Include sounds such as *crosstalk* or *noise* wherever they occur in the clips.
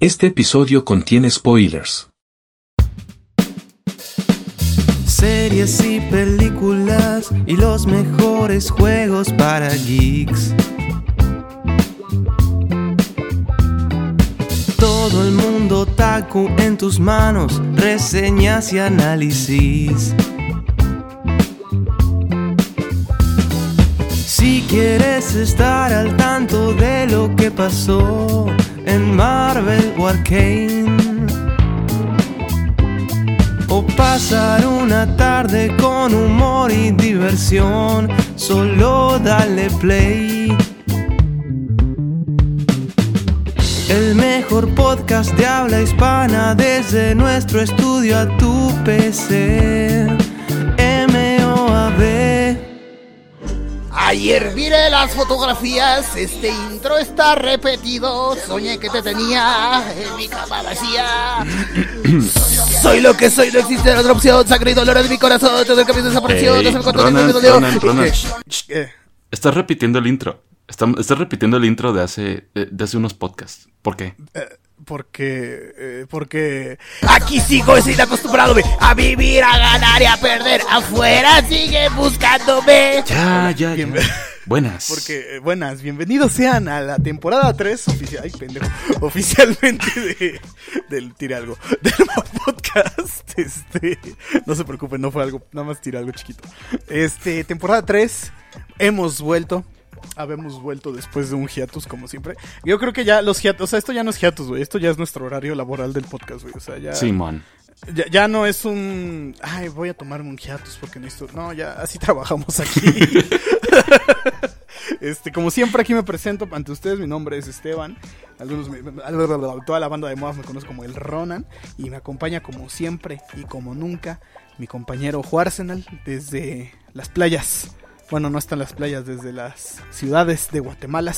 Este episodio contiene spoilers. Series y películas y los mejores juegos para geeks. Todo el mundo taku en tus manos, reseñas y análisis. Si quieres estar al tanto de lo que pasó en Marvel o o pasar una tarde con humor y diversión, solo dale play. El mejor podcast de habla hispana desde nuestro estudio a tu PC. MOAB. Ayer miré las fotografías, este intro está repetido. Soñé que te tenía en mi cama vacía. soy lo que soy, no existe otra opción. Sangre y dolor en mi corazón. Todo el camino desapareció. Ey, no sé cuánto tiempo Ronan, me dolió. Ronan, Ronan, Eh, shh, shh. eh, Estás repitiendo el intro. Estás repitiendo el intro de hace, de, de hace unos podcasts. ¿Por qué? Porque, eh, porque aquí sigo sin acostumbrándome a vivir, a ganar y a perder. Afuera sigue buscándome. Ya, ya, ya. Buenas. Porque, eh, buenas, bienvenidos sean a la temporada 3 oficial, ay, pendejo, *laughs* oficialmente de, del Tire Algo, *laughs* del podcast. Este, no se preocupen, no fue algo, nada más tiré algo chiquito. Este, temporada 3, hemos vuelto. Habemos vuelto después de un hiatus, como siempre. Yo creo que ya los hiatus, o sea, esto ya no es hiatus, güey. Esto ya es nuestro horario laboral del podcast, güey. O sea, ya. Simón. Ya, ya no es un. Ay, voy a tomarme un hiatus porque necesito. No, ya así *laughs* trabajamos aquí. *laughs* este, como siempre, aquí me presento ante ustedes. Mi nombre es Esteban. Algunos, me- *laughs* toda la banda de modas me conoce como el Ronan. Y me acompaña como siempre y como nunca mi compañero Juarsenal desde las playas. Bueno, no están las playas, desde las ciudades de Guatemala.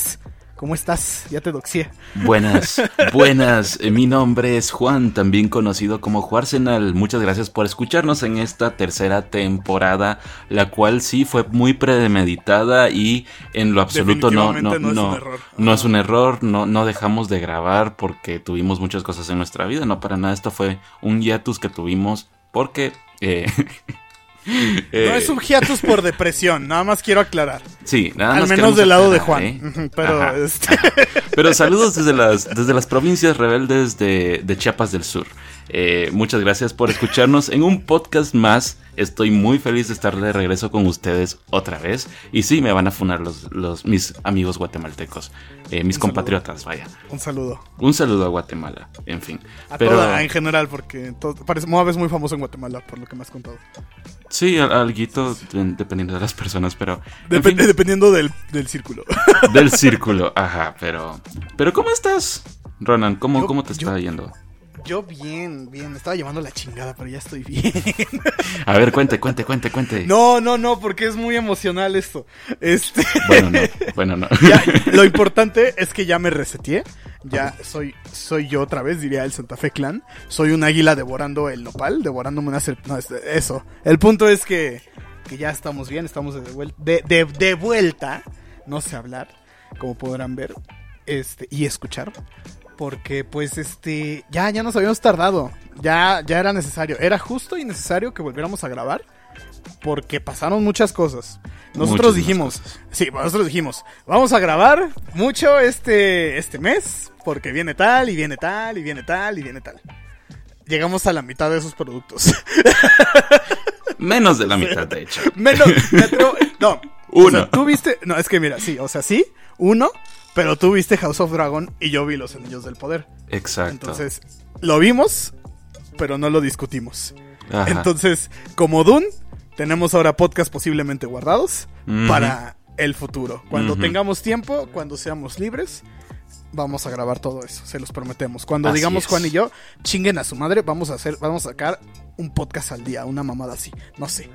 ¿Cómo estás? Ya te doxié. Buenas, *laughs* buenas. Eh, Mi nombre es Juan, también conocido como Juarsenal. Muchas gracias por escucharnos en esta tercera temporada, la cual sí fue muy premeditada y en lo absoluto no, no, no es no, un error. no es un error, no, no dejamos de grabar porque tuvimos muchas cosas en nuestra vida, no para nada. Esto fue un hiatus que tuvimos porque... eh, *laughs* eh, No es un hiatus por depresión, nada más quiero aclarar. Sí, nada Al más menos queremos del lado de Juan. ¿eh? Pero este, *laughs* Pero saludos desde las, desde las provincias rebeldes de, de Chiapas del Sur. Eh, muchas gracias por escucharnos en un podcast más. Estoy muy feliz de estar de regreso con ustedes otra vez. Y sí, me van a funar los, los, mis amigos guatemaltecos, eh, mis Un compatriotas, vaya. un saludo. Un saludo a Guatemala, en fin. A Pero toda en general, porque todo, parece, Moab es muy famoso en Guatemala, por lo que me has contado. Sí, al- alguito, de- dependiendo de las personas, pero... en Dep- fin, Dependiendo del, del círculo. *laughs* del círculo, ajá, pero... Pero ¿cómo estás, Ronan? ¿Cómo, Yo- cómo te está yendo? Yo bien, bien. Me estaba llevando la chingada, pero ya estoy bien. A ver, cuente, cuente, cuente, cuente. No, no, no, porque es muy emocional esto. Este, Bueno, no, bueno, no. *laughs* ya, lo *laughs* importante es que ya me reseteé. Ya soy, soy yo otra vez, diría el Santa Fe Clan. Soy un águila devorando el nopal, devorándome una serp- No, es- eso. El punto es que, que ya estamos bien, estamos de, vuel- de, de- de vuelta. No sé hablar, como podrán ver este, y escuchar. Porque pues este, ya, ya nos habíamos tardado. Ya, ya era necesario. Era justo y necesario que volviéramos a grabar. Porque pasaron muchas cosas. Nosotros dijimos, cosas. sí, nosotros dijimos, vamos a grabar mucho este, este mes, porque viene tal, y viene tal, y viene tal, y viene tal. Llegamos a la mitad de esos productos. *laughs* Menos de la mitad, de hecho. *laughs* Menos, me *laughs* atrevo- no. Uno. O sea, tú viste, no, es que mira, sí, o sea, sí, uno, pero tú viste House of Dragon y yo vi Los Anillos del Poder. Exacto. Entonces, lo vimos, pero no lo discutimos. Ajá. Entonces, como Dune, tenemos ahora podcast posiblemente guardados para el futuro. Cuando Ujú. tengamos tiempo, cuando seamos libres, vamos a grabar todo eso, se los prometemos. Cuando Así digamos es. Juan y yo, chinguen a su madre, vamos a hacer, vamos a sacar un podcast al día, una mamada así, no sé.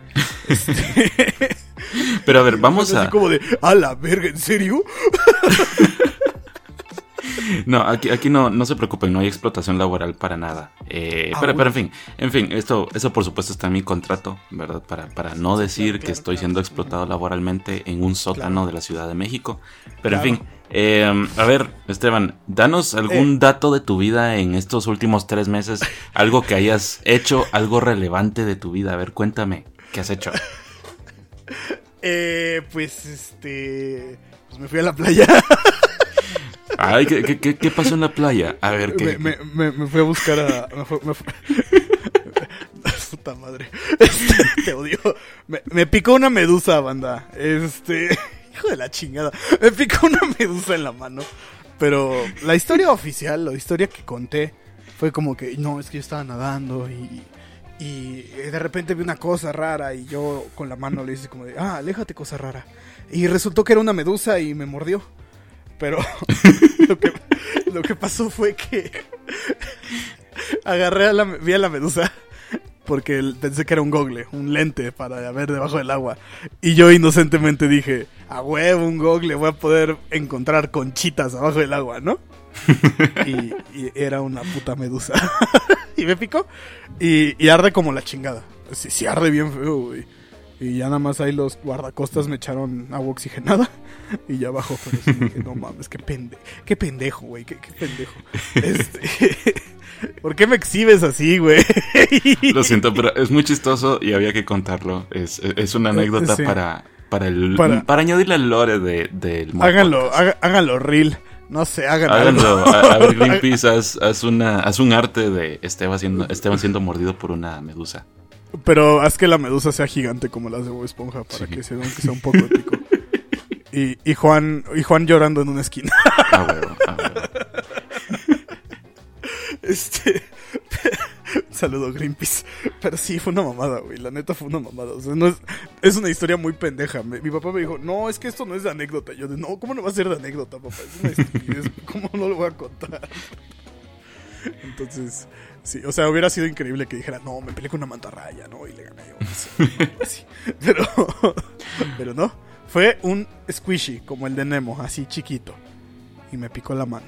Este, *laughs* Pero a ver, vamos así a. como de, a la verga, ¿en serio? *laughs* No, aquí, aquí no, no se preocupen, no hay explotación laboral para nada. Eh, pero, Aún. pero en fin, en fin, esto, eso por supuesto está en mi contrato, ¿verdad? Para, para no decir claro, que estoy claro. siendo explotado laboralmente en un sótano de la Ciudad de México. Pero en fin, Eh, a ver, Esteban, danos algún Eh. dato de tu vida en estos últimos tres meses. Algo que hayas hecho, algo relevante de tu vida. A ver, cuéntame, ¿qué has hecho? *laughs* Eh, pues este. Pues me fui a la playa. *laughs* Ay, ¿qué, qué, qué- qué pasó en la playa? A ver, ¿qué? me, me, me- me fui a buscar a. Me fue- me fue- *laughs* Puta madre. Este, te odio. Me, me picó una medusa, banda. Este. *laughs* Hijo de la chingada. Me picó una medusa en la mano. Pero la historia oficial, la historia que conté, fue como que, no, es que yo estaba nadando y. Y de repente vi una cosa rara y yo con la mano le hice como de, ah, aléjate cosa rara. Y resultó que era una medusa y me mordió. Pero *laughs* lo, que, lo que pasó fue que agarré a la, vi a la medusa porque pensé que era un gogle, un lente para ver debajo del agua. Y yo inocentemente dije, a huevo, un gogle, voy a poder encontrar conchitas abajo del agua, ¿no? *laughs* y, y era una puta medusa. *laughs* y me picó. Y, y arde como la chingada. Sí, sí arde bien feo, güey. Y ya nada más ahí los guardacostas me echaron agua oxigenada. *laughs* Y ya abajo, pero sí dije, no mames, qué, pende qué pendejo, güey, qué, qué pendejo. *laughs* Este, *laughs* ¿Por qué me exhibes así, güey? Lo siento, pero es muy chistoso y había que contarlo. Es, es una anécdota Sí. para, para, el, Para- para, añadirle al lore de, del Mo Háganlo, haga- háganlo real. No sé, háganlo. Háganlo. A, a ver, Greenpeace, haz, haz una, haz un arte de Esteban siendo, Esteban siendo mordido por una medusa. Pero haz que la medusa sea gigante como las de Bob Esponja para Sí. que sea, un poco épico. Y, y Juan y Juan llorando en una esquina. Ah, huevo, ah, huevo. Este. Saludo Greenpeace. Pero sí, fue una mamada, güey. La neta fue una mamada. O sea, no es, es una historia muy pendeja. Me- mi papá me dijo, no, es que esto no es de anécdota. Yo de, no, ¿cómo no va a ser de anécdota, papá? Es una. ¿Cómo no lo voy a contar? *laughs* Entonces, sí, o sea, hubiera sido increíble que dijera, no, me peleé con una mantarraya, ¿no? Y le gané yo. no sé. *laughs* Pero, *laughs* pero no. Fue un squishy, como el de Nemo, así chiquito. Y me picó la mano.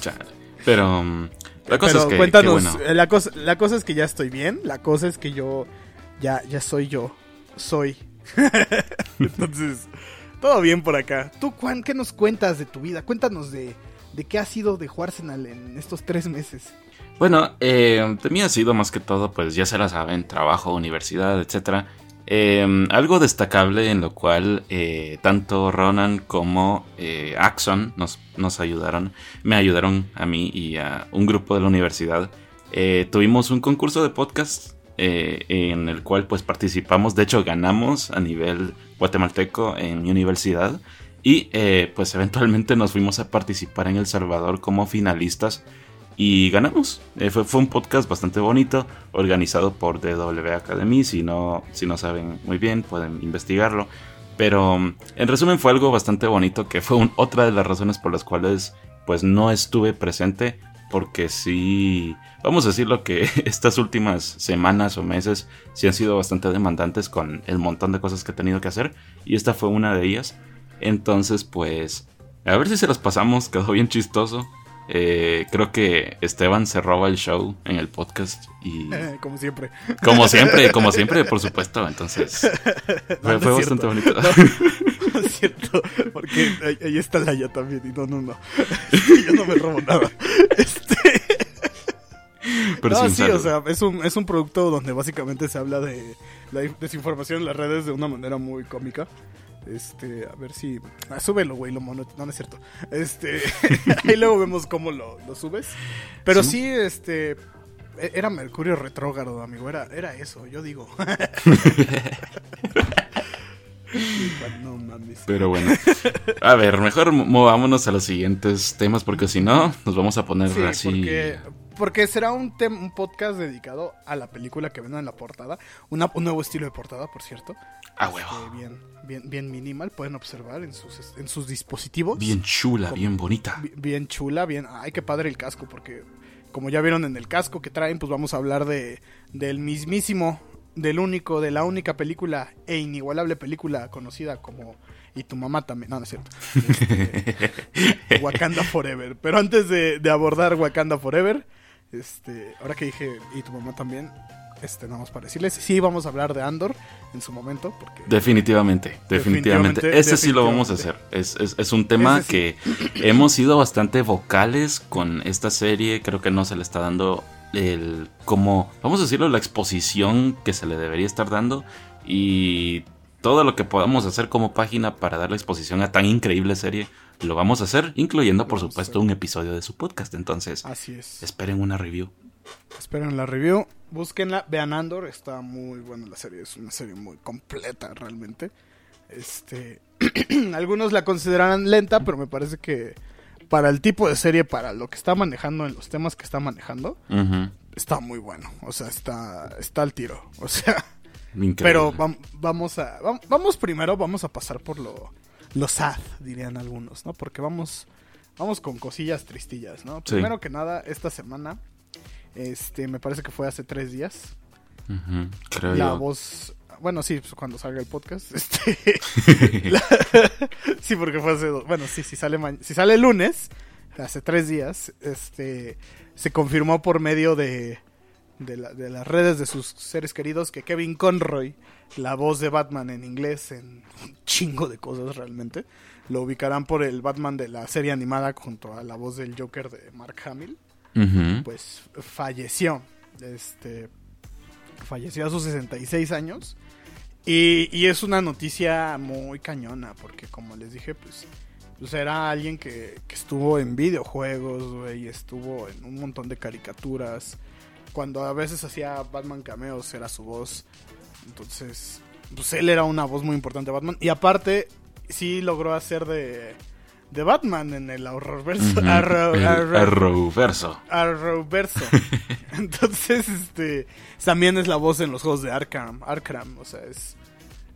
Chale. Pero um, la cosa Pero es que, cuéntanos, que bueno. eh, la, cosa, la cosa es que ya estoy bien, la cosa es que yo ya, ya soy yo, soy. Entonces, todo bien por acá. Tú, Juan, ¿qué nos cuentas de tu vida? Cuéntanos de, de qué ha sido de Arsenal en estos tres meses. Bueno, eh, mí ha sido más que todo, pues ya se la saben, trabajo, universidad, etcétera. Eh, algo destacable en lo cual eh, tanto Ronan como eh, Axon nos, ayudaron, me ayudaron a mí y a un grupo de la universidad. Eh, tuvimos un concurso de podcast en el cual pues participamos, de hecho ganamos a nivel guatemalteco en mi universidad y eh, pues eventualmente nos fuimos a participar en El Salvador como finalistas y ganamos. Eh, fue, fue un podcast bastante bonito, organizado por DW Academy. Si no, si no saben muy bien, pueden investigarlo. Pero en resumen fue algo bastante bonito, que fue otra de las razones por las cuales pues no estuve presente. Porque sí, vamos a decirlo que *laughs* estas últimas semanas o meses sí han sido bastante demandantes con el montón de cosas que he tenido que hacer. Y esta fue una de ellas. Entonces pues, a ver si se las pasamos, quedó bien chistoso. Eh, creo que Esteban se roba el show en el podcast y *laughs* Como siempre. como siempre, como siempre, por supuesto. Entonces *laughs* fue, No, bastante bonito. *laughs* No es cierto, porque ahí, ahí está Laia también. Y no, no, no. Yo no me robo nada. Este. Pero no, sí, o sea, es un, es un producto donde básicamente se habla de la desinformación en las redes de una manera muy cómica. Este, a ver si. Ah, súbelo, güey, lo mono. No, no es cierto. Este. *laughs* ahí luego vemos cómo lo, lo subes. Pero Sí. sí, este. e- Era Mercurio retrógrado, amigo. Era, era eso, yo digo. *laughs* no mames. Pero bueno, a ver, mejor movámonos a los siguientes temas porque si no nos vamos a poner Sí, así. porque, porque será un, un podcast dedicado a la película que ven en la portada. Una- un nuevo estilo de portada, por cierto. A Este, huevo. bien, bien, bien minimal, pueden observar en sus, en sus dispositivos. Bien chula, Como- bien bonita. Bi- Bien chula, bien. Ay, qué padre el casco, porque como ya vieron en el casco que traen, pues vamos a hablar de del mismísimo, del único, de la única película e inigualable película conocida como y tu mamá también. No, no es cierto. *laughs* Este, Wakanda Forever. Pero antes de, de abordar Wakanda Forever, este, ahora que dije y tu mamá también, este, nada más para decirles, sí vamos a hablar de Andor en su momento, porque Definitivamente, definitivamente. Definitivamente, Ese sí lo vamos a hacer. Es, es- es un tema Ese que hemos sido bastante vocales con esta serie. Creo que no se le está dando el, como, vamos a decirlo, la exposición que se le debería estar dando. Y todo lo que podamos hacer como página para darle exposición a tan increíble serie, lo vamos a hacer, incluyendo, por supuesto, un episodio de su podcast. Entonces, así es. esperen una review. Esperen la review, búsquenla, vean Andor, está muy buena la serie, es una serie muy completa realmente. Este, *clears throat* algunos la considerarán lenta, pero me parece que para el tipo de serie, para lo que está manejando en los temas que está manejando, está muy bueno, o sea, está está al tiro, o sea, Increíble. pero vam- vamos a vam- vamos primero vamos a pasar por lo lo sad, dirían algunos, ¿no? Porque vamos vamos con cosillas tristillas, ¿no? Sí. Primero que nada, esta semana este, me parece que fue hace tres días. Ujú, Creo la yo. voz. Bueno, sí, pues, cuando salga el podcast. *laughs* Este, *laughs* la- sí, porque fue hace dos. Bueno, sí, si sale, si sale el lunes, hace tres días, este, se confirmó por medio de, de, la- de las redes de sus seres queridos que Kevin Conroy, la voz de Batman en inglés, en un *laughs* chingo de cosas realmente, lo ubicarán por el Batman de la serie animada junto a la voz del Joker de Mark Hamill pues falleció. Este falleció a sus 66 años. Y, y es una noticia muy cañona, porque como les dije, pues, pues era alguien que, que estuvo en videojuegos, güey, estuvo en un montón de caricaturas. Cuando a veces hacía Batman cameos era su voz. Entonces, pues él era una voz muy importante de Batman. Y aparte, sí logró hacer de, de Batman en el horrorverso. Ujú. Arrow- El Arrow- Arrowverso. Arrowverso. *laughs* Entonces, este, también es la voz en los juegos de Arkham, Arkham, o sea, es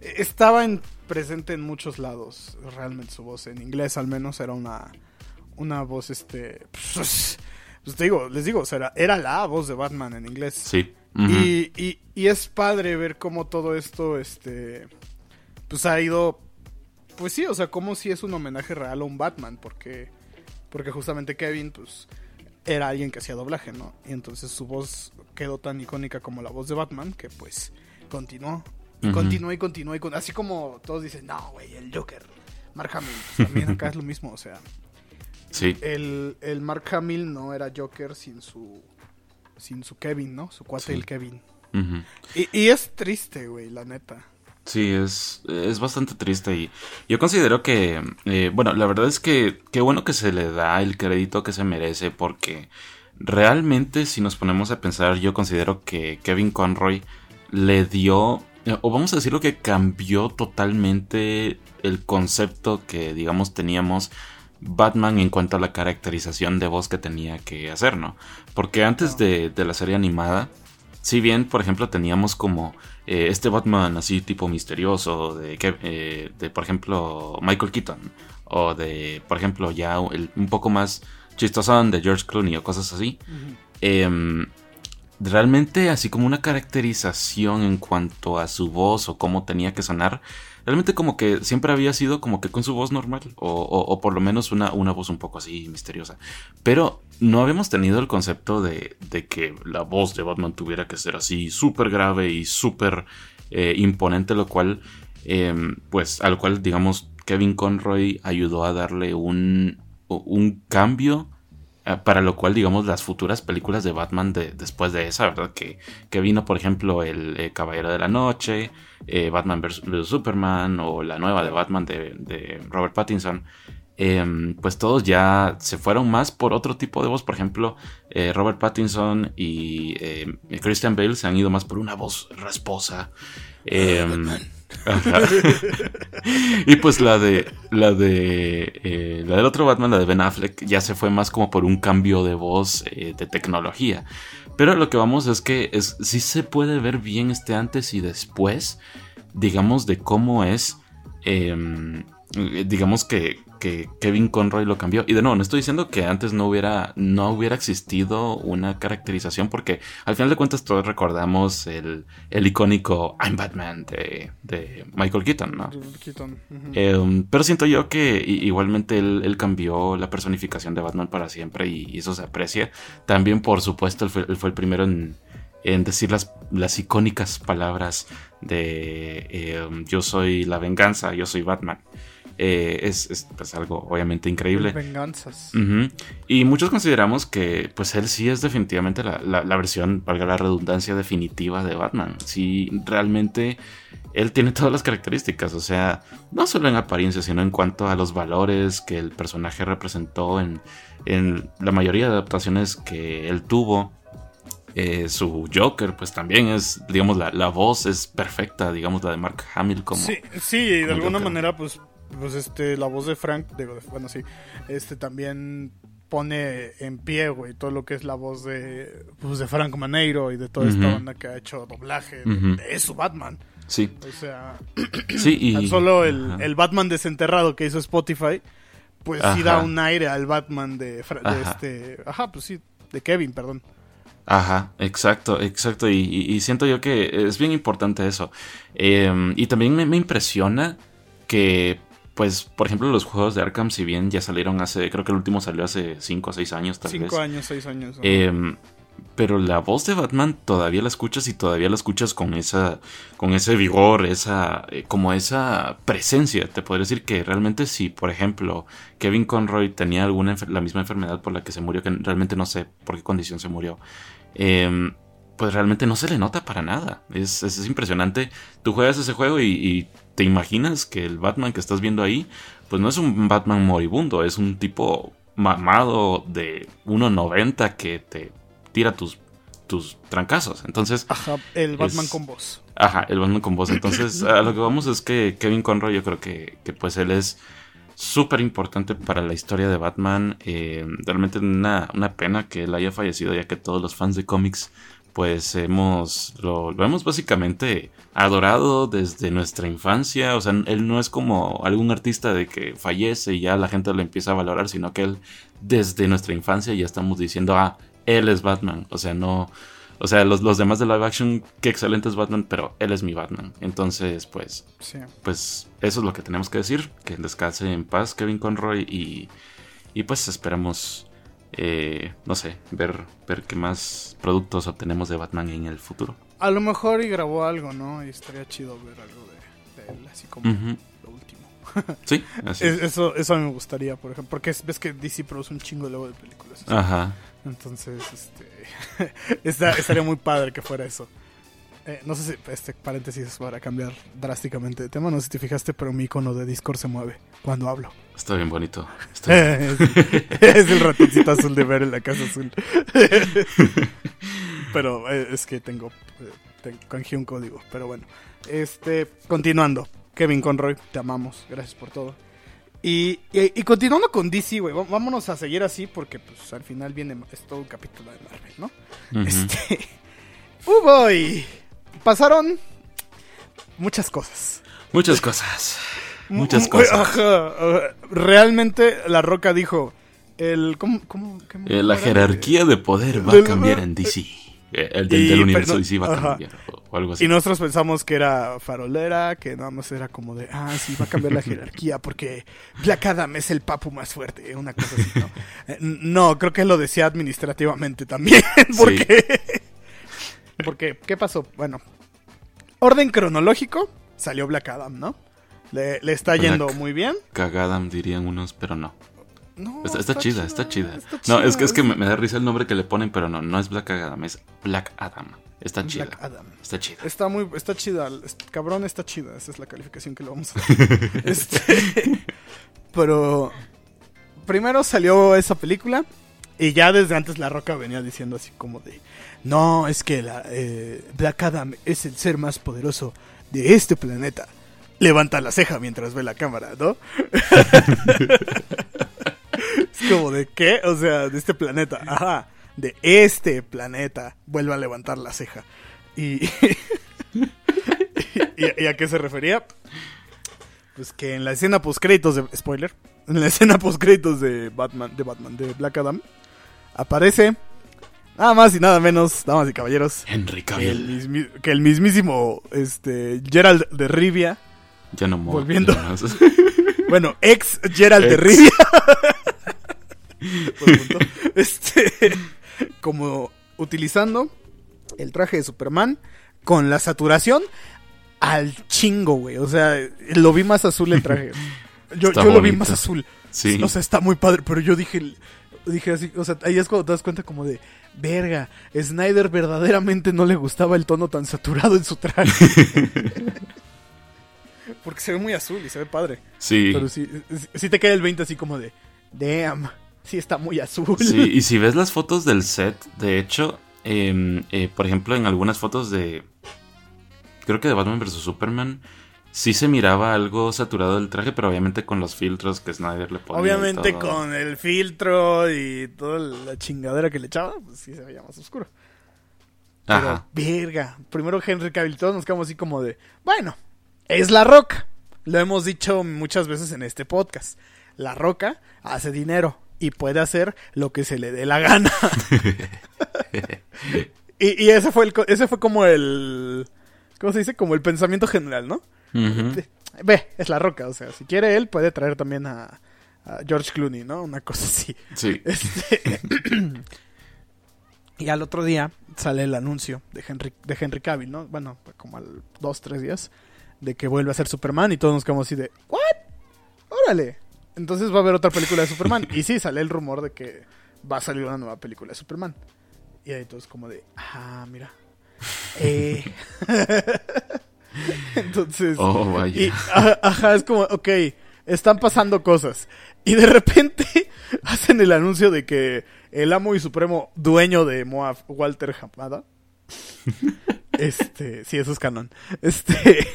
estaba en- presente en muchos lados, realmente su voz en inglés al menos era una una voz este pues, pues te digo, les digo, o sea, era, era la voz de Batman en inglés. Sí. Y, y, y es padre ver cómo todo esto, este, pues ha ido, pues sí, o sea, como si es un homenaje real a un Batman, porque, porque justamente Kevin, pues, era alguien que hacía doblaje, ¿no? Y entonces su voz quedó tan icónica como la voz de Batman, que pues, continuó, y continuó y continuó, y con- así como todos dicen, no, güey, el Joker, Mark Hamill, pues, también acá es lo mismo, o sea, Sí. el, el Mark Hamill no era Joker sin su, sin su Kevin, ¿no? Su cuate Sí. el Kevin. Y, y es triste, güey, la neta. Sí, es, es bastante triste y yo considero que, eh, bueno, la verdad es que qué bueno que se le da el crédito que se merece porque realmente si nos ponemos a pensar yo considero que Kevin Conroy le dio, o vamos a decirlo que cambió totalmente el concepto que digamos teníamos Batman en cuanto a la caracterización de voz que tenía que hacer, ¿no? Porque antes de, de la serie animada, si bien, por ejemplo, teníamos como eh, este Batman así tipo misterioso de, eh, de, por ejemplo, Michael Keaton, o de, por ejemplo, ya el- un poco más chistosón de George Clooney o cosas así, em, realmente así como una caracterización en cuanto a su voz o cómo tenía que sonar, realmente como que siempre había sido como que con su voz normal, o, o- por lo menos una, una voz un poco así misteriosa. Pero no habíamos tenido el concepto de, de que la voz de Batman tuviera que ser así súper grave y súper eh, imponente, lo cual, em, pues, al cual, digamos, Kevin Conroy ayudó a darle un, un cambio para lo cual, digamos, las futuras películas de Batman de- después de esa, ¿verdad? Que, que vino, por ejemplo, el eh, Caballero de la Noche, eh, Batman vs. Superman o la nueva de Batman de, de Robert Pattinson. em, pues todos ya se fueron más por otro tipo de voz. Por ejemplo, eh, Robert Pattinson y eh, Christian Bale se han ido más por una voz rasposa. Em, *laughs* y pues la de la de eh, la del otro Batman, la de Ben Affleck, ya se fue más como por un cambio de voz eh, de tecnología. Pero lo que vamos es que es, sí se puede ver bien este antes y después, digamos, de cómo es, em, eh, digamos que, que Kevin Conroy lo cambió. Y de nuevo, no estoy diciendo que antes no hubiera, no hubiera existido una caracterización, porque al final de cuentas todos recordamos el, el icónico I'm Batman de, de Michael Keaton, ¿no? Keaton. Eh, pero siento yo que igualmente él, él cambió la personificación de Batman para siempre y, y eso se aprecia. También, por supuesto, él fue, él fue el primero en, en decir las, las icónicas palabras de eh, yo soy la venganza, yo soy Batman. Eh, es, es, pues, algo obviamente increíble. Venganzas. Y muchos consideramos que pues él sí es definitivamente la, la- la versión, valga la redundancia, definitiva de Batman. Sí, realmente él tiene todas las características, o sea, no solo en apariencia, sino en cuanto a los valores que el personaje representó en, en la mayoría de adaptaciones que él tuvo. Eh, su Joker, pues también es, digamos, la, la voz es perfecta, digamos, la de Mark Hamill como... Sí, sí, y de alguna Joker. manera, pues, pues este, la voz de Frank, digo, bueno, sí, este también pone en pie, güey, todo lo que es la voz de, pues, de Frank Maneiro y de toda esta banda que ha hecho doblaje de- Ujú. de su Batman. Sí, O sea, *clears throat* sí, y... tan solo el, el Batman desenterrado que hizo Spotify, pues sí da un aire al Batman de, Ajá. este, ajá, pues sí, de Kevin, perdón. Ajá, exacto, exacto. Y, y- y siento yo que es bien importante eso. Eh, y también me, me impresiona que, pues, por ejemplo, los juegos de Arkham, si bien ya salieron hace, creo que el último salió hace 5 o 6 años, tal Cinco vez. años, seis años. ¿no? Eh, pero la voz de Batman todavía la escuchas y todavía la escuchas con esa, con ese vigor, esa, eh, como esa presencia. Te podría decir que realmente si, por ejemplo, Kevin Conroy tenía alguna la misma enfermedad por la que se murió, que realmente no sé por qué condición se murió, eh, pues realmente no se le nota para nada. Es, es, es impresionante. Tú juegas ese juego y, y te imaginas que el Batman que estás viendo ahí, pues no es un Batman moribundo, es un tipo mamado de 1.90 que te tira tus, tus trancazos. Entonces, Ajá, el Batman es- con voz. Ajá, el Batman con voz. Entonces, *coughs* a lo que vamos es que Kevin Conroy, yo creo que, que pues él es súper importante para la historia de Batman. Eh, realmente una, una pena que él haya fallecido, ya que todos los fans de cómics, pues hemos, lo, lo hemos básicamente adorado desde nuestra infancia. O sea, él no es como algún artista de que fallece y ya la gente lo empieza a valorar, sino que él desde nuestra infancia ya estamos diciendo, ah, él es Batman. O sea, no... O sea, los, los demás de live action, qué excelente es Batman, pero él es mi Batman. Entonces, pues, Sí. pues eso es lo que tenemos que decir. Que descanse en paz Kevin Conroy y, y pues esperamos, eh, no sé, ver, ver qué más productos obtenemos de Batman en el futuro. A lo mejor y grabó algo, ¿no? Y estaría chido ver algo de, de él, así como lo último. Sí, *laughs* así. Es- eso, eso a mí me gustaría, por ejemplo, porque es- ves que DC produce un chingo luego de películas. Ajá. Entonces, este, *laughs* está- estaría muy padre que fuera eso. Eh, no sé si, este paréntesis para cambiar drásticamente de tema, no sé si te fijaste, pero mi icono de Discord se mueve cuando hablo. Está bien bonito. Está- es, *laughs* es el ratoncito azul de ver en la casa azul. *laughs* pero eh, es que tengo, eh, te- canjeé un código, pero bueno. Este, continuando. Kevin Conroy, te amamos, gracias por todo. Y, y, y continuando con DC, güey, vámonos a seguir así porque pues al final viene es todo un capítulo de Marvel, ¿no? Este, *laughs* ¡Uh, boy! Pasaron muchas cosas. Muchas cosas. Muchas Mu- cosas. ajá, realmente La Roca dijo, el ¿cómo, cómo, qué- Eh, la era? jerarquía de poder va a cambiar en DC. Eh, El del, Y, del universo DC va a cambiar. O, o algo así. Y nosotros pensamos que era farolera, que nada más era como de, ah, sí, va a cambiar la jerarquía porque Black Adam es el papu más fuerte, una cosa así, ¿no? *laughs* Eh, no, creo que lo decía administrativamente también, *laughs* porque... Porque, ¿qué pasó? Bueno, orden cronológico, salió Black Adam, ¿no? Le, le está yendo muy bien. Cagadam dirían unos, pero no. No, Está, está chida, está chida. está No, es que, es que me, me da risa el nombre que le ponen, pero no, no es Black Adam, es Black Adam. Está Black chida. Adam. Está chida. Está muy, está chida, cabrón está chida, esa es la calificación que le vamos a dar. *laughs* Este, pero primero salió esa película y ya desde antes La Roca venía diciendo así como de, no, es que la, eh, Black Adam es el ser más poderoso de este planeta. Levanta la ceja mientras ve la cámara, ¿no? *laughs* es como de qué, o sea, de este planeta, ajá, de este planeta. Vuelve a levantar la ceja. Y, *laughs* ¿Y, y a qué se refería? Pues que en la escena post créditos de spoiler, en la escena post créditos de Batman, de Batman, de Black Adam, aparece nada más y nada menos, damas y caballeros, Henry que el, Cavill. mismi- que el mismísimo este Gerald de Rivia, Ya no volviendo. ya no- *laughs* bueno, ex Gerald de. Rivia, *laughs* este, como utilizando el traje de Superman con la saturación al chingo, güey. O sea, lo vi más azul el traje. *laughs* Yo, yo lo vi más azul. Sí. O sea, está muy padre, pero yo dije, dije así, o sea, ahí es cuando te das cuenta como de, verga, Snyder verdaderamente no le gustaba el tono tan saturado en su traje. Porque se ve muy azul y se ve padre. Sí. Pero sí, sí- te cae el 20 así como de, damn, sí está muy azul. Sí, y *laughs* si ves las fotos del set, de hecho, em, eh, por ejemplo, en algunas fotos de. Creo que de Batman vs Superman, sí se miraba algo saturado el traje, pero obviamente con los filtros que Snyder le ponía. Obviamente todo. con el filtro y toda la chingadera que le echaba, pues sí se veía más oscuro. Pero, Ajá. verga. Primero Henry Cavill, todos nos quedamos así como de, bueno, es La Roca. Lo hemos dicho muchas veces en este podcast. La Roca hace dinero y puede hacer lo que se le dé la gana. *laughs* y y ese, fue el, ese fue como el... ¿Cómo se dice? Como el pensamiento general, ¿no? Ve, es La Roca. O sea, si quiere él, puede traer también a, a George Clooney, ¿no? Una cosa así. Sí. *laughs* Este, *coughs* y al otro día sale el anuncio de Henry, de Henry Cavill, ¿no? Bueno, como al dos, tres días, de que vuelve a ser Superman y todos nos quedamos así de, ¿what? Órale. Entonces va a haber otra película de Superman. *laughs* y sí, sale el rumor de que va a salir una nueva película de Superman. Y ahí todos como de, ah, mira. *laughs* Eh. *laughs* Entonces... Oh, vaya. Y, ajá, es como, ok, están pasando cosas. Y de repente hacen el anuncio de que el amo y supremo dueño de Moab, Walter Hamada, este, sí, eso es canon, este,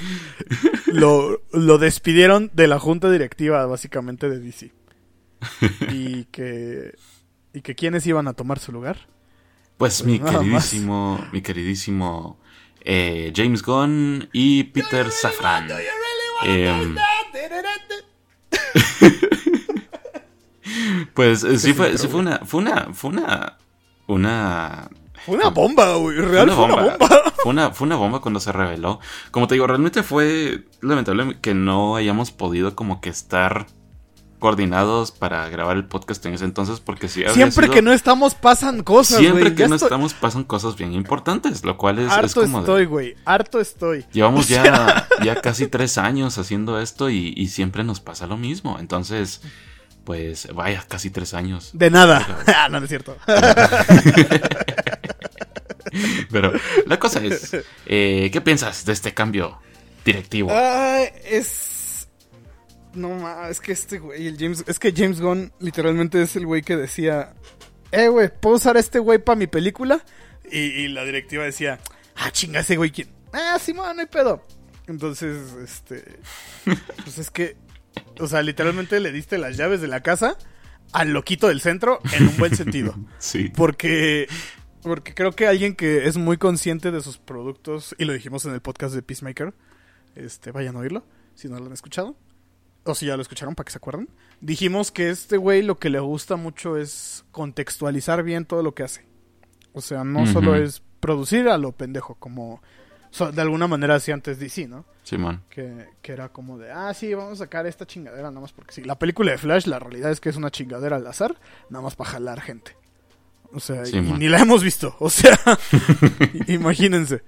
lo, lo despidieron de la junta directiva, básicamente, de DC. *laughs* Y que, y que quienes iban a tomar su lugar. Pues mi más. queridísimo, mi queridísimo eh, James Gunn y Peter Safran. Em, *laughs* pues eh, sí fue, sí fue una, fue una, fue una, una Fue una bomba, güey, real Fue fue una una bomba. Fue una, fue una bomba cuando se reveló. Como te digo, realmente fue lamentable que no hayamos podido como que estar coordinados para grabar el podcast en ese entonces porque si Siempre sido- que no estamos pasan cosas, siempre que no estoy- estamos pasan cosas bien importantes, lo cual es, es Harto como estoy, güey. Harto estoy. Llevamos O sea, ya, *laughs* ya casi tres años haciendo esto y, y siempre nos pasa lo mismo. Entonces, pues vaya, casi tres años. De nada. *laughs* Ah, no, no es cierto. *laughs* *laughs* Pero la cosa es, eh, ¿qué piensas de este cambio directivo? Ay, es. No ma, es que este güey, el James. Es que James Gunn literalmente es el güey que decía: Eh, güey, ¿puedo usar a este güey para mi película? Y, y la directiva decía: Ah, chinga, ese güey, ¿quién? Ah, sí, no hay pedo. Entonces, este. *laughs* Pues es que. O sea, literalmente le diste las llaves de la casa al loquito del centro en un buen sentido. *laughs* Sí. Porque, porque creo que alguien que es muy consciente de sus productos, y lo dijimos en el podcast de Peacemaker, este, vayan a oírlo, si no lo han escuchado, o si ya lo escucharon para que se acuerden, dijimos que este güey lo que le gusta mucho es contextualizar bien todo lo que hace. O sea, no solo es producir a lo pendejo, como so- de alguna manera hacía antes DC, ¿no? Simón. Que, que era como de, ah, sí, vamos a sacar esta chingadera nada más porque sí. La película de Flash, la realidad es que es una chingadera al azar, nada más para jalar gente. O sea, Sí, y man. ni la hemos visto. O sea, *laughs* *laughs* imagínense.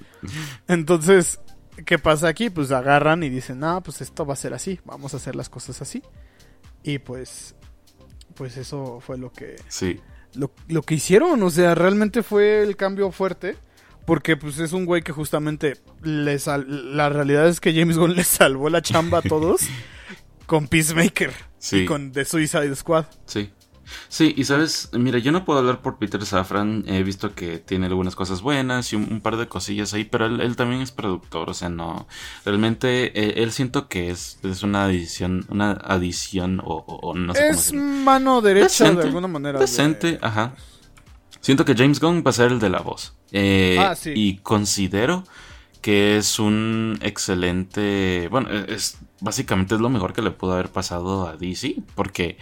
Entonces, ¿qué pasa aquí? Pues agarran y dicen, no, pues esto va a ser así, vamos a hacer las cosas así. Y pues, pues eso fue lo que, Sí. lo, lo que hicieron, o sea, realmente fue el cambio fuerte. Porque pues es un güey que justamente le sal- la realidad es que James Gunn *laughs* le salvó la chamba a todos con Peacemaker Sí. y con The Suicide Squad. Sí. Sí, y sabes, mira, yo no puedo hablar por Peter Safran, he visto que tiene algunas cosas buenas y un, un par de cosillas ahí, pero él, él también es productor, o sea, no, realmente eh, él siento que es, es una adición, una adición o, o- o no sé cómo es mano derecha Decente, de alguna manera. Decente, de- ajá. Siento que James Gunn va a ser el de la voz. Eh, Ah, sí. Y considero que es un excelente. Bueno, es básicamente es lo mejor que le pudo haber pasado a DC. Porque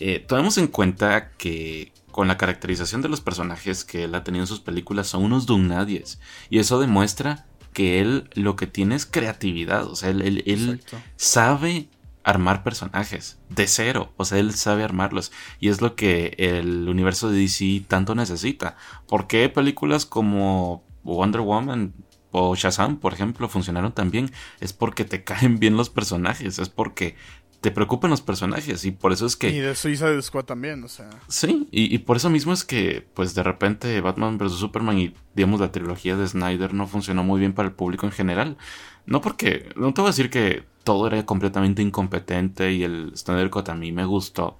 eh, tomemos en cuenta que con la caracterización de los personajes que él ha tenido en sus películas son unos dumnadies. Y eso demuestra que él lo que tiene es creatividad. O sea, él, él- sabe armar personajes de cero, o sea, él sabe armarlos y es lo que el universo de DC tanto necesita. ¿Por qué películas como Wonder Woman o Shazam, por ejemplo, funcionaron tan bien, es porque te *laughs* caen bien los personajes, es porque te preocupan los personajes y por eso es que... Y de Suicide Squad también, o sea... Sí, y, y por eso mismo es que, pues de repente Batman vs. Superman y, digamos, la trilogía de Snyder no funcionó muy bien para el público en general. No porque, no te voy a decir que todo era completamente incompetente y el Snyder Cut a mí me gustó.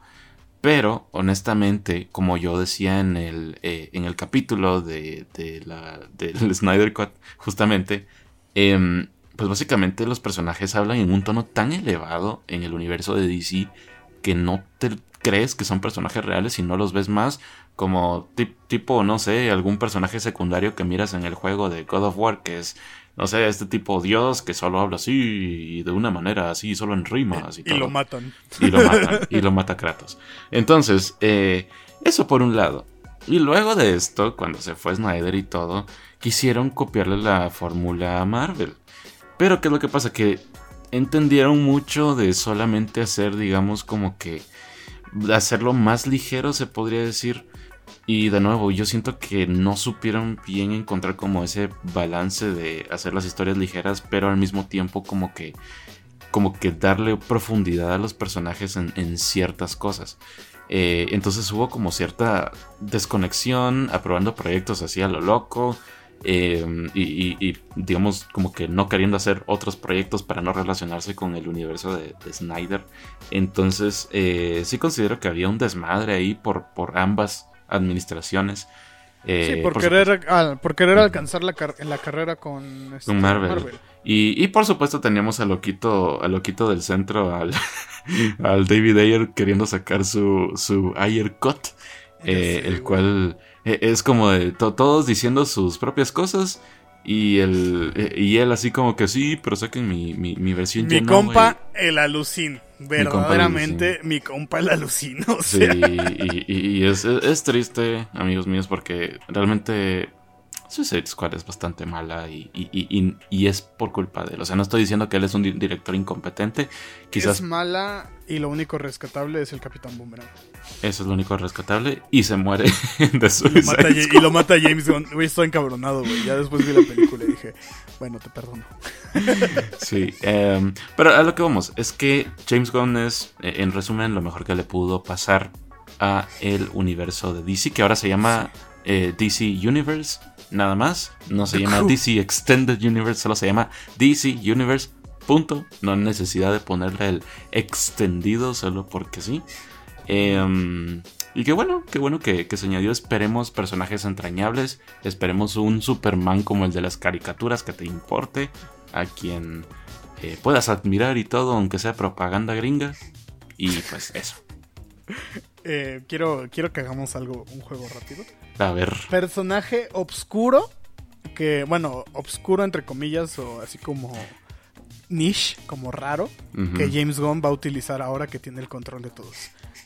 Pero, honestamente, como yo decía en el, eh, en el capítulo de, de la, del *laughs* Snyder Cut, justamente, em, pues básicamente los personajes hablan en un tono tan elevado en el universo de DC que no te crees que son personajes reales y no los ves más como tip- tipo, no sé, algún personaje secundario que miras en el juego de God of War, que es, no sé, este tipo Dios que solo habla así y de una manera así, solo en rimas y, Y lo matan. Y lo matan, y lo mata Kratos. Entonces, eh, eso por un lado. Y luego de esto, cuando se fue Snyder y todo, quisieron copiarle la fórmula a Marvel. Pero ¿qué es lo que pasa? Que entendieron mucho de solamente hacer, digamos, como que hacerlo más ligero, se podría decir. Y de nuevo, yo siento que no supieron bien encontrar como ese balance de hacer las historias ligeras, pero al mismo tiempo como que como que darle profundidad a los personajes en, ciertas cosas. Eh, entonces hubo como cierta desconexión, aprobando proyectos así a lo loco. Eh, y, y- y, digamos como que no queriendo hacer otros proyectos para no relacionarse con el universo de, de Snyder. Entonces eh, sí considero que había un desmadre ahí por, por ambas administraciones. Eh, sí, por, por querer, al- por querer alcanzar la, car- la carrera con, este, Con Marvel. Y, y por supuesto teníamos al loquito, al loquito del centro, al, *laughs* al David Ayer queriendo sacar su, su Ayer Cut, eh, el cual es como de to- todos diciendo sus propias cosas y, el, eh, y él así como que sí, pero saquen mi, mi, mi versión Mi ya no, compa, el el Verdaderamente, mi compa, el alucin. *laughs* O Sí, sea, y, y- y es, es- es triste, amigos míos, porque realmente Suicide Squad es bastante mala y, y- y- y- es por culpa de él. O sea, no estoy diciendo que él es un di- director incompetente, quizás es mala y lo único rescatable es el Capitán Boomerang. eso es lo único rescatable y se muere *laughs* de Y lo Suicide mata, Ja- Squad. y lo mata James Gunn. Güey, estoy encabronado, güey. Ya después vi la película y dije, bueno, te perdono. *laughs* Sí, em, pero a lo que vamos, es que James Gunn es, eh, en resumen, lo mejor que le pudo pasar a el universo de DC, que ahora se llama eh, DC Universe, nada más. No se The llama Crew. DC Extended Universe, solo se llama DC Universe, punto. No hay necesidad de ponerle el extendido solo porque sí. Em, y qué bueno, qué bueno que, que se añadió. Esperemos personajes entrañables. Esperemos un Superman como el de las caricaturas que te importe. A quien eh, puedas admirar y todo, aunque sea propaganda gringa. Y pues eso. *laughs* Eh, quiero, quiero que hagamos algo, un juego rápido. A ver. Personaje obscuro. Que, bueno, obscuro entre comillas, o así como niche, como raro. Que James Gunn va a utilizar ahora que tiene el control de todos.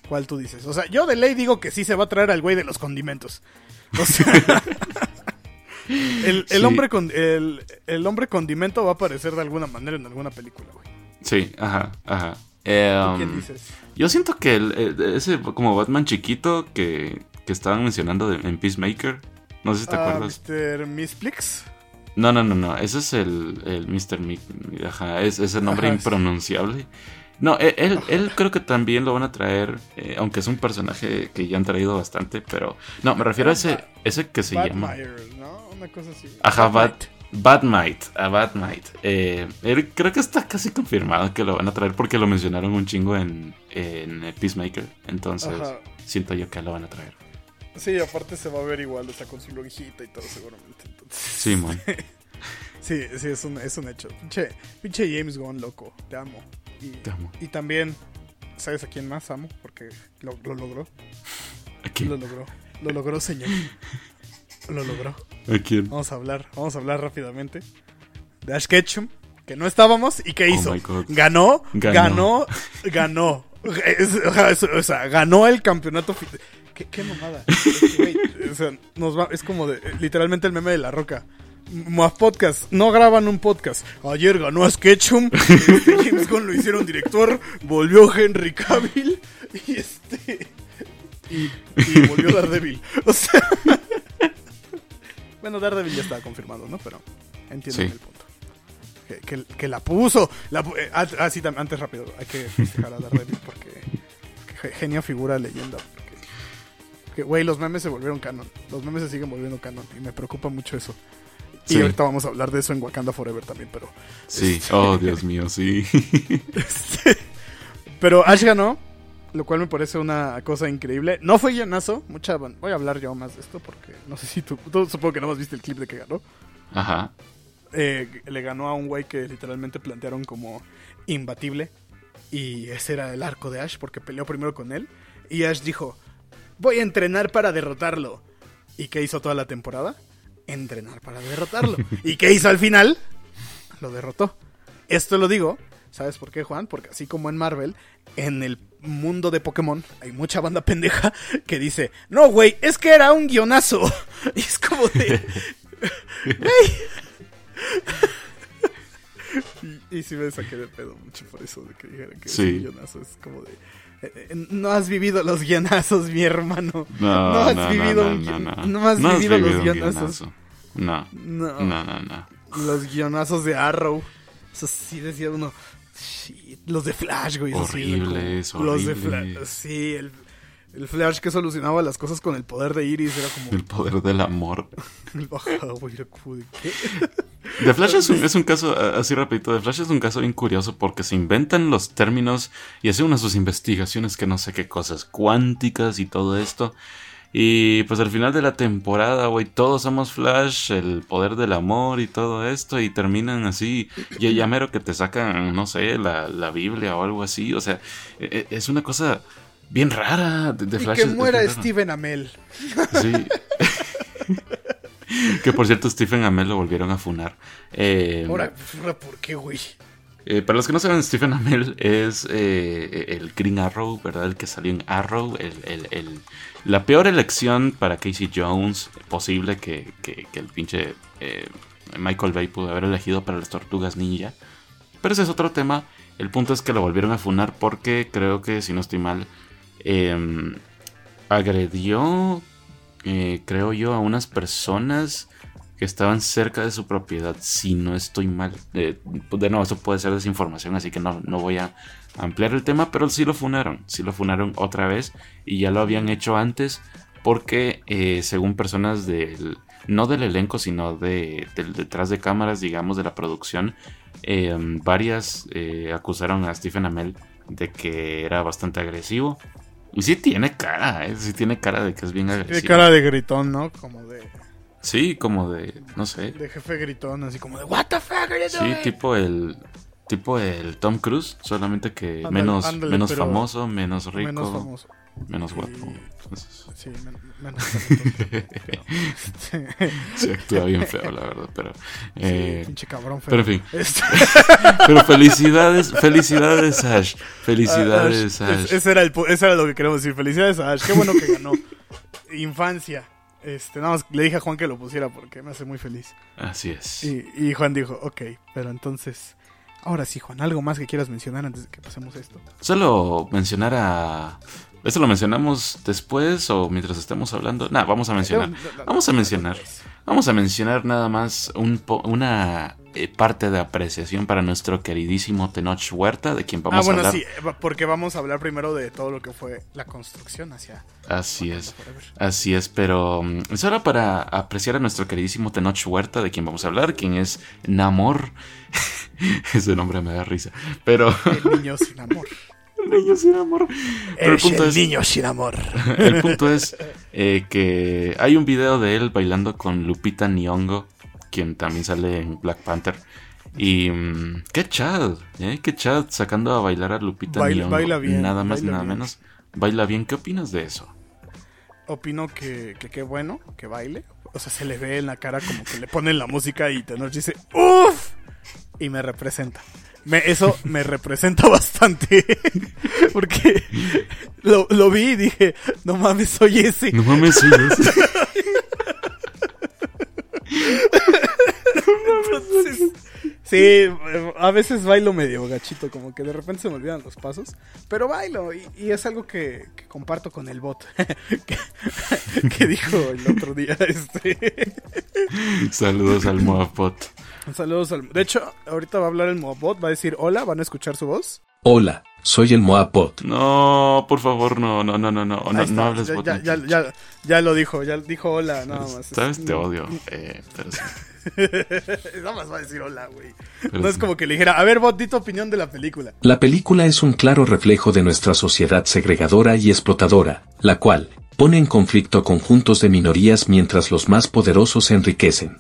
¿Cuál tú dices? O sea, yo de ley digo que sí se va a traer al güey de los condimentos. O sea, *laughs* el, el Sí. hombre con el, el hombre condimento va a aparecer de alguna manera en alguna película, güey. Sí, ajá, ajá. ¿Tú Em, ¿Quién dices? Yo siento que el- ese como Batman chiquito que, que estaban mencionando de- en Peacemaker. No sé si te Ah, acuerdas. Mr. Misplix. No, no, no, no. Ese es el, el Mr. Mi- Ajá, es ese nombre Ajá, sí. impronunciable. No, e- él, él creo que también lo van a traer, eh, aunque es un personaje que ya han traído bastante, pero... No, me refiero a ese, ese que se llama... Batmire, ¿no? Una cosa así. Ajá, Batmite. Bat, Batmite, a Batmite. Eh, él creo que está casi confirmado que lo van a traer porque lo mencionaron un chingo en, en Peacemaker. Entonces, Ajá. siento yo que lo van a traer. Sí, aparte se va a ver igual, o sea, con su logijita y todo seguramente. Entonces, Sí, man. *laughs* Sí, sí, es un, es un hecho. Pinche, pinche James Gunn, loco. Te amo. Y, Te amo. y también, ¿sabes a quién más amo? Porque lo, lo logró. Aquí. Lo logró. Lo logró, señor. Lo logró. ¿A quién? Vamos a hablar, vamos a hablar rápidamente. De Ash Ketchum, que no estábamos y ¿qué Oh hizo? my God. Ganó, ganó, Ganó. ganó. Es- es- o sea, ganó el campeonato. ¿Qué, qué mamada? Es que, o sea, nos va, es como de, literalmente el meme de la roca. Más podcast, no graban un podcast. Ayer ganó a Sketchum, este, *laughs* James Gunn lo hicieron director, volvió Henry Cavill y este y, y volvió Daredevil. O sea, *laughs* Bueno, Daredevil ya estaba confirmado, ¿no? Pero entienden Sí. el punto. Que, que- que la puso. La, eh, ah, ah, sí, antes rápido. Hay que festejar a Daredevil porque, porque ge- genio figura leyenda. Porque, que, güey, los memes se volvieron canon. Los memes se siguen volviendo canon. Y me preocupa mucho eso. Y ahorita vamos a hablar de eso en Wakanda Forever también, pero... Sí, oh Dios mío, sí. *laughs* Pero Ash ganó, lo cual me parece una cosa increíble. No fue guionazo, mucha voy a hablar yo más de esto porque no sé si tú, tú supongo que no has visto el clip de que ganó. Ajá. Eh, le ganó a un güey que literalmente plantearon como imbatible y ese era el arco de Ash porque peleó primero con él y Ash dijo, voy a entrenar para derrotarlo. ¿Y qué hizo toda la temporada? Entrenar para derrotarlo. *laughs* ¿Y qué hizo al final? Lo derrotó. Esto lo digo, ¿sabes por qué, Juan? Porque así como en Marvel, en el mundo de Pokémon hay mucha banda pendeja que dice, no, güey, es que era un guionazo. *laughs* Y es como de... *laughs* "Güey". Y, y sí me saqué de pedo mucho por eso de que dijeran que Sí. un guionazo. Es como de... eh, eh, No has vivido los guionazos, mi hermano. No, No has no, vivido no, un no, no. no has vivido los guionazos. guionazo. No, No. no, no. Los guionazos de Arrow. Eso sí decía uno. "Shit", los de Flash, güey. eso sí, Horribles, como- Los de. Flash. Sí, el, el Flash que solucionaba las cosas con el poder de Iris era como. El poder del amor. *laughs* Güey, como de, ¿qué? The Flash es un, es un caso, así rapidito, The Flash es un caso bien curioso porque se inventan los términos y hace unas sus investigaciones que no sé qué cosas cuánticas y todo esto. Y pues al final de la temporada, güey, todos somos Flash, el poder del amor y todo esto, y terminan así, y ya mero que te sacan, no sé, la, la Biblia o algo así, o sea, e- e- es una cosa bien rara. Y Flash que es- es muera. Steven Amell. Sí. *laughs* que por cierto, Stephen Amell lo volvieron a funar. Eh, Ahora, ¿por qué, güey? eh, para los que no saben, Stephen Amell es eh, el Green Arrow, ¿verdad? El que salió en Arrow. El, el- el- la peor elección para Casey Jones posible que, que- que el pinche Michael Bay pudo haber elegido para las tortugas ninja. Pero ese es otro tema. El punto es que lo volvieron a funar porque creo que, si no estoy mal, em, agredió, eh, creo yo, a unas personas que estaban cerca de su propiedad, si no estoy mal. Eh, de nuevo, eso puede ser desinformación, así que no, no voy a ampliar el tema, pero sí lo funaron, sí lo funaron otra vez y ya lo habían hecho antes porque eh, según personas del, no del elenco, sino de, del detrás de cámaras, digamos, de la producción, eh, varias eh, acusaron a Stephen Amell de que era bastante agresivo. Y sí tiene cara, ¿eh? sí tiene cara de que es bien agresivo. Tiene cara de gritón, ¿no? Como de, Sí, como de, no sé. de jefe gritón, así como de, ¿What the fuck are you Sí, doing?" tipo el tipo el Tom Cruise, solamente que Ándale, menos ándale, menos famoso, menos rico, Menos famoso. menos guapo. Sí, men- menos sí *laughs* *laughs* actúa bien feo, la verdad, pero eh, sí, pinche cabrón feo. pero en fin. *laughs* Este- pero felicidades, felicidades Ash, felicidades Ah, Ash, Ash. es- ese, era el, ese era lo que queremos decir. Felicidades Ash. Qué bueno que ganó. Infancia. Este, nada más le dije a Juan que lo pusiera porque me hace muy feliz. Así es. Y, y Juan dijo, ok, pero entonces... Ahora sí, Juan, ¿algo más que quieras mencionar antes de que pasemos esto? Solo mencionar a ¿Esto lo mencionamos después o mientras estemos hablando? Nah, vamos a mencionar. Vamos a mencionar. Vamos a mencionar nada más un po- una eh, parte de apreciación para nuestro queridísimo Tenoch Huerta, de quien vamos ah, bueno, a hablar. sí, va- porque vamos a hablar primero de todo lo que fue la construcción hacia... Así es. Forever. Así es, pero mm, es hora para apreciar a nuestro queridísimo Tenoch Huerta, de quien vamos a hablar, quien es Namor. *laughs* Ese nombre me da risa. Pero El niño sin amor. *laughs* el *laughs* niño sin amor. Pero el punto el es, niño sin amor. *laughs* el punto es eh, que hay un video de él bailando con Lupita Nyong'o, quien también sale en Black Panther. Y mm, qué chad, ¿eh? Qué chad sacando a bailar a Lupita Baila- Nyong'o. baila bien, Nada más, baila nada bien. menos. Baila bien. ¿Qué opinas de eso? Opino que que qué bueno que baile. O sea, se le ve en la cara como que le ponen la música y Tenoch dice ¡Uf! Y me representa. Me, eso me representa *laughs* bastante. *laughs* Porque lo, lo vi y dije, no mames, soy ese. No mames, sí, es- *laughs* Entonces, sí, a veces bailo medio gachito, como que de repente se me olvidan los pasos, pero bailo y, y es algo que, que comparto con el bot que, que dijo el otro día, este, Saludos al Moabot. Saludos al... De hecho, ahorita va a hablar el Moabot, va a decir hola, van a escuchar su voz. Hola, soy el Moabot. No, por favor, no, no, no, no, no, no, no hables ya, bot. ya, ya, ya, ya lo dijo, ya dijo hola, nada más. Sabes, te odio. Eh, pero sí. *laughs* nada más va a decir hola, güey. No es como que le dijera, a ver, bot, di tu opinión de la película. La película es un claro reflejo de nuestra sociedad segregadora y explotadora, la cual pone en conflicto a conjuntos de minorías mientras los más poderosos se enriquecen.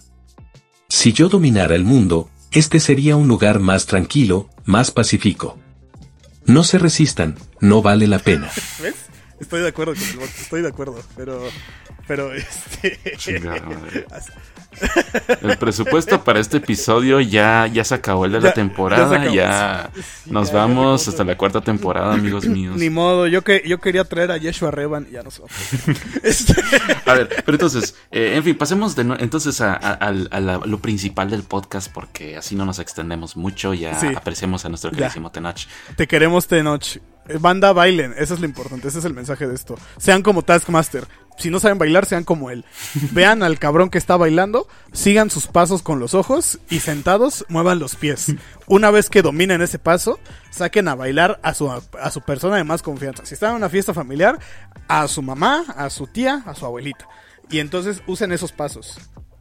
Si yo dominara el mundo, este sería un lugar más tranquilo, más pacífico. No se resistan, no vale la pena. *laughs* ¿Ves? Estoy de acuerdo con el bot, estoy de acuerdo, pero... Pero, este... *laughs* El presupuesto para este episodio ya, ya se acabó el de Ya- la temporada. ya nos ya- vamos hasta la cuarta temporada, amigos míos. Ni modo, yo, que, yo quería traer a Yeshua Revan y ya no se va a poder. *laughs* Este, A ver, pero entonces, eh, en fin, pasemos de nue- entonces a, a- al- a la- lo principal del podcast porque así no nos extendemos mucho. Ya Sí. apreciamos a nuestro queridísimo Tenach. te queremos, Tenoch. Eh, Banda, bailen. Eso es lo importante. Ese es el mensaje de esto. Sean como Taskmaster. Si no saben bailar, sean como él. Vean al cabrón que está bailando, sigan sus pasos con los ojos y sentados muevan los pies. Una vez que dominen ese paso, saquen a bailar a su, a su persona de más confianza. Si están en una fiesta familiar, a su mamá, a su tía, a su abuelita. Y entonces usen esos pasos.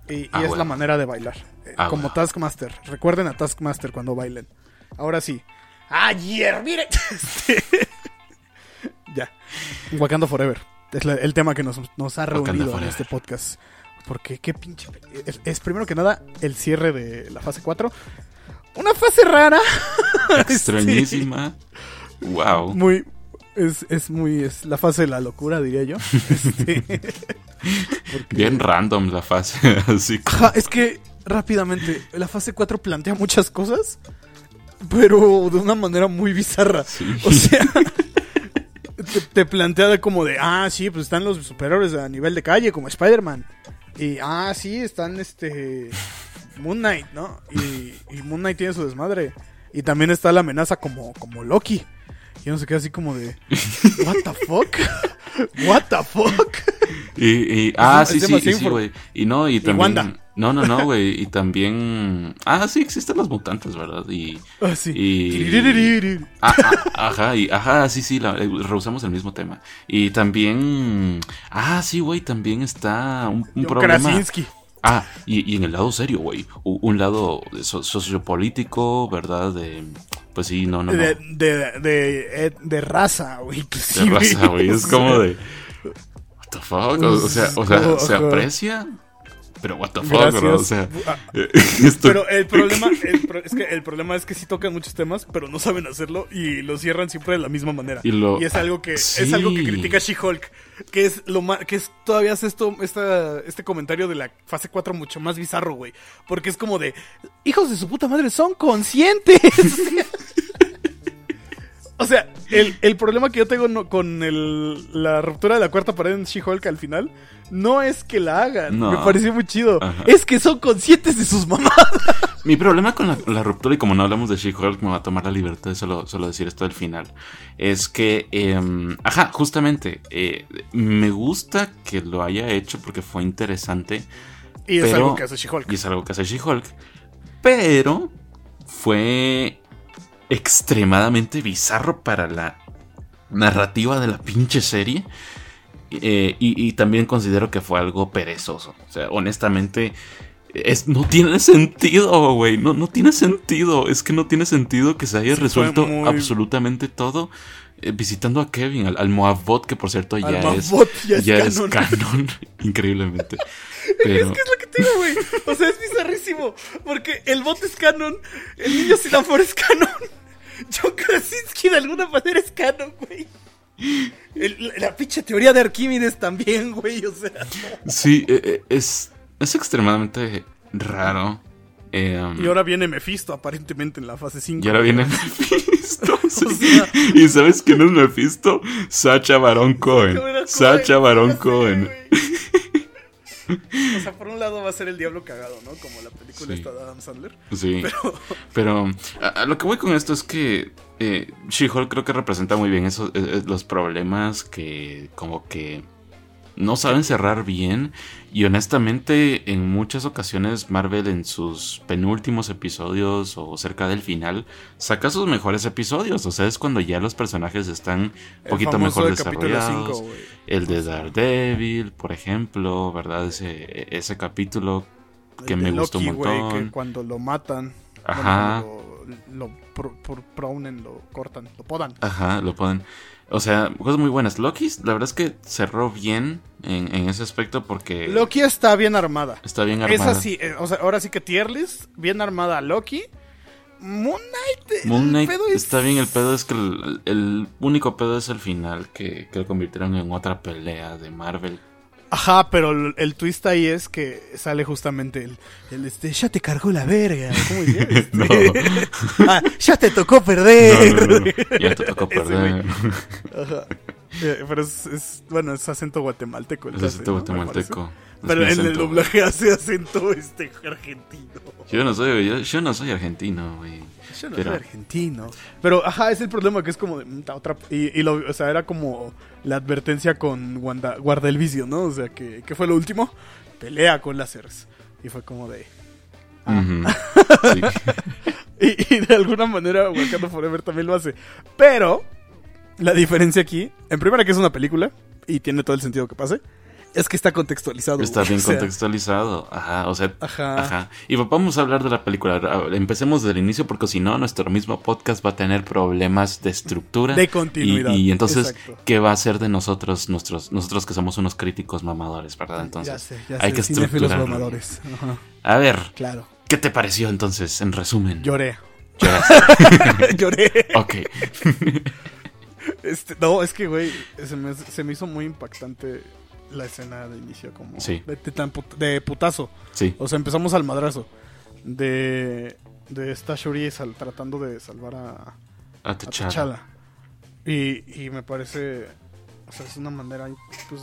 Y, y Ah, es bueno. la manera de bailar. Eh, Ah, como bueno. Taskmaster. Recuerden a Taskmaster cuando bailen. Ahora sí. Ayer, mire. *laughs* Este, *laughs* ya. Wakanda Forever. Es la- el tema que nos, nos ha reunido en este podcast. Porque qué pinche... Es, es primero que nada el cierre de la fase 4. Una fase rara. *laughs* Extrañísima. Wow. Muy... Es, es muy... Es la fase de la locura, diría yo. Este, *laughs* porque- Bien random la fase. *laughs* Así que- Ajá, es que rápidamente, la fase 4 plantea muchas cosas, pero de una manera muy bizarra. Sí. O sea, te, te plantea de como de, ah, sí, pues están los superhéroes a nivel de calle, como Spider-Man. Y, ah, sí, están este. Moon Knight, ¿no? Y, y Moon Knight tiene su desmadre. Y también está la amenaza como, como Loki. Y uno se queda así como de, ¿What the fuck? *laughs* ¿What the fuck? Y, y- ah, es sí, sí, sí, güey. Y no, y también. Wanda. No, no, no, güey. Y también. Ah, sí, existen los mutantes, ¿verdad? Y. Ah, sí. Y- Ah, ah, ajá, y, ajá, sí, sí, la- eh, rehusamos el mismo tema. Y también. Ah, sí, güey, también está un, un problema. Krasinski. Ah, y, y en el lado serio, güey. Un lado so- sociopolítico, ¿verdad? De. Pues sí, no, no, no. De, de, de, eh, de raza, güey. Sí, De raza, güey. Es *laughs* como de. What the fuck? O, o sea, o sea, se aprecia. Pero what the fuck, bro? O sea. Ah, *laughs* esto- Pero el *laughs* problema, el pro- es que el problema es que sí tocan muchos temas, pero no saben hacerlo y lo cierran siempre de la misma manera. Y lo- es algo que Sí. es algo que critica She-Hulk, que es lo ma- que es todavía hace esto esta, este comentario de la fase 4 mucho más bizarro, güey, porque es como de hijos de su puta madre son conscientes. *laughs* O sea, el, el problema que yo tengo no- con el- la ruptura de la cuarta pared en She-Hulk al final no es que la hagan, No. me pareció muy chido. Ajá. Es que son conscientes de sus mamás. *laughs* Mi problema con la, la ruptura, y como no hablamos de She-Hulk, me va a tomar la libertad de solo, solo decir esto al final. Es que, em, ajá, justamente, eh, me gusta que lo haya hecho porque fue interesante. Y es Pero- algo que hace She-Hulk. Y es algo que hace She-Hulk. Pero fue extremadamente bizarro para la narrativa de la pinche serie. Eh, y, y también considero que fue algo perezoso. O sea, honestamente, es, no tiene sentido, güey. No, no tiene sentido. Es que no tiene sentido que se haya Sí, resuelto muy- absolutamente todo eh, visitando a Kevin, al, al Moabot, que por cierto ya, es, ya es ya es canon. canon. *laughs* Increíblemente. Pero, *laughs* Es que es lo que te digo, güey. O sea, es bizarrísimo. Porque el bot es canon. El niño sin amor es canon. John Krasinski de alguna manera es canon, güey. El- la, la pinche teoría de Arquímedes también, güey. O sea, no. Sí, eh, eh, es, es extremadamente raro. Eh, um, Y ahora viene Mephisto, aparentemente, en la fase 5. y ahora viene Mephisto. *laughs* sí. O sea- ¿Y sabes quién es Mephisto? Sacha Baron Cohen. Sacha Baron Cohen. O sea, por un lado va a ser el diablo cagado, ¿no? Como la película Sí. esta de Adam Sandler. Sí. Pero, Pero a, a lo que voy con esto es que eh, She-Hulk creo que representa muy bien esos, eh, eh, los problemas que como que no saben cerrar bien. Y honestamente, en muchas ocasiones Marvel en sus penúltimos episodios o cerca del final saca sus mejores episodios. O sea, es cuando ya los personajes están un poquito mejor desarrollados. cinco, el de Daredevil, por ejemplo, ¿verdad? Ese, ese capítulo que El me gustó Loki, güey, montón. que cuando lo matan, Ajá. bueno, lo, lo pro- pro- prounen, lo cortan, lo podan. Ajá, lo ponen. O sea, cosas muy buenas. Loki, la verdad es que cerró bien en, en ese aspecto porque Loki está bien armada. está bien armada. Eh, o sea, ahora sí que tier list, bien armada Loki. Moon Knight, Moon el Knight pedo es- está bien, el pedo es que el, el único pedo es el final, que, que lo convirtieron en otra pelea de Marvel. Ajá, pero el, el twist ahí es que sale justamente el, el este, ya te cargó la verga. ¿Cómo? *laughs* Este, No. *laughs* ah, ya te tocó perder. no, no, *laughs* Ya te tocó perder. Ajá. Eh, Pero es, es- bueno, es acento guatemalteco. el Es acento guatemalteco. Pero en el doblaje hace acento este argentino. Yo no soy, yo, yo no soy argentino, güey. Yo no Pero- soy argentino. Pero, ajá, es el problema que es como de otra. Y, y lo, o sea, era como la advertencia con Wanda, guarda el vicio, ¿no? O sea, que, que fue lo último. Pelea con láseres. Y fue como de. *laughs* Sí. Y, y de alguna manera Wakanda Forever también lo hace. Pero, la diferencia aquí, en primera que es una película, y tiene todo el sentido que pase, es que está contextualizado. Está güey. bien *laughs* O sea, contextualizado. Ajá, o sea. Ajá. Ajá. Y vamos a hablar de la película. Empecemos del inicio porque si no, nuestro mismo podcast va a tener problemas de estructura. De continuidad, Y, y entonces, exacto. ¿qué va a hacer de nosotros, nuestros, nosotros que somos unos críticos mamadores, verdad? ya Entonces, sé, ya hay sé, que cinéfilos estructurarlo. mamadores. Ajá, A ver, claro. ¿qué te pareció entonces, en resumen? Lloré. Lloraste. *laughs* Lloré. ok. *laughs* Este, no, es que, güey, se me, se me hizo muy impactante la escena de inicio, como Sí. de, putazo. Sí. O sea, empezamos al madrazo. De, de esta Shuri sal- tratando de salvar a, A T'Challa. Y, y me parece, o sea, es una manera, pues...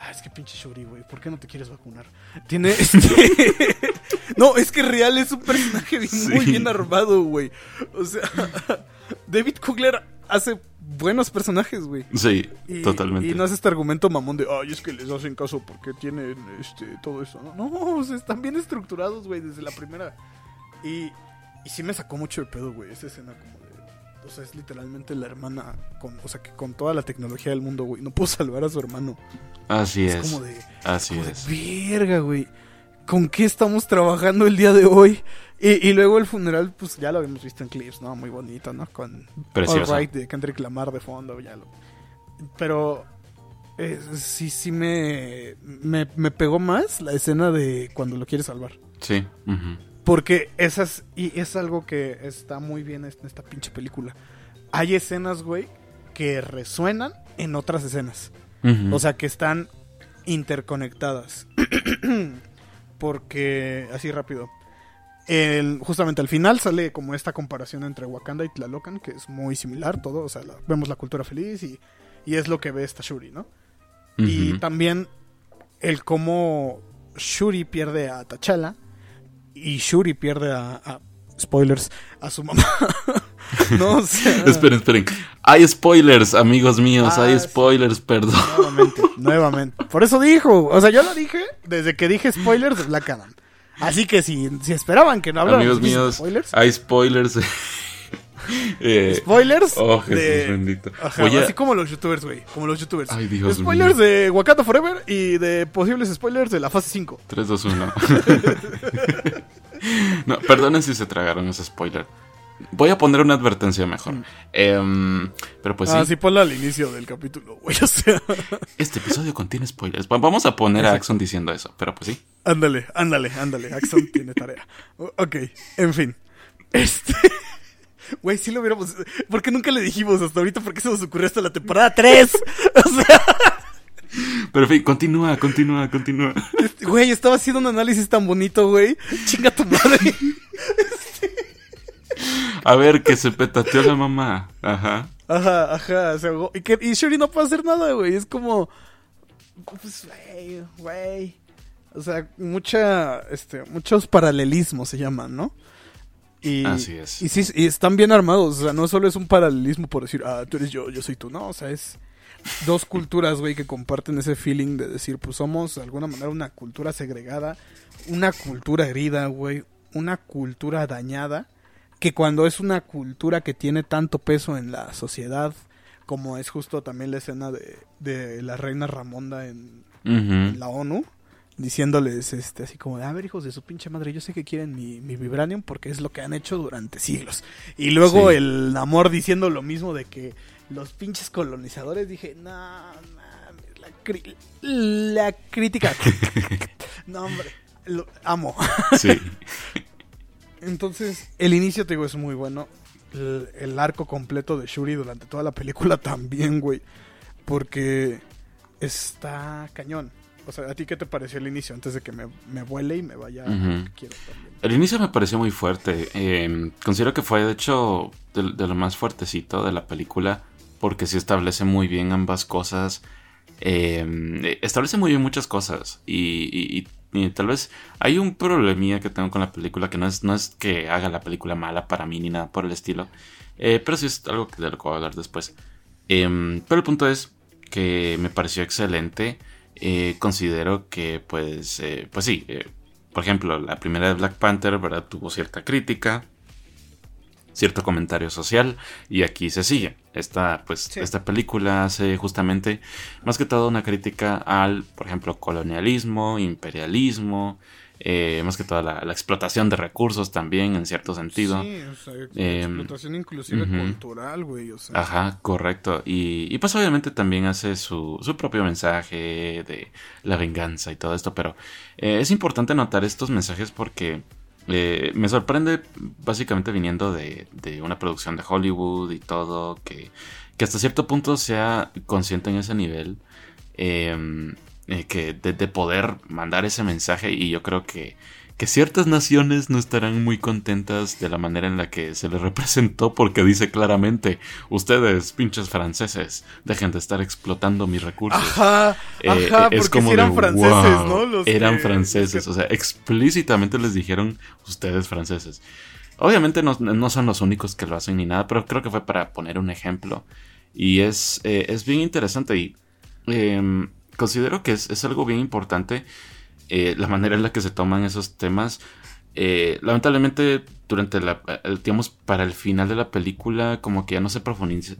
Ah, es que pinche Shuri, güey, ¿por qué no te quieres vacunar? Tiene *laughs* este... *laughs* no, es que real es un personaje muy bien armado, güey. O sea, *laughs* David Kugler hace buenos personajes, güey. Sí, Y, totalmente. Y no es este argumento mamón de, ay, es que les hacen caso porque tienen este, todo eso. No, no o sea, están bien estructurados, güey, desde la primera. Y, y sí me sacó mucho de pedo, güey, esa escena como de... O sea, es literalmente la hermana, con, o sea, que con toda la tecnología del mundo, güey, no pudo salvar a su hermano. Así Es, es. como de, Así como de, es. verga, güey. ¿Con qué estamos trabajando el día de hoy? Y, y luego el funeral, pues ya lo habíamos visto en clips, ¿no? Muy bonito, ¿no? Con Preciosa. All Right de Kendrick Lamar de fondo, ya lo. Pero eh, sí, sí me, me, me pegó más la escena de cuando lo quiere salvar. Sí. Porque esas, y es algo que está muy bien en esta pinche película. Hay escenas, güey, que resuenan en otras escenas. O sea, que están interconectadas. *clears throat* Porque, así rápido. El- justamente al final sale como esta comparación entre Wakanda y Tlalocan, que es muy similar todo. O sea, la- vemos la cultura feliz y, y es lo que ve esta Shuri, ¿no? Y también el cómo Shuri pierde a T'Challa y Shuri pierde a, a- spoilers a su mamá. *laughs* no, o sea, *laughs* Esperen, esperen. Hay spoilers, amigos míos. Ah, hay sí. spoilers, perdón. nuevamente, nuevamente. Por eso dijo, o sea, yo lo dije desde que dije spoilers de Black Adam. Así que si, si esperaban que no habláramos Amigos míos, spoilers, hay spoilers. *laughs* Eh, spoilers oh, Jesús de bendito. Ajá, Voy a- así como los youtubers, güey, como los youtubers. Ay, Dios spoilers mío. de Wakanda Forever y de posibles spoilers de la fase 5. 3, 2, 1. no, perdonen si se tragaron ese spoiler. Voy a poner una advertencia mejor. Em, pero pues sí, Mm. ah, sí, ponla al inicio del capítulo, güey, *laughs* o sea. este episodio contiene spoilers. Va- Vamos a poner a. Axon diciendo eso, pero pues sí. Ándale, ándale, ándale. Axon tiene tarea. Ok, en fin. Este. *laughs* Güey, sí lo hubiéramos. ¿Por qué nunca le dijimos hasta ahorita? ¿Por qué se nos ocurrió hasta la temporada 3? *laughs* O sea, Pero en fin, continúa, continúa, continúa. este, güey, estaba haciendo un análisis tan bonito, güey. Chinga tu madre. A ver, que se petateó la mamá. Ajá. Ajá, ajá, se. Y, que, y Shuri no puede hacer nada, güey. Es como. Pues, güey, güey. O sea, mucha. Este, muchos paralelismos se llaman, ¿no? Y, Así es. Y sí, y están bien armados. O sea, no solo es un paralelismo por decir, ah, tú eres yo, yo soy tú. No, o sea, es. dos *laughs* culturas, güey, que comparten ese feeling de decir, pues somos de alguna manera una cultura segregada, una cultura herida, güey, una cultura dañada, que cuando es una cultura que tiene tanto peso en la sociedad, como es justo también la escena de, de la reina Ramonda en, la ONU, diciéndoles este así como, de, a ver hijos de su pinche madre, yo sé que quieren mi, mi vibranium porque es lo que han hecho durante siglos. Y luego Sí. el amor diciendo lo mismo de que los pinches colonizadores, dije, no, mames, la, cri- la crítica. *laughs* no, hombre, lo amo. Sí. *laughs* Entonces, el inicio, te digo, es muy bueno. El, el arco completo de Shuri durante toda la película *laughs* también, güey. Porque está cañón. O sea, ¿a ti qué te pareció el inicio? Antes de que me, me vuele y me vaya que quiero también. El inicio me pareció muy fuerte. eh, considero que fue, de hecho, de, de lo más fuertecito de la película. Porque sí establece muy bien ambas cosas. eh, establece muy bien muchas cosas. Y, y- y- y tal vez hay un problemilla que tengo con la película. Que no es, no es que haga la película mala para mí ni nada por el estilo. eh, pero sí es algo de lo que voy a hablar después. Em, pero el punto es que me pareció excelente. Eh, considero que, pues, eh, pues sí, por ejemplo, la primera de Black Panther, ¿verdad? Tuvo cierta crítica, cierto comentario social, y aquí se sigue. Esta, pues, Sí. esta película hace justamente, más que todo, una crítica al, por ejemplo, colonialismo, imperialismo, eh, más que todo la, la explotación de recursos también, en cierto sentido. Sí, o sea, Em, explotación inclusive cultural, güey. O sea, Ajá, correcto. Y, y pues obviamente también hace su, su propio mensaje de la venganza y todo esto, pero eh, es importante notar estos mensajes porque eh, me sorprende básicamente viniendo de, una producción de Hollywood y todo, que, hasta cierto punto sea consciente en ese nivel, eh, eh, que de poder mandar ese mensaje y yo creo que que ciertas naciones no estarán muy contentas de la manera en la que se les representó porque dice claramente, ustedes, pinches franceses, dejen de estar explotando mis recursos. Ajá, Eh, ajá, es porque como eran de, franceses, "Wow". ¿no? Los eran que- franceses, que- o sea, explícitamente les dijeron ustedes franceses. Obviamente no, no son los únicos que lo hacen ni nada, pero creo que fue para poner un ejemplo. Y es, eh, es bien interesante y em, considero que es, es algo bien importante eh, la manera en la que se toman esos temas. Eh, lamentablemente, durante la, digamos, para el final de la película, como que ya no se profundiza,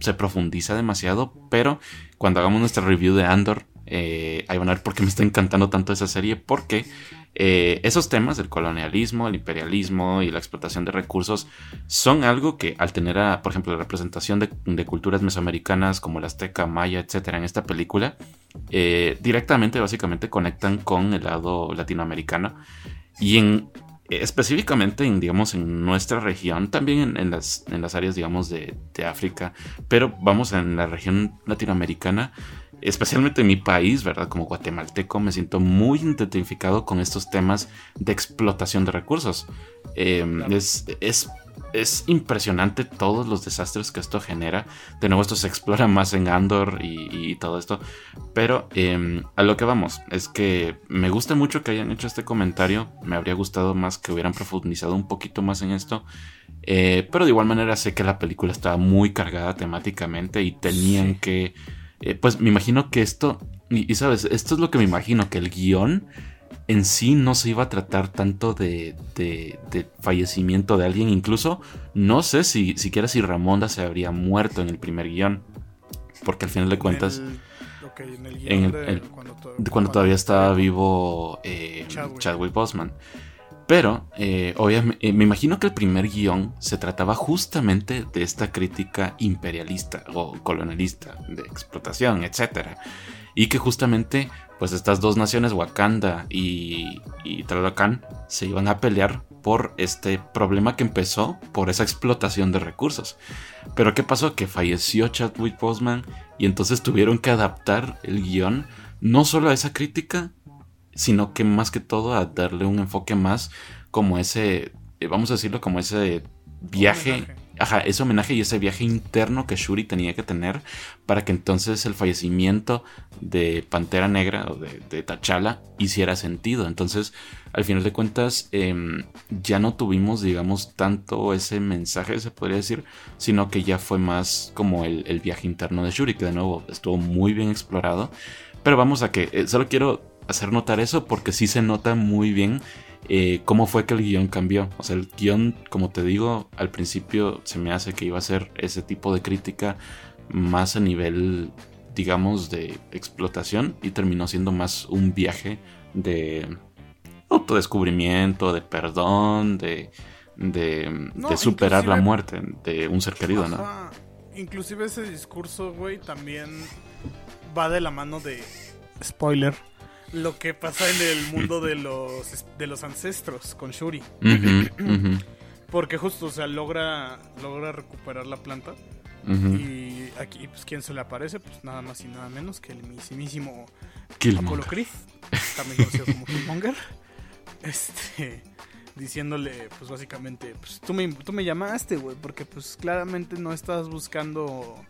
se profundiza demasiado, pero cuando hagamos nuestra review de Andor, eh, ahí van a ver por qué me está encantando tanto esa serie, porque eh, esos temas, el colonialismo, el imperialismo y la explotación de recursos, son algo que al tener, a, por ejemplo, la representación de, culturas mesoamericanas como la azteca, maya, etcétera, en esta película, eh, directamente, básicamente, conectan con el lado latinoamericano. Y en específicamente en, digamos, en nuestra región, también en, en las, en las áreas, digamos, de, de África, pero vamos en la región latinoamericana, especialmente en mi país, ¿verdad? Como guatemalteco, me siento muy identificado con estos temas de explotación de recursos. Eh, es, es, es impresionante todos los desastres que esto genera. De nuevo, esto se explora más en Andor y, y todo esto. Pero eh, a lo que vamos, es que me gusta mucho que hayan hecho este comentario. Me habría gustado más que hubieran profundizado un poquito más en esto. Eh, pero de igual manera sé que la película estaba muy cargada temáticamente y tenían Sí. que... eh, pues me imagino que esto... Y, y sabes, esto es lo que me imagino, que el guion en sí no se iba a tratar tanto de, de- de fallecimiento de alguien. Incluso no sé si siquiera si Ramonda se habría muerto en el primer guion. Porque al final de cuentas, En el, ok, en el en guion el- de el- cuando, to- de cuando todavía estaba vivo eh, Chadwick. Chadwick. Boseman. Pero, eh, obviamente, me imagino que el primer guion se trataba justamente de esta crítica imperialista o colonialista, de explotación, etcétera. Y que justamente, pues estas dos naciones, Wakanda y, y se iban a pelear por este problema que empezó por esa explotación de recursos. Pero ¿qué pasó? Que falleció Chadwick Boseman y entonces tuvieron que adaptar el guion no solo a esa crítica, sino que más que todo a darle un enfoque más como ese, eh, vamos a decirlo, como ese viaje, ajá, ese homenaje y ese viaje interno que Shuri tenía que tener para que entonces el fallecimiento de Pantera Negra o de, de T'Challa hiciera sentido. Entonces, al final de cuentas, em, ya no tuvimos, digamos, tanto ese mensaje, se podría decir, sino que ya fue más como el, el viaje interno de Shuri, que de nuevo estuvo muy bien explorado. Pero vamos a que, eh, solo quiero hacer notar eso porque sí se nota muy bien eh, cómo fue que el guion cambió. O sea, el guion, como te digo, al principio se me hace que iba a ser ese tipo de crítica más a nivel, digamos, de explotación y terminó siendo más un viaje de autodescubrimiento, de perdón, de, de, No, de superar la muerte de un ser querido, ¿no? Ajá. Inclusive ese discurso, güey, también va de la mano de spoiler. Lo que pasa en el mundo de los de los ancestros con Shuri. Porque justo, o sea, logra, logra recuperar la planta. Y aquí, pues, ¿quién se le aparece? Pues nada más y nada menos que el mismísimo. Apollo Creed, también conocido como Killmonger. Este, diciéndole, pues básicamente, pues tú me, tú me llamaste, güey, porque pues claramente no estás buscando...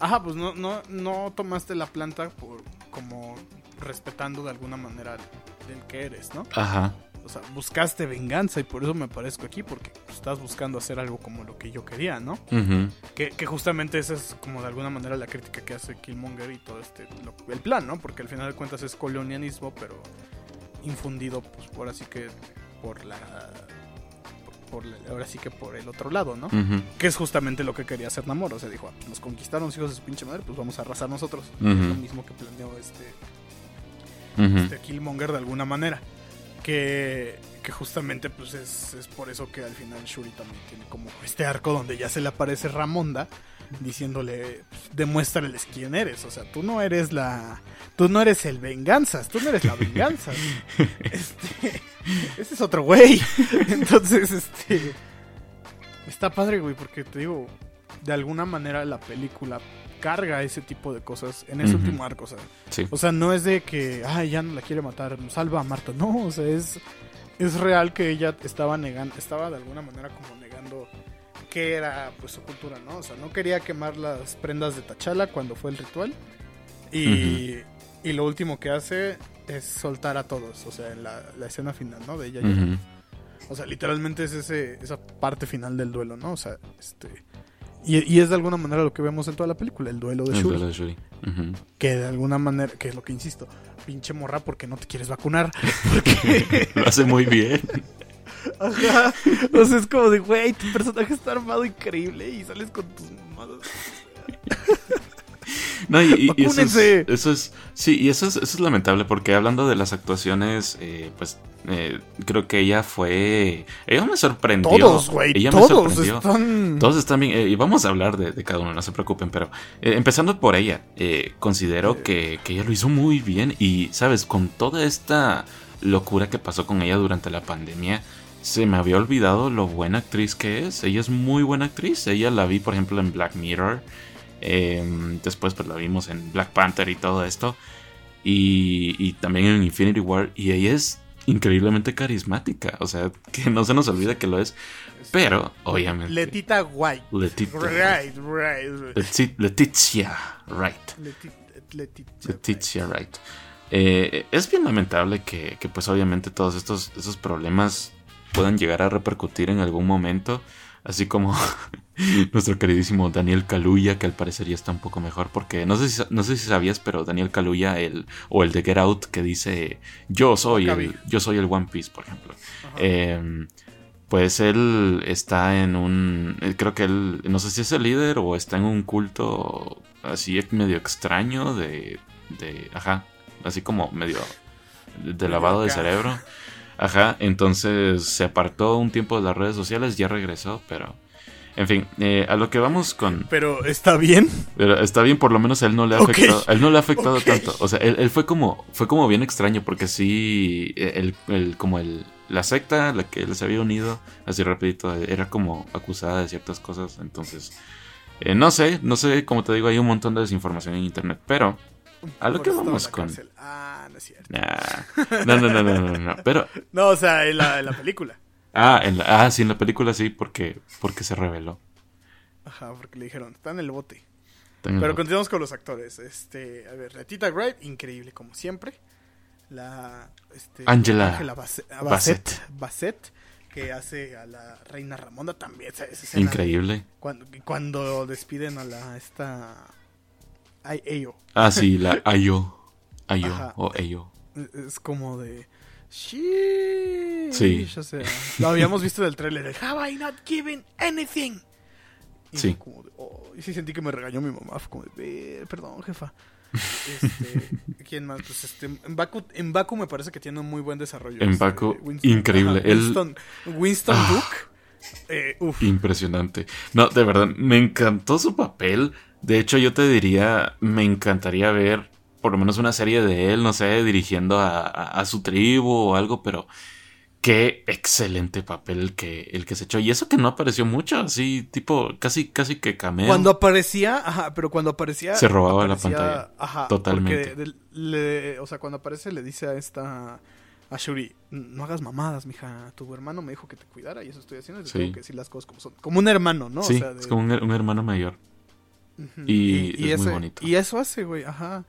Ajá, pues no, no, no tomaste la planta por como respetando de alguna manera del que eres, ¿no? Ajá. O sea, buscaste venganza y por eso me aparezco aquí, porque estás buscando hacer algo como lo que yo quería, ¿no? ujú. Que, que justamente esa es como de alguna manera la crítica que hace Killmonger y todo este lo- el plan, ¿no? Porque al final de cuentas es colonialismo, pero infundido pues por así que por la por, ahora sí que por el otro lado, ¿no? Que es justamente lo que quería hacer Namor, o sea, dijo, "Ah, nos conquistaron los hijos de su pinche madre, pues vamos a arrasar nosotros. Ujú. Lo mismo que planeó este este Killmonger de alguna manera. Que, que justamente pues es, es por eso que al final Shuri también tiene como este arco donde ya se le aparece Ramonda diciéndole, pues, demuéstrales quién eres. O sea, tú no eres la... Tú no eres el venganzas, tú no eres la *laughs* venganza. *laughs* este, ese es otro güey. *laughs* Entonces, este... Está padre, güey, porque te digo, de alguna manera la película carga ese tipo de cosas en ese último arco. O sea, Sí. o sea, no es de que, ay, ya no la quiere matar, salva a Marta. No, o sea, es, es real que ella estaba negando, estaba de alguna manera como negando que era pues su cultura, ¿no? O sea, no quería quemar las prendas de Tachala cuando fue el ritual. Y, y lo último que hace es soltar a todos, o sea, en la, la escena final, ¿no? De ella. Ujú. O sea, literalmente es ese, esa parte final del duelo, ¿no? O sea, este... Y, y es de alguna manera lo que vemos en toda la película, el duelo de El Shuri duelo de Shuri. Que de alguna manera, que es lo que insisto, pinche morra porque no te quieres vacunar. *laughs* Porque, *laughs* Lo hace muy bien. *laughs* ajá, o sea, es como de, güey, tu personaje está armado increíble y sales con tus mamadas. No, y, eso, es, ¡Vacúnense! eso es- sí, y eso es, eso es lamentable porque hablando de las actuaciones, eh, pues eh, creo que ella fue, ella me sorprendió. Todos, güey, ella me todos sorprendió. están... Todos están bien, eh, y vamos a hablar de, de cada uno, no se preocupen, pero eh, empezando por ella, considero que, que ella lo hizo muy bien y, sabes, con toda esta locura que pasó con ella durante la pandemia, se me había olvidado lo buena actriz que es. Ella es muy buena actriz, ella la vi, por ejemplo, en Black Mirror, eh, después pues la vimos en Black Panther y todo esto, y, y también en Infinity War, y ella es increíblemente carismática, o sea, que no se nos olvida que lo es, pero obviamente... Letita White. Letita. Right, right. Leti- Leticia Wright. Leti- Letita. Leticia Wright. Eh, es bien lamentable que, que, pues obviamente todos estos, estos problemas puedan llegar a repercutir en algún momento. Así como *laughs* *laughs* nuestro queridísimo Daniel Kaluuya, que al parecer ya está un poco mejor. Porque no sé si, no sé si sabías, pero Daniel Kaluuya, el, o el de Get Out, que dice yo soy el, yo soy el One Piece, por ejemplo. Eh, pues él está en un. eh, Creo que él. No sé si es el líder o está en un culto así medio extraño de. de ajá. Así como medio. de lavado de cerebro. Ajá. Entonces se apartó un tiempo de las redes sociales, ya regresó, pero. En fin, eh, a lo que vamos con. Pero está bien. Pero está bien, por lo menos a él no le ha afectado, a él no le ha afectado tanto. O sea, él, él fue como, fue como bien extraño, porque sí, el, el- como el, la secta a la que él se había unido, así rapidito, era como acusada de ciertas cosas. Entonces, eh, no sé, no sé, como te digo, hay un montón de desinformación en internet, pero a lo que vamos con. Ah, no es cierto. Nah. No, no, no, no, no, no. Pero, *laughs* No, o sea, en la, en la película. Ah, en la, ah, sí, en la película sí, porque, porque se reveló. Ajá, porque le dijeron, está en el bote. Pero continuamos con los actores. Este, a ver, Letita Wright, increíble como siempre. La este, Angela Angela Bassett, Bassett. Que hace a la reina Ramonda también. Increíble. Cuando, cuando despiden a la esta ay, Ayo. Ah, sí, la *laughs* Ayo. Ayo o Ayo. Es como de Sheesh. Sí. O sea, lo habíamos visto del tráiler. de, Have I not given anything? Y Sí. fue como de, oh, y sí sentí que me regañó mi mamá. Fue como de, "Ve, perdón, jefa. Este, *laughs* ¿Quién más? Pues este, Mbaku, Mbaku me parece que tiene un muy buen desarrollo. Mbaku, este, increíble. Él- Winston, Winston Ah. Duke. eh, uf. Impresionante. No, de verdad, me encantó su papel. De hecho, yo te diría, me encantaría ver por lo menos una serie de él, no sé, dirigiendo a, a- a su tribu o algo, pero qué excelente papel el que, el que se echó. Y eso que no apareció mucho, así, tipo, casi, casi que cameo. Cuando aparecía, ajá, pero cuando aparecía. Se robaba la pantalla. Ajá. Totalmente. porque de- le- o sea, cuando aparece le dice a esta. A Shuri, no hagas mamadas, mija. Tu hermano me dijo que te cuidara y eso estoy haciendo. Sí. tengo que decir las cosas como son. Como un hermano, ¿no? sí, o sea, de- es como un, her- un hermano mayor. Y es muy bonito. Y eso hace, güey, ajá.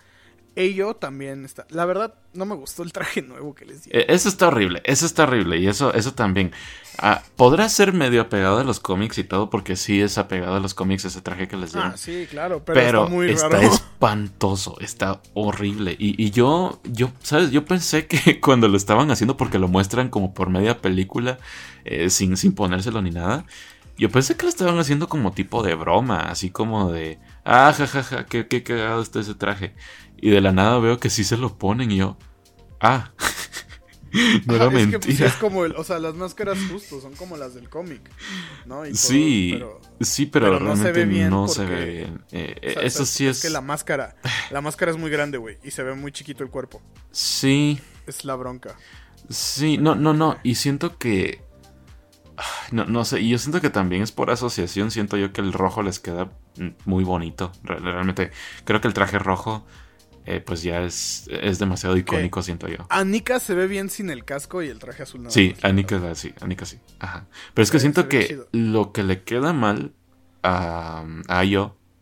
Ello también está. La verdad, no me gustó el traje nuevo que les dieron. Eh, Eso está horrible, eso está horrible y eso, eso también. Ah, podrá ser medio apegado a los cómics y todo, porque sí es apegado a los cómics ese traje que les dieron. ah, sí, claro, pero, pero está muy está raro. espantoso, está horrible. Y, y yo, yo, ¿sabes? Yo pensé que *laughs* cuando lo estaban haciendo, porque lo muestran como por media película, eh, sin, sin ponérselo ni nada, yo pensé que lo estaban haciendo como tipo de broma, así como de, ah, jajaja, qué, qué cagado está ese traje. Y de la nada veo que sí se lo ponen y yo, ah, *laughs* no era Ajá, es que, pues, es como el, o sea, las máscaras justo son como las del cómic, ¿no? Y todo, Sí, pero, sí, pero, pero no se realmente ve bien no se ve bien. Eh, o sea, eso es- sí es. que la máscara, la máscara es muy grande, güey, y se ve muy chiquito el cuerpo. Sí, Es la bronca. sí, no, no, no. Y siento que. No, no sé, y yo siento que también es por asociación. Siento yo que el rojo les queda muy bonito. Re- Realmente, creo que el traje rojo, eh, pues ya es, es demasiado icónico, siento yo. Anika se ve bien sin el casco y el traje azul Sí. Anika sí, Anika sí. Ajá. Pero es que siento que chido. lo que le queda mal a, a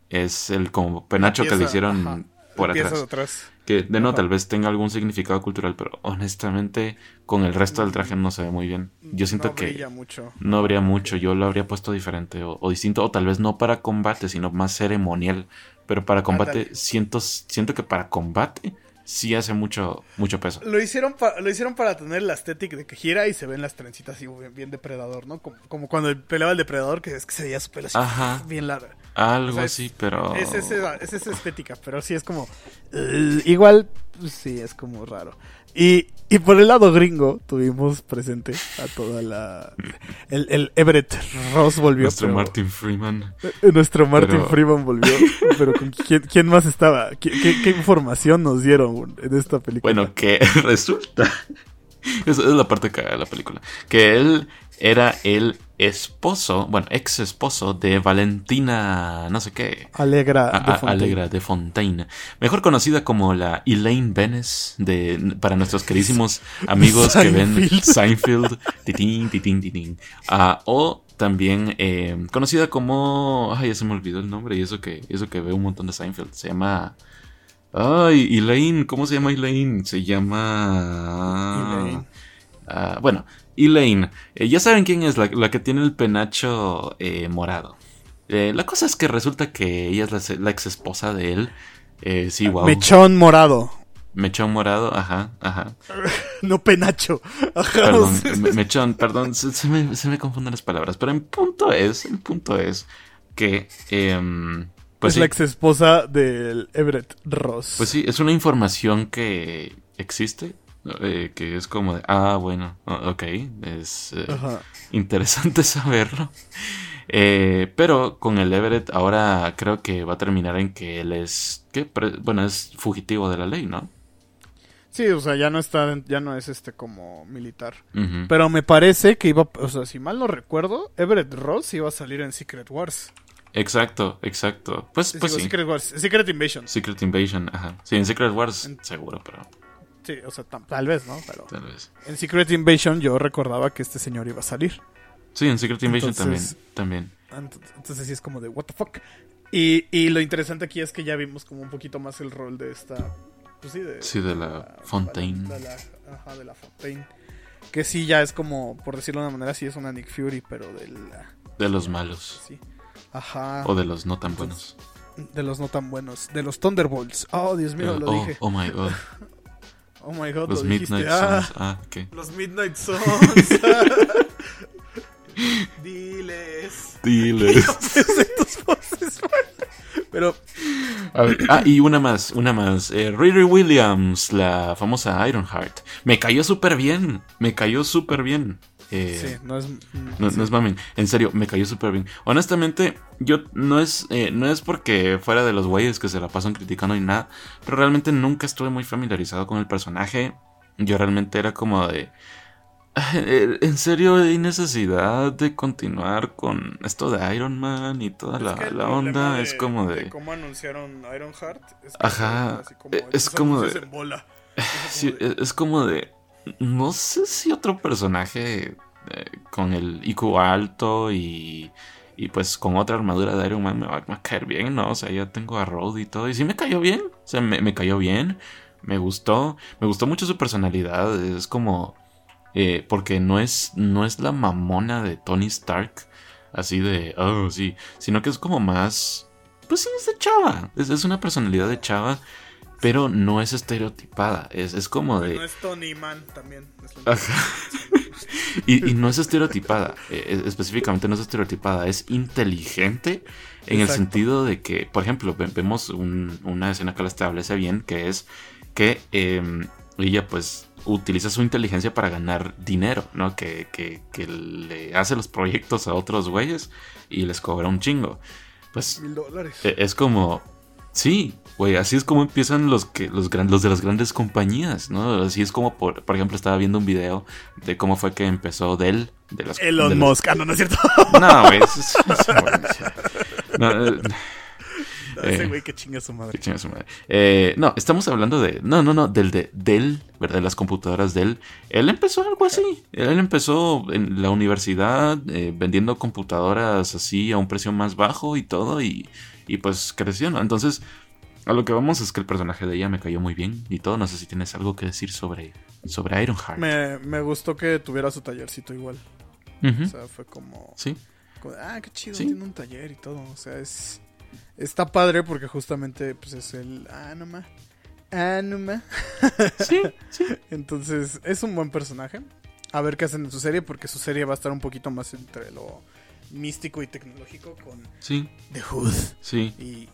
es el como penacho que le hicieron ajá, por atrás. Que de no, Ajá. tal vez tenga algún significado cultural, pero honestamente con el resto del traje no se ve muy bien. Yo siento no que mucho. no habría mucho, yo lo habría puesto diferente o, o distinto, o tal vez no para combate, sino más ceremonial. Pero para combate, siento, siento que para combate sí hace mucho, mucho peso. Lo hicieron, lo hicieron para tener la estética de que gira y se ven las trencitas así bien, bien depredador, ¿no? Como, como cuando peleaba el depredador, que es que se veía su pelo así Ajá. bien larga. Algo O sea, es- así, pero... Es, esa, es esa estética, pero sí es como. eh, igual, sí, es como raro. Y, y por el lado gringo, tuvimos presente a toda la. El, el Everett Ross volvió. Nuestro pero- Martin Freeman. eh, Nuestro Martin Pero- Freeman volvió. *laughs* Pero ¿con quién, quién más estaba? ¿Qué, qué, qué información nos dieron en esta película? Bueno, que *laughs* resulta. *laughs* Esa es la parte cagada de la película. Que él era el esposo, bueno, ex esposo de Valentina, no sé qué. Alegra. A- de a- Fontaine. Alegra de Fontaine. Mejor conocida como la Elaine Benes de, para nuestros queridísimos *laughs* amigos que ven Seinfeld. Titín, titín, titín. Ah, o también eh, conocida como. Ay, ya se me olvidó el nombre y eso que, eso que veo un montón de Seinfeld. Se llama. Ay, Elaine. ¿Cómo se llama Elaine? Se llama. Elaine. Ah, bueno, Elaine. Eh, ya saben quién es la, la que tiene el penacho eh, morado. Eh, la cosa es que resulta que ella es la, la ex esposa de él. Eh, sí, wow. Mechón morado. Mechón morado, ajá, ajá. *laughs* No penacho. Ajá, Perdón, me- mechón, perdón, se, se me, se me confunden las palabras. Pero el punto es, el punto es que, em, pues es sí, la ex esposa del Everett Ross. pues sí, es una información que existe, eh, que es como de, ah, bueno, ok, es eh, interesante *laughs* saberlo. Eh, pero con el Everett ahora creo que va a terminar en que él es, ¿qué? Bueno, es fugitivo de la ley, ¿no? Sí, o sea, ya no está, ya no es este como militar. Pero me parece que iba, o sea, si mal no recuerdo, Everett Ross iba a salir en Secret Wars. Exacto, exacto. Pues, pues Digo, sí. Secret Wars, Secret Invasion. Secret Invasion, ajá. Sí, en Secret Wars En- seguro, pero Sí, o sea, tal vez, ¿no? Pero tal vez. en Secret Invasion yo recordaba que este señor iba a salir. Sí, en Secret Invasion Entonces- también. También. Ent- Entonces sí es como de what the fuck. Y, y lo interesante aquí es que ya vimos como un poquito más el rol de esta. Pues sí, de, Sí, de la Fontaine. De la, ajá, de la Fontaine. Que sí, ya es como, por decirlo de una manera, sí es una Nick Fury, pero de la. De los malos. Sí. Ajá. O de los no tan buenos. De los no tan buenos. De los Thunderbolts. Oh, Dios mío, Eh, lo oh, dije. oh my god. *laughs* Oh my god, Los lo. Midnight Ah, Suns. Ah, ok. Los Midnight Suns. *laughs* Diles. Diles. *laughs* Pero A ver, ah, y una más, una más. Eh, Riri Williams, la famosa Ironheart. Me cayó súper bien. Me cayó súper bien. Eh, sí, no es. No, sí. no es mamen, en serio, me cayó súper bien. Honestamente, yo no es, eh, no es porque fuera de los güeyes que se la pasan criticando ni nada, pero realmente nunca estuve muy familiarizado con el personaje. Yo realmente era como de... "Eh, En serio, hay necesidad de continuar con esto de Iron Man y toda la, Es la onda. de- es como de... cómo anunciaron Ironheart. Es que Ajá, como es como anuncios de- en bola. *laughs* Sí, Es como de- es es como de. No sé si otro personaje eh, con el IQ alto y, y pues con otra armadura de Iron Man me va, a caer bien, ¿no? O sea, ya tengo a Road y todo. Y sí me cayó bien. O sea, me, me cayó bien. Me gustó. Me gustó mucho su personalidad. Es como. eh, porque no es, no es la mamona de Tony Stark. Así de. Oh, sí. Sino que es como más. Pues sí, es de chava. Es, es una personalidad de chava pero no es estereotipada. Es, es como de. No es Tony Man también. y, y no es estereotipada. eh, específicamente no es estereotipada. Es inteligente en el sentido de que, por ejemplo, ve- vemos un- una escena que la establece bien, que es que eh, ella pues utiliza su inteligencia para ganar dinero, ¿no? Que, que, que le hace los proyectos a otros güeyes y les cobra un chingo. Pues Mil dólares. e- Es como. Sí, güey, así es como empiezan los que los, gran- los de las grandes compañías, ¿no? Así es como, por, por ejemplo, estaba viendo un video de cómo fue que empezó Dell. De las, Elon de las- Musk. Ah, no, no es cierto. No, güey, eso es- eso es bueno, ya. No, eh, *laughs* Ese Eh. güey que chinga su qué madre. chinga su madre. Eh, no, estamos hablando de. No, no, no, del de Dell, ¿verdad? De las computadoras Dell. Él empezó algo así. Él empezó en la universidad eh, vendiendo computadoras así a un precio más bajo y todo. Y, y pues creció, ¿no? Entonces, a lo que vamos es que el personaje de ella me cayó muy bien y todo. No sé si tienes algo que decir sobre, sobre Ironheart. Me, me gustó que tuviera su tallercito igual. O sea, fue como, Sí, como, Ah, qué chido. Sí. Tiene un taller y todo. O sea, es. Está padre porque justamente pues es el. Ah, no ma. Ah, no ma. *laughs* sí, sí. Entonces, es un buen personaje. A ver qué hacen en su serie, porque su serie va a estar un poquito más entre lo místico y tecnológico con Sí, The Hood sí. y,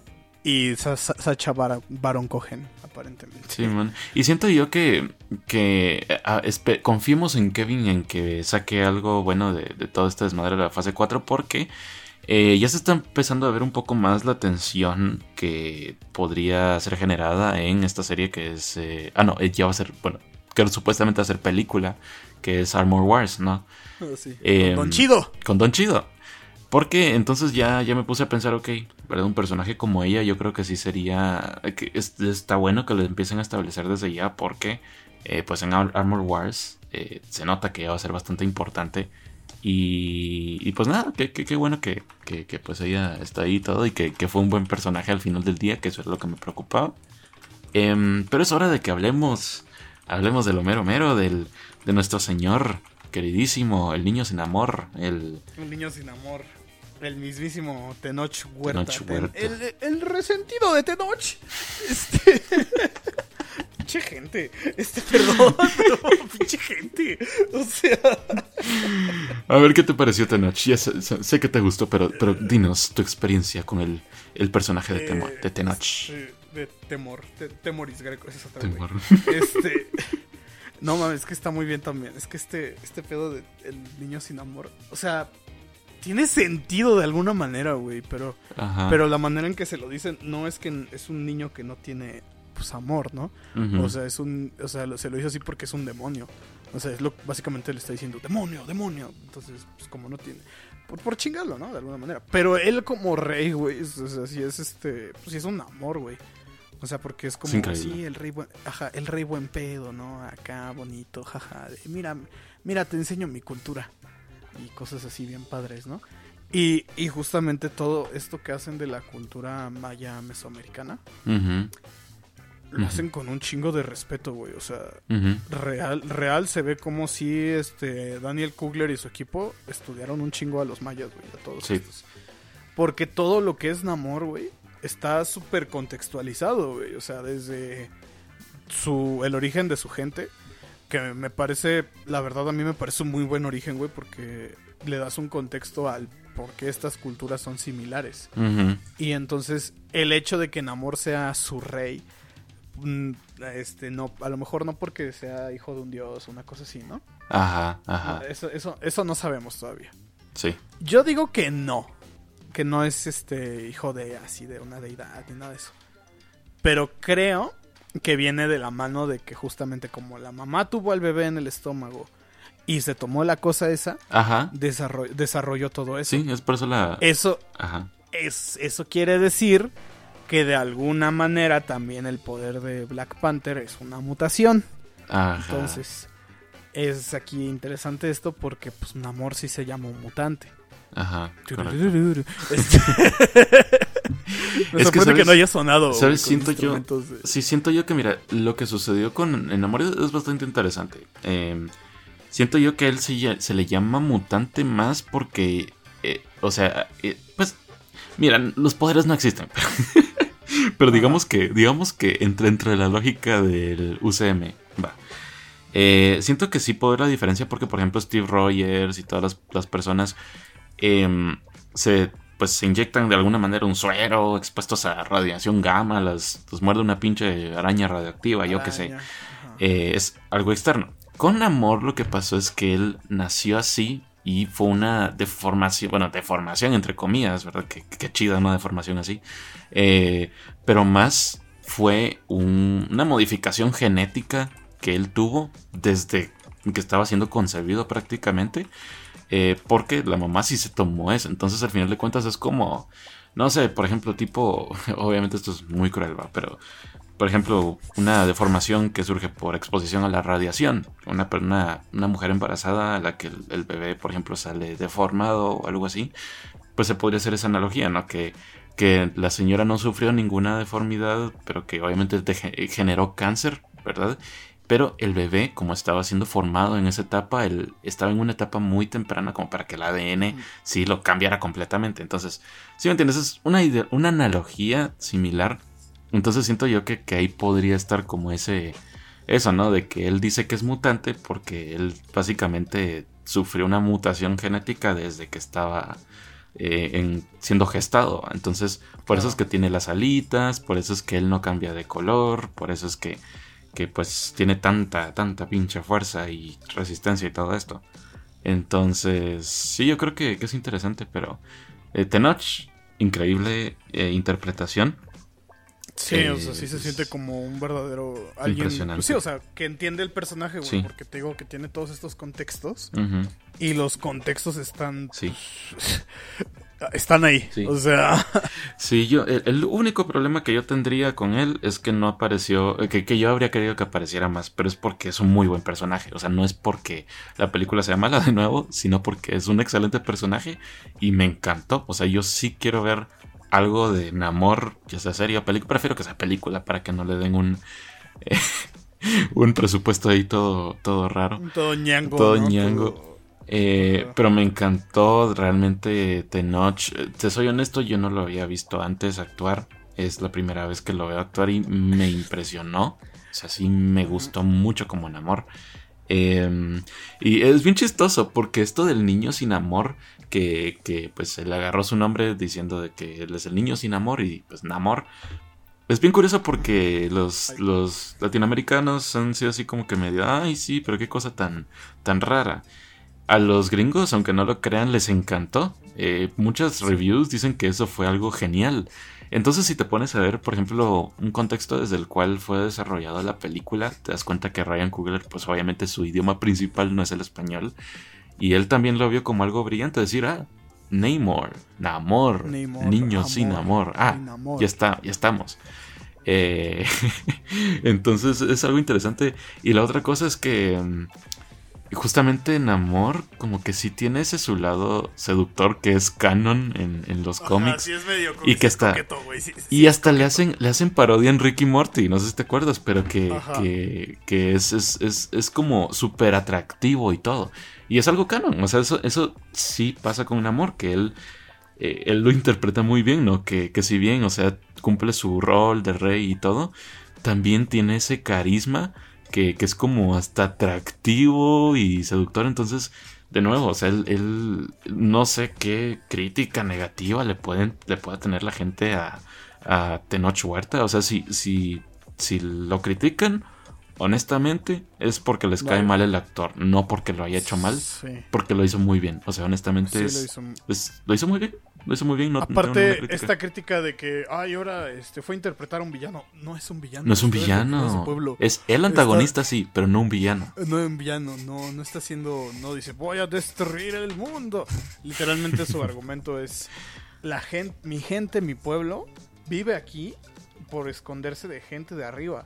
y Sa- Sa- Sacha Bar- Baron Cohen, aparentemente. Sí, man. Y siento yo que, que ah, espe- confiemos en Kevin en que saque algo bueno de, de todo este desmadre de la fase 4 porque eh, ya se está empezando a ver un poco más la tensión que podría ser generada en esta serie que es... eh, ah, no, eh, ya va a ser, bueno, que supuestamente va a ser película, que es Armor Wars, ¿no? Sí. Em, Don Chido. Con Don Chido. Porque entonces ya, ya me puse a pensar, ok, ¿verdad? Un personaje como ella yo creo que sí sería... Que es- está bueno que lo empiecen a establecer desde ya porque eh, pues en Ar- Armor Wars eh, se nota que va a ser bastante importante. Y, pues nada, qué, bueno que, que- que, pues ella está ahí y todo y que, que fue un buen personaje al final del día, que eso es lo que me preocupaba. Em, pero es hora de que hablemos, hablemos del Homero Homero, del, de nuestro señor queridísimo, el niño sin amor, el... Niño sin amor. El mismísimo Tenoch Huerta. Tenoch Ten- Huerta. el, el resentido de Tenoch. Este. *laughs* pinche gente. Este, perdón. *laughs* pero pinche gente. O sea. A ver qué te pareció Tenoch. Ya sé, sé- que te gustó, pero, pero dinos tu experiencia con el, el personaje de, Temo- eh, de Tenoch. este, de temor. Te- temoris greco. Es güey. Temor. Este. *laughs* No mames, es que está muy bien también. Es que este, este pedo de el niño sin amor. O sea. Tiene sentido de alguna manera, güey. Pero. Ajá. Pero la manera en que se lo dicen no es que es un niño que no tiene pues amor, ¿no? O sea, es un o sea, se lo dice así porque es un demonio. O sea, es lo básicamente le está diciendo demonio, demonio. Entonces, pues como no tiene por, por chingarlo, ¿no? De alguna manera. Pero él como rey, güey, o sea, sí es este, pues sí es un amor, güey. O sea, porque es como Es sí, el rey buen, ajá, el rey buen pedo, ¿no? Acá bonito, jaja. de, mira, mira, te enseño mi cultura. Y cosas así bien padres, ¿no? Y, y justamente todo esto que hacen de la cultura maya mesoamericana, lo hacen con un chingo de respeto, güey. O sea, real, real se ve como si este Daniel Kugler y su equipo estudiaron un chingo a los mayas, güey, a todos Sí. estos. Porque todo lo que es Namor, güey, está súper contextualizado, güey. O sea, desde su, el origen de su gente, que me parece, la verdad a mí me parece un muy buen origen, güey, porque le das un contexto al por qué estas culturas son similares. Y entonces el hecho de que Namor sea su rey, mm, este, no, a lo mejor no porque sea hijo de un dios o una cosa así, ¿no? Ajá, ajá. Eso, eso, eso no sabemos todavía. Sí. Yo digo que no, que no es este hijo de así de una deidad ni nada de eso. Pero creo que viene de la mano de que justamente como la mamá tuvo al bebé en el estómago y se tomó la cosa esa, Ajá. desarrolló, desarrolló todo eso. Sí, es por eso la. Eso, Ajá. es, eso quiere decir que de alguna manera también el poder de Black Panther es una mutación. Ajá. Entonces, es aquí interesante esto porque pues Namor sí se llama un mutante. Ajá. *laughs* Este- *laughs* Me Es que, no haya sonado. ¿Sabes? Siento yo- de- Sí, siento yo que, mira, lo que sucedió con Enamor es bastante interesante. Eh, siento yo que él se, se le llama mutante más porque, eh, o sea, eh, pues, mira, los poderes no existen. Pero *laughs* digamos que, digamos que entre, entre la lógica del UCM, va. Eh, siento que sí puedo ver la diferencia porque, por ejemplo, Steve Rogers y todas las, las personas em, se, pues, se inyectan de alguna manera un suero expuestos a radiación gamma, las, los muerde una pinche araña radioactiva, yo qué sé. Eh, es algo externo. Con Namor lo que pasó es que él nació así y fue una deformación, bueno, deformación entre comillas, ¿verdad? Qué, qué chida una deformación así. Eh, pero más fue un- una modificación genética que él tuvo desde que estaba siendo concebido prácticamente. Eh, porque la mamá sí se tomó eso. Entonces al final de cuentas es como, no sé, por ejemplo, tipo, *laughs* obviamente esto es muy cruel, ¿va? pero por ejemplo, una deformación que surge por exposición a la radiación. Una, una, una mujer embarazada a la que el, el bebé, por ejemplo, sale deformado o algo así, pues se podría hacer esa analogía, ¿no? Que, que la señora no sufrió ninguna deformidad, pero que obviamente te- generó cáncer, ¿verdad? Pero el bebé, como estaba siendo formado en esa etapa, él estaba en una etapa muy temprana como para que el ADN sí lo cambiara completamente. Entonces, si me entiendes, es una, una analogía similar entonces siento yo que, que ahí podría estar como ese... Eso, ¿no? De que él dice que es mutante porque él básicamente sufrió una mutación genética desde que estaba eh, en- siendo gestado. Entonces, por eso es que tiene las alitas, por eso es que él no cambia de color, por eso es que, que pues tiene tanta, tanta pinche fuerza y resistencia y todo esto. Entonces, sí, yo creo que, que es interesante, pero eh, Tenoch, increíble eh, interpretación. Sí, Eh, o sea, sí se siente como un verdadero alguien. Impresionante. pues sí, o sea, que entiende el personaje, güey. Sí. Porque te digo que tiene todos estos contextos. Y los contextos están. Sí. *laughs* *laughs* Están ahí. Sí. O sea. Sí, yo, el, el único problema que yo tendría con él es que no apareció, eh, que, que yo habría querido que apareciera más, pero es porque es un muy buen personaje, o sea, no es porque la película sea mala de nuevo, sino porque es un excelente personaje y me encantó, o sea, yo sí quiero ver algo de Namor, ya sea serie o película, prefiero que sea película para que no le den un, eh, *laughs* un presupuesto ahí todo, todo raro. todo ñango. Todo ¿no? ñango. Todo- Eh, pero me encantó realmente Tenoch. Te soy honesto, yo no lo había visto antes actuar. Es la primera vez que lo veo actuar y me impresionó. O sea, sí me gustó mucho como en amor. Eh, y es bien chistoso porque esto del niño sin amor, que, que pues él agarró su nombre diciendo de que él es el niño sin amor y pues Namor. Es bien curioso porque los, los latinoamericanos han sido así como que medio, ay sí, pero qué cosa tan, tan rara. A los gringos, aunque no lo crean, les encantó. Eh, muchas reviews dicen que eso fue algo genial. Entonces, si te pones a ver, por ejemplo, un contexto desde el cual fue desarrollada la película, te das cuenta que Ryan Coogler, pues obviamente su idioma principal no es el español. Y él también lo vio como algo brillante, decir, ah, Namor, Namor, Namor, niño amor, sin amor. Ah, amor. ya está, ya estamos. Eh, *laughs* entonces es algo interesante. Y la otra cosa es que justamente en Amor, como que sí tiene ese su lado seductor que es canon en, los cómics. y que está. y hasta le hacen, le hacen parodia en Ricky Morty, no sé si te acuerdas, pero que, que, es, es, es, como súper atractivo y todo. Y es algo canon. O sea, eso, eso sí pasa con Amor, que él. Eh, él lo interpreta muy bien, ¿no? Que, que si bien, o sea, cumple su rol de rey y todo, también tiene ese carisma que, es como hasta atractivo y seductor. Entonces, de nuevo, o sea, él, no sé qué crítica negativa le pueden le pueda tener la gente a, a Tenoch Huerta. O sea, si, si, si lo critican, honestamente, es porque les cae mal el actor, no porque lo haya hecho mal, porque lo hizo muy bien. O sea, honestamente, lo hizo muy bien. Lo hizo muy bien. No, Aparte, esta crítica de que, ay, ahora este, fue a interpretar a un villano. No es un villano. No es un villano. Es el antagonista, sí, pero no un villano. No un villano, no, no está haciendo, no dice, voy a destruir el mundo. Literalmente su argumento es, la gente, mi gente, mi pueblo, vive aquí por esconderse de gente de arriba.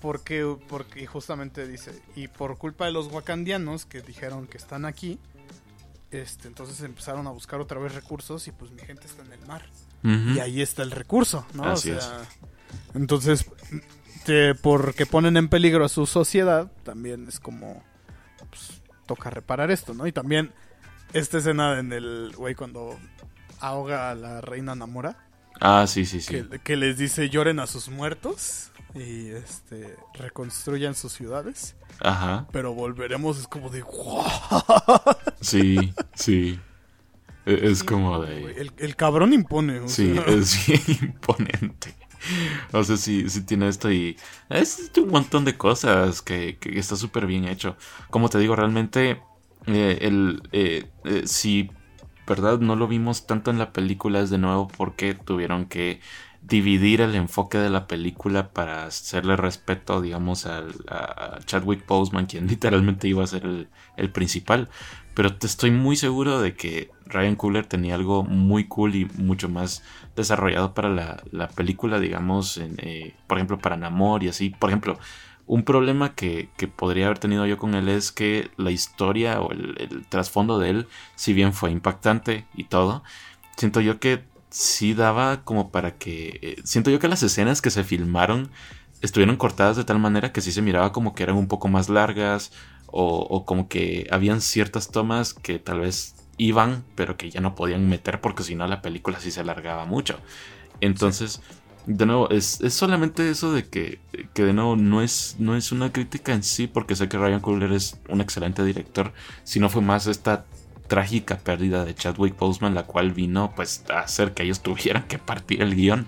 Porque, porque justamente dice, y por culpa de los wakandianos que dijeron que están aquí, este, entonces empezaron a buscar otra vez recursos y pues mi gente está en el mar. Y ahí está el recurso, ¿no? o sea, entonces, porque ponen en peligro a su sociedad, también es como, pues, toca reparar esto, ¿no? Y también esta escena en el, güey, cuando ahoga a la reina Namora. Ah, sí, sí, sí. Que, que les dice lloren a sus muertos y este reconstruyan sus ciudades. Ajá. Pero volveremos, es como de. Sí, sí. E, es como de. El, cabrón impone. sí, es *laughs* bien imponente. O sea, sí, sí tiene esto y es un montón de cosas que, está súper bien hecho. Como te digo, realmente eh, el eh, eh, si verdad no lo vimos tanto en la película es de nuevo porque tuvieron que dividir el enfoque de la película para hacerle respeto, digamos, al, a Chadwick Boseman, quien *laughs* literalmente iba a ser el, principal. Pero te estoy muy seguro de que Ryan Cooler tenía algo muy cool y mucho más desarrollado para la, película, digamos, eh, por ejemplo, para Namor y así. Por ejemplo, un problema que, podría haber tenido yo con él es que la historia o el trasfondo de él, si bien fue impactante y todo, siento yo que sí daba como para que... Eh, siento yo que las escenas que se filmaron estuvieron cortadas de tal manera que sí se miraba como que eran un poco más largas o, como que habían ciertas tomas que tal vez iban pero que ya no podían meter porque si no la película sí se alargaba mucho. Entonces, de nuevo, es, es, solamente eso de que, que, de nuevo no es, no es una crítica en sí porque sé que Ryan Coogler es un excelente director, sino fue más esta trágica pérdida de Chadwick Boseman, la cual vino pues a hacer que ellos *laughs* tuvieran que partir el guion.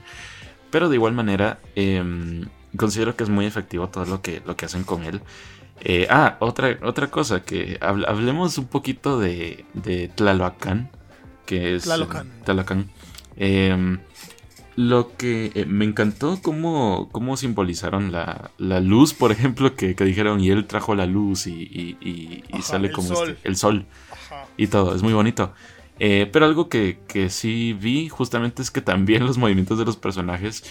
Pero de igual manera, em, considero que es muy efectivo todo lo que, lo que hacen con él. Eh, ah, otra, otra cosa, que hablemos un poquito de, de Tlaloacán, que es... Tlalocan. Em, lo que eh, me encantó cómo, cómo simbolizaron la, la, luz, por ejemplo, que, que, dijeron y él trajo la luz y, y, y, sale como este, el sol y todo, es muy bonito. Eh, pero algo que, que, sí vi justamente es que también los movimientos de los personajes,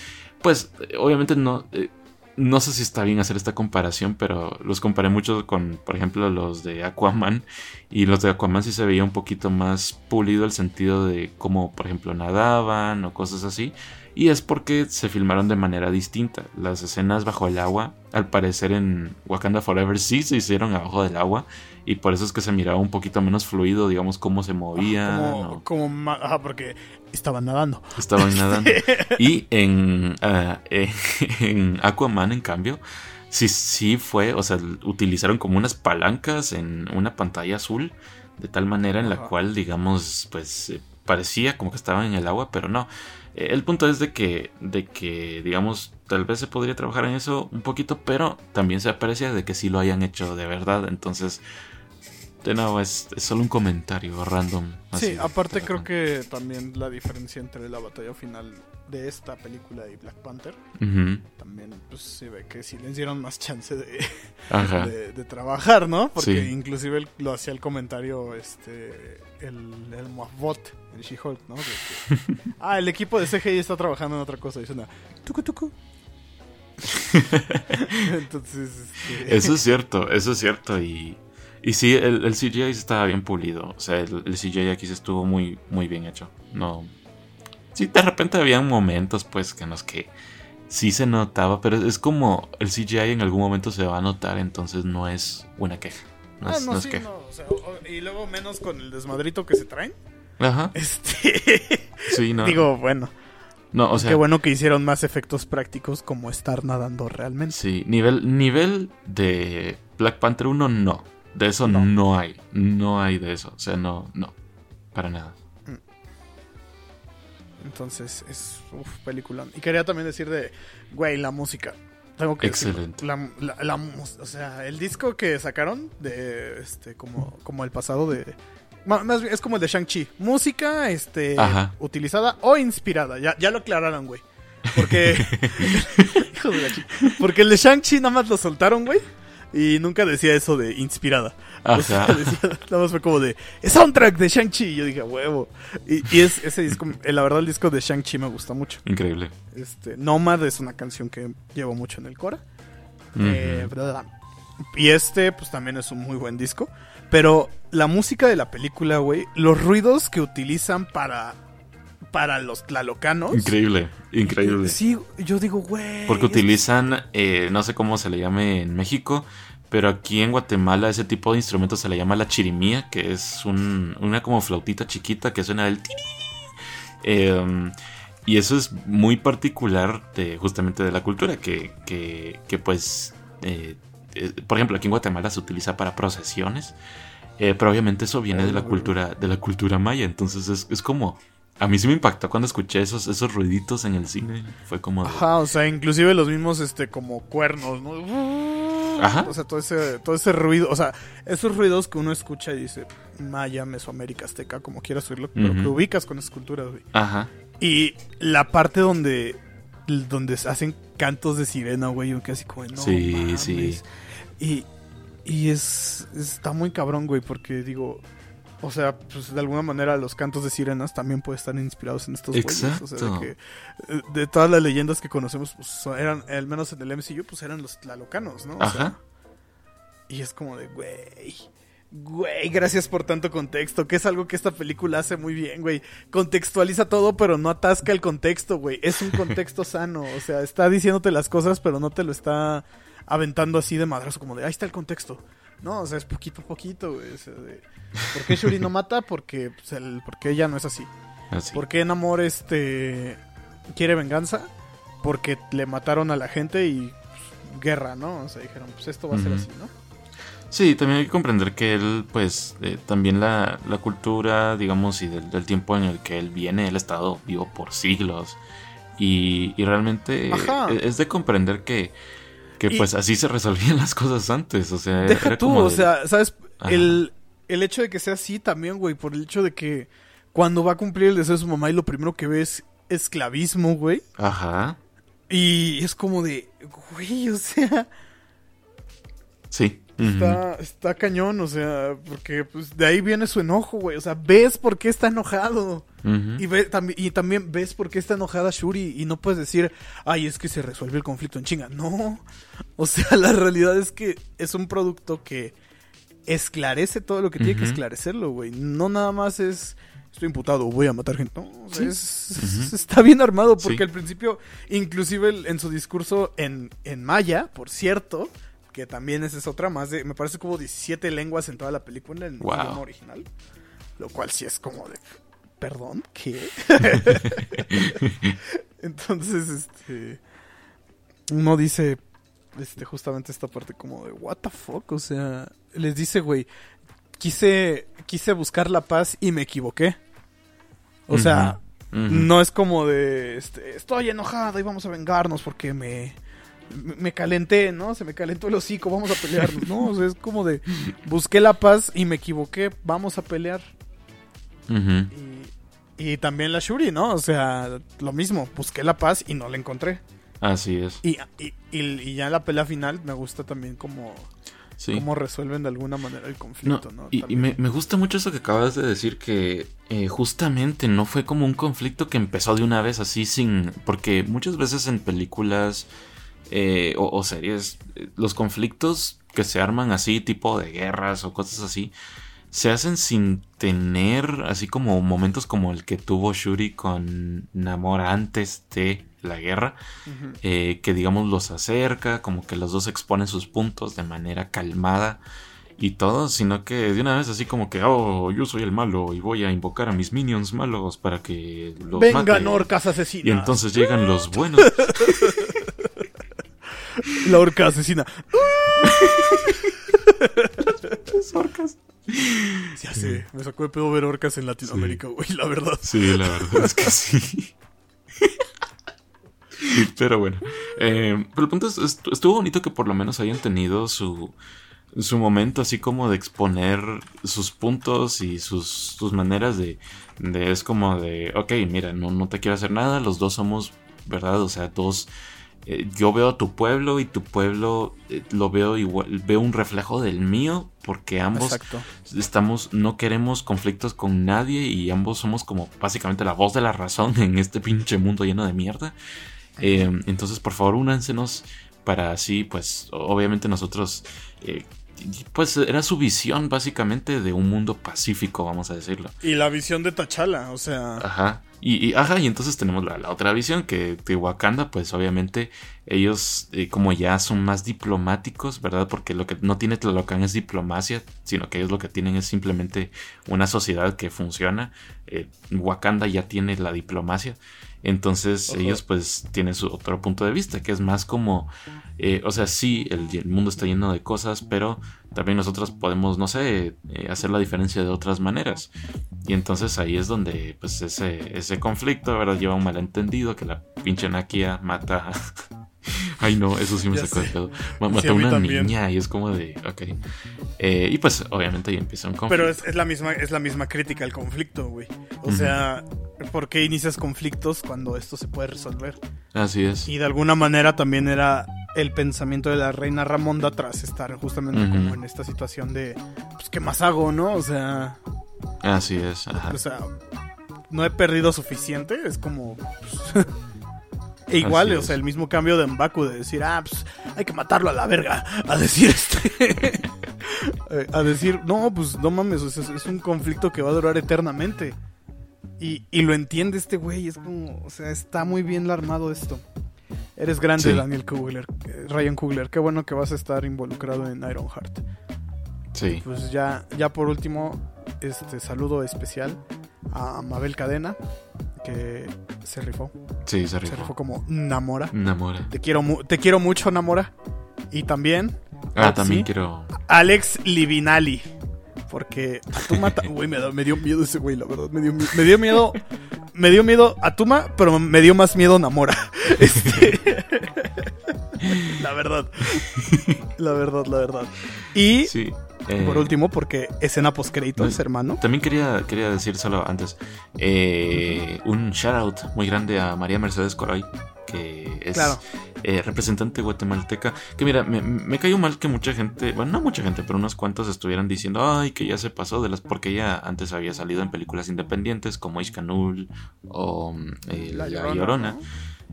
pues obviamente no, eh, no sé si está bien hacer esta comparación, pero los comparé mucho con, por ejemplo, los de Aquaman. Y los de Aquaman sí se veía un poquito más pulido el sentido de cómo, por ejemplo, nadaban o cosas así. Y es porque se filmaron de manera distinta. Las escenas bajo el agua, al parecer en Wakanda Forever sí se hicieron abajo del agua y por eso es que se miraba un poquito menos fluido, digamos, cómo se movía. como, porque estaban nadando. Estaban nadando. *laughs* y en, ah, *laughs* en Aquaman, en cambio, sí, sí fue, o sea, utilizaron como unas palancas en una pantalla azul, de tal manera en la cual, digamos, pues eh, parecía como que estaban en el agua, pero no. Eh, el punto es de que, de que, digamos, tal vez se podría trabajar en eso un poquito, pero también se aprecia de que sí lo hayan hecho de verdad. Entonces, de nuevo, es, solo un comentario random. sí, aparte creo que también la diferencia entre la batalla final de esta película y Black Panther, también pues se ve que sí les dieron más chance de, *laughs* de, trabajar, ¿no? Porque inclusive lo hacía el comentario este el, el el She-Hulk, ¿no? *laughs* ah, el equipo de CGI está trabajando en otra cosa. Y suena tucu tucu. *laughs* Entonces, este, eso es cierto, eso es cierto. Y Y sí, el, el CGI estaba bien pulido. O sea, el, el, CGI aquí se estuvo muy, muy bien hecho. No. Sí, de repente había momentos, pues, que en los que sí se notaba, pero es como el CGI en algún momento se va a notar, entonces no es una queja. No, ah, es, no, no es sí, queja. no, o sea, o- o- y luego menos con el desmadrito que se traen. Ajá. Este. *laughs* Sí, no. Digo, bueno. no, o sea, qué bueno que hicieron más efectos prácticos como estar nadando realmente. sí, nivel, nivel de Black Panther 1, no. De eso No. no. hay. No hay de eso. O sea, no, no. Para nada. Entonces, es. Uf, película. Y quería también decir de. Güey, la música. Tengo que decirlo. Excelente. La, la- la mus- o sea, el disco que sacaron de. Este, como, como el pasado de. Más bien, es como el de Shang-Chi. Música, este. Ajá. Utilizada o inspirada. Ya, ya lo aclararon, güey. Porque. *laughs* *laughs* Hijo de la chi- Porque el de Shang-Chi nada más lo soltaron, güey. Y nunca decía eso de inspirada. O sea, *laughs* decía- nada más fue como de "Es soundtrack de Shang-Chi. Y yo dije, huevo. Y, y es, ese disco, la verdad, el disco de Shang-Chi me gusta mucho. Increíble. Este, Nomad es una canción que llevo mucho en el Cora. Eh, y este, pues también es un muy buen disco. Pero la música de la película, güey, los ruidos que utilizan para, para los tlalocanos. Increíble, increíble. Sí, yo digo, güey. Porque utilizan, eh, no sé cómo se le llame en México, pero aquí en Guatemala ese tipo de instrumento se le llama la chirimía, que es un- una como flautita chiquita que suena del tiri. Eh, y eso es muy particular de justamente de la cultura, que, que, que pues, eh, eh, por ejemplo, aquí en Guatemala se utiliza para procesiones, pero obviamente eso viene de la cultura, de la cultura maya, entonces es, es como... A mí sí me impactó cuando escuché esos, esos ruiditos en el cine. Fue como... de- Ajá, o sea, inclusive los mismos, este, como cuernos, ¿no? Ajá. O sea, todo ese, todo ese ruido, o sea, esos ruidos que uno escucha y dice, Maya, Mesoamérica, Azteca, como quieras oírlo, pero que ubicas con esas culturas, güey. Ajá. Y la parte donde, donde hacen cantos de sirena, güey, yo casi como, no Sí, mames". sí. Y, y es, está muy cabrón, güey, porque digo, o sea, pues de alguna manera los cantos de sirenas también pueden estar inspirados en estos güeyes. O sea, de, Exacto. que, eh, de todas las leyendas que conocemos, pues eran, al menos en el MCU, pues eran los tlalocanos, ¿no? O sea, Ajá. y es como de, güey. Güey, gracias por tanto contexto, que es algo que esta película hace muy bien, güey. Contextualiza todo, pero no atasca el contexto, güey. Es un contexto *laughs* sano, o sea, está diciéndote las cosas, pero no te lo está aventando así de madrazo, como de, ahí está el contexto. No, o sea, es poquito a poquito, güey. o sea, de, ¿Por qué Shuri no mata? Porque, pues, el- porque ella no es así. Así. ¿Por qué Namor este, quiere venganza? Porque le mataron a la gente y pues, guerra, ¿no? O sea, dijeron, pues esto va a ser así, ¿no? Sí, también hay que comprender que él, pues, eh, también la, la cultura, digamos, y del, del tiempo en el que él viene, él ha estado vivo por siglos. Y, y realmente e- es de comprender que, que Y- pues, así se resolvían las cosas antes. O sea, Deja era tú, como o sea, ¿sabes? Ajá. El, el hecho de que sea así también, güey, por el hecho de que cuando va a cumplir el deseo de su mamá y lo primero que ve es esclavismo, güey. Ajá. Y es como de, güey, o sea, Sí. Está, está cañón, o sea, porque pues de ahí viene su enojo, güey. O sea, ves por qué está enojado. Y, ve, tambi- y también ves por qué está enojada Shuri y no puedes decir, ay, es que se resuelve el conflicto en chinga. No, o sea, la realidad es que es un producto que esclarece todo lo que tiene que esclarecerlo, güey. No nada más es, estoy imputado, voy a matar gente. No, o sea, Sí. es- *laughs* está bien armado porque Sí. al principio, inclusive el- en su discurso en, en maya, por cierto, que también esa es otra más de, me parece como 17 lenguas en toda la película en Wow. idioma original. Lo cual sí es como de, perdón, ¿qué? *laughs* Entonces, este, uno dice, este, justamente esta parte como de, what the fuck, o sea, les dice, güey, quise, quise buscar la paz y me equivoqué. O sea, no es como de, este, estoy enojada y vamos a vengarnos porque me, me calenté, ¿no? Se me calentó el hocico, vamos a pelearnos, ¿no? O sea, es como de, busqué la paz y me equivoqué, vamos a pelear. Y, y también la Shuri, ¿no? O sea, lo mismo, busqué la paz y no la encontré. Así es. Y, y, y, ya en la pelea final me gusta también como, Sí. cómo resuelven de alguna manera el conflicto, ¿no? y, me, me gusta mucho eso que acabas de decir, que eh, justamente no fue como un conflicto que empezó de una vez así sin... Porque muchas veces en películas eh, o, o series, eh, los conflictos que se arman así, tipo de guerras o cosas así, se hacen sin tener así como momentos como el que tuvo Shuri con Namora antes de la guerra, eh, que digamos los acerca, como que los dos exponen sus puntos de manera calmada y todo, sino que de una vez así como que, oh, yo soy el malo y voy a invocar a mis minions malos para que los Vengan mate". orcas asesinas. Y entonces llegan los buenos. *laughs* La orca asesina. orcas. Ya sé, me sacó de pedo ver orcas en Latinoamérica, güey, la verdad. Sí, la verdad es que sí. Pero bueno, eh, pero el punto es, est- estuvo bonito que por lo menos hayan tenido su, su momento así como de exponer sus puntos y sus, sus maneras de, de, es como de, ok, mira, no, no te quiero hacer nada, los dos somos, ¿verdad? O sea, dos, eh, yo veo a tu pueblo y tu pueblo eh, lo veo igual, veo un reflejo del mío porque ambos Exacto. estamos, no queremos conflictos con nadie y ambos somos como básicamente la voz de la razón en este pinche mundo lleno de mierda. Eh, entonces, por favor, únansenos para así, pues, obviamente nosotros, eh, pues era su visión básicamente de un mundo pacífico, vamos a decirlo. Y la visión de T'Challa, o sea, Ajá. Y, y- ajá, y entonces tenemos la, la otra visión que de Wakanda, pues obviamente ellos eh, como ya son más diplomáticos, ¿verdad? Porque lo que no tiene Tlalocan es diplomacia, sino que ellos lo que tienen es simplemente una sociedad que funciona. Eh, Wakanda ya tiene la diplomacia. Entonces ellos pues tienen su otro punto de vista, que es más como, eh, o sea, sí, el, el mundo está lleno de cosas, pero también nosotros podemos, no sé, eh, hacer la diferencia de otras maneras. Y entonces ahí es donde pues ese, ese conflicto, ¿verdad? Lleva un malentendido que la pinche Nakia mata... *laughs* Ay no, eso sí me Ya sacó de pedo. Sí, Mata a una también. niña y es como de, ok. Eh, y pues obviamente ahí empieza un conflicto. pero es, es la misma es la misma crítica al conflicto, güey. O sea, ¿por qué inicias conflictos cuando esto se puede resolver? Así es. Y de alguna manera también era el pensamiento de la reina Ramonda tras estar justamente como en esta situación de, pues, ¿qué más hago, no? O sea, Así es. Ajá. o sea, no he perdido suficiente, es como... pues, *laughs* e igual, o sea, el mismo cambio de Mbaku de decir, ah, pues hay que matarlo a la verga, a decir este... *laughs* eh, a decir, no, pues no mames, o sea, es, es un conflicto que va a durar eternamente. Y, y lo entiende este güey, es como, o sea, está muy bien armado esto. Eres grande, Sí. Daniel Kugler, eh, Ryan Kugler, qué bueno que vas a estar involucrado en Ironheart. Sí. Pues ya, ya por último, este saludo especial a Mabel Cadena, que se rifó. Sí, se Se rifó. rifó como Namora. Namora. Te quiero, mu- te quiero mucho, Namora. Y también Ah, también ¿sí? quiero. Alex Livinali. Porque Atuma, *laughs* güey, me, dio miedo ese güey, la verdad. Me dio, mi- me dio miedo. Me dio miedo Atuma, pero me dio más miedo Namora. *laughs* Este, la verdad. La verdad, la verdad. Y Sí. eh, por último, porque escena post créditos, no, hermano. También quería, quería decir solo antes eh, un shout out muy grande a María Mercedes Coroy, que es Claro. Eh, representante guatemalteca. Que mira, me, me cayó mal que mucha gente, bueno, no mucha gente, pero unos cuantos estuvieran diciendo, ay, que ya se pasó de las, porque ella antes había salido en películas independientes como Ishkanul o mm, eh, La, Llorona. ¿no?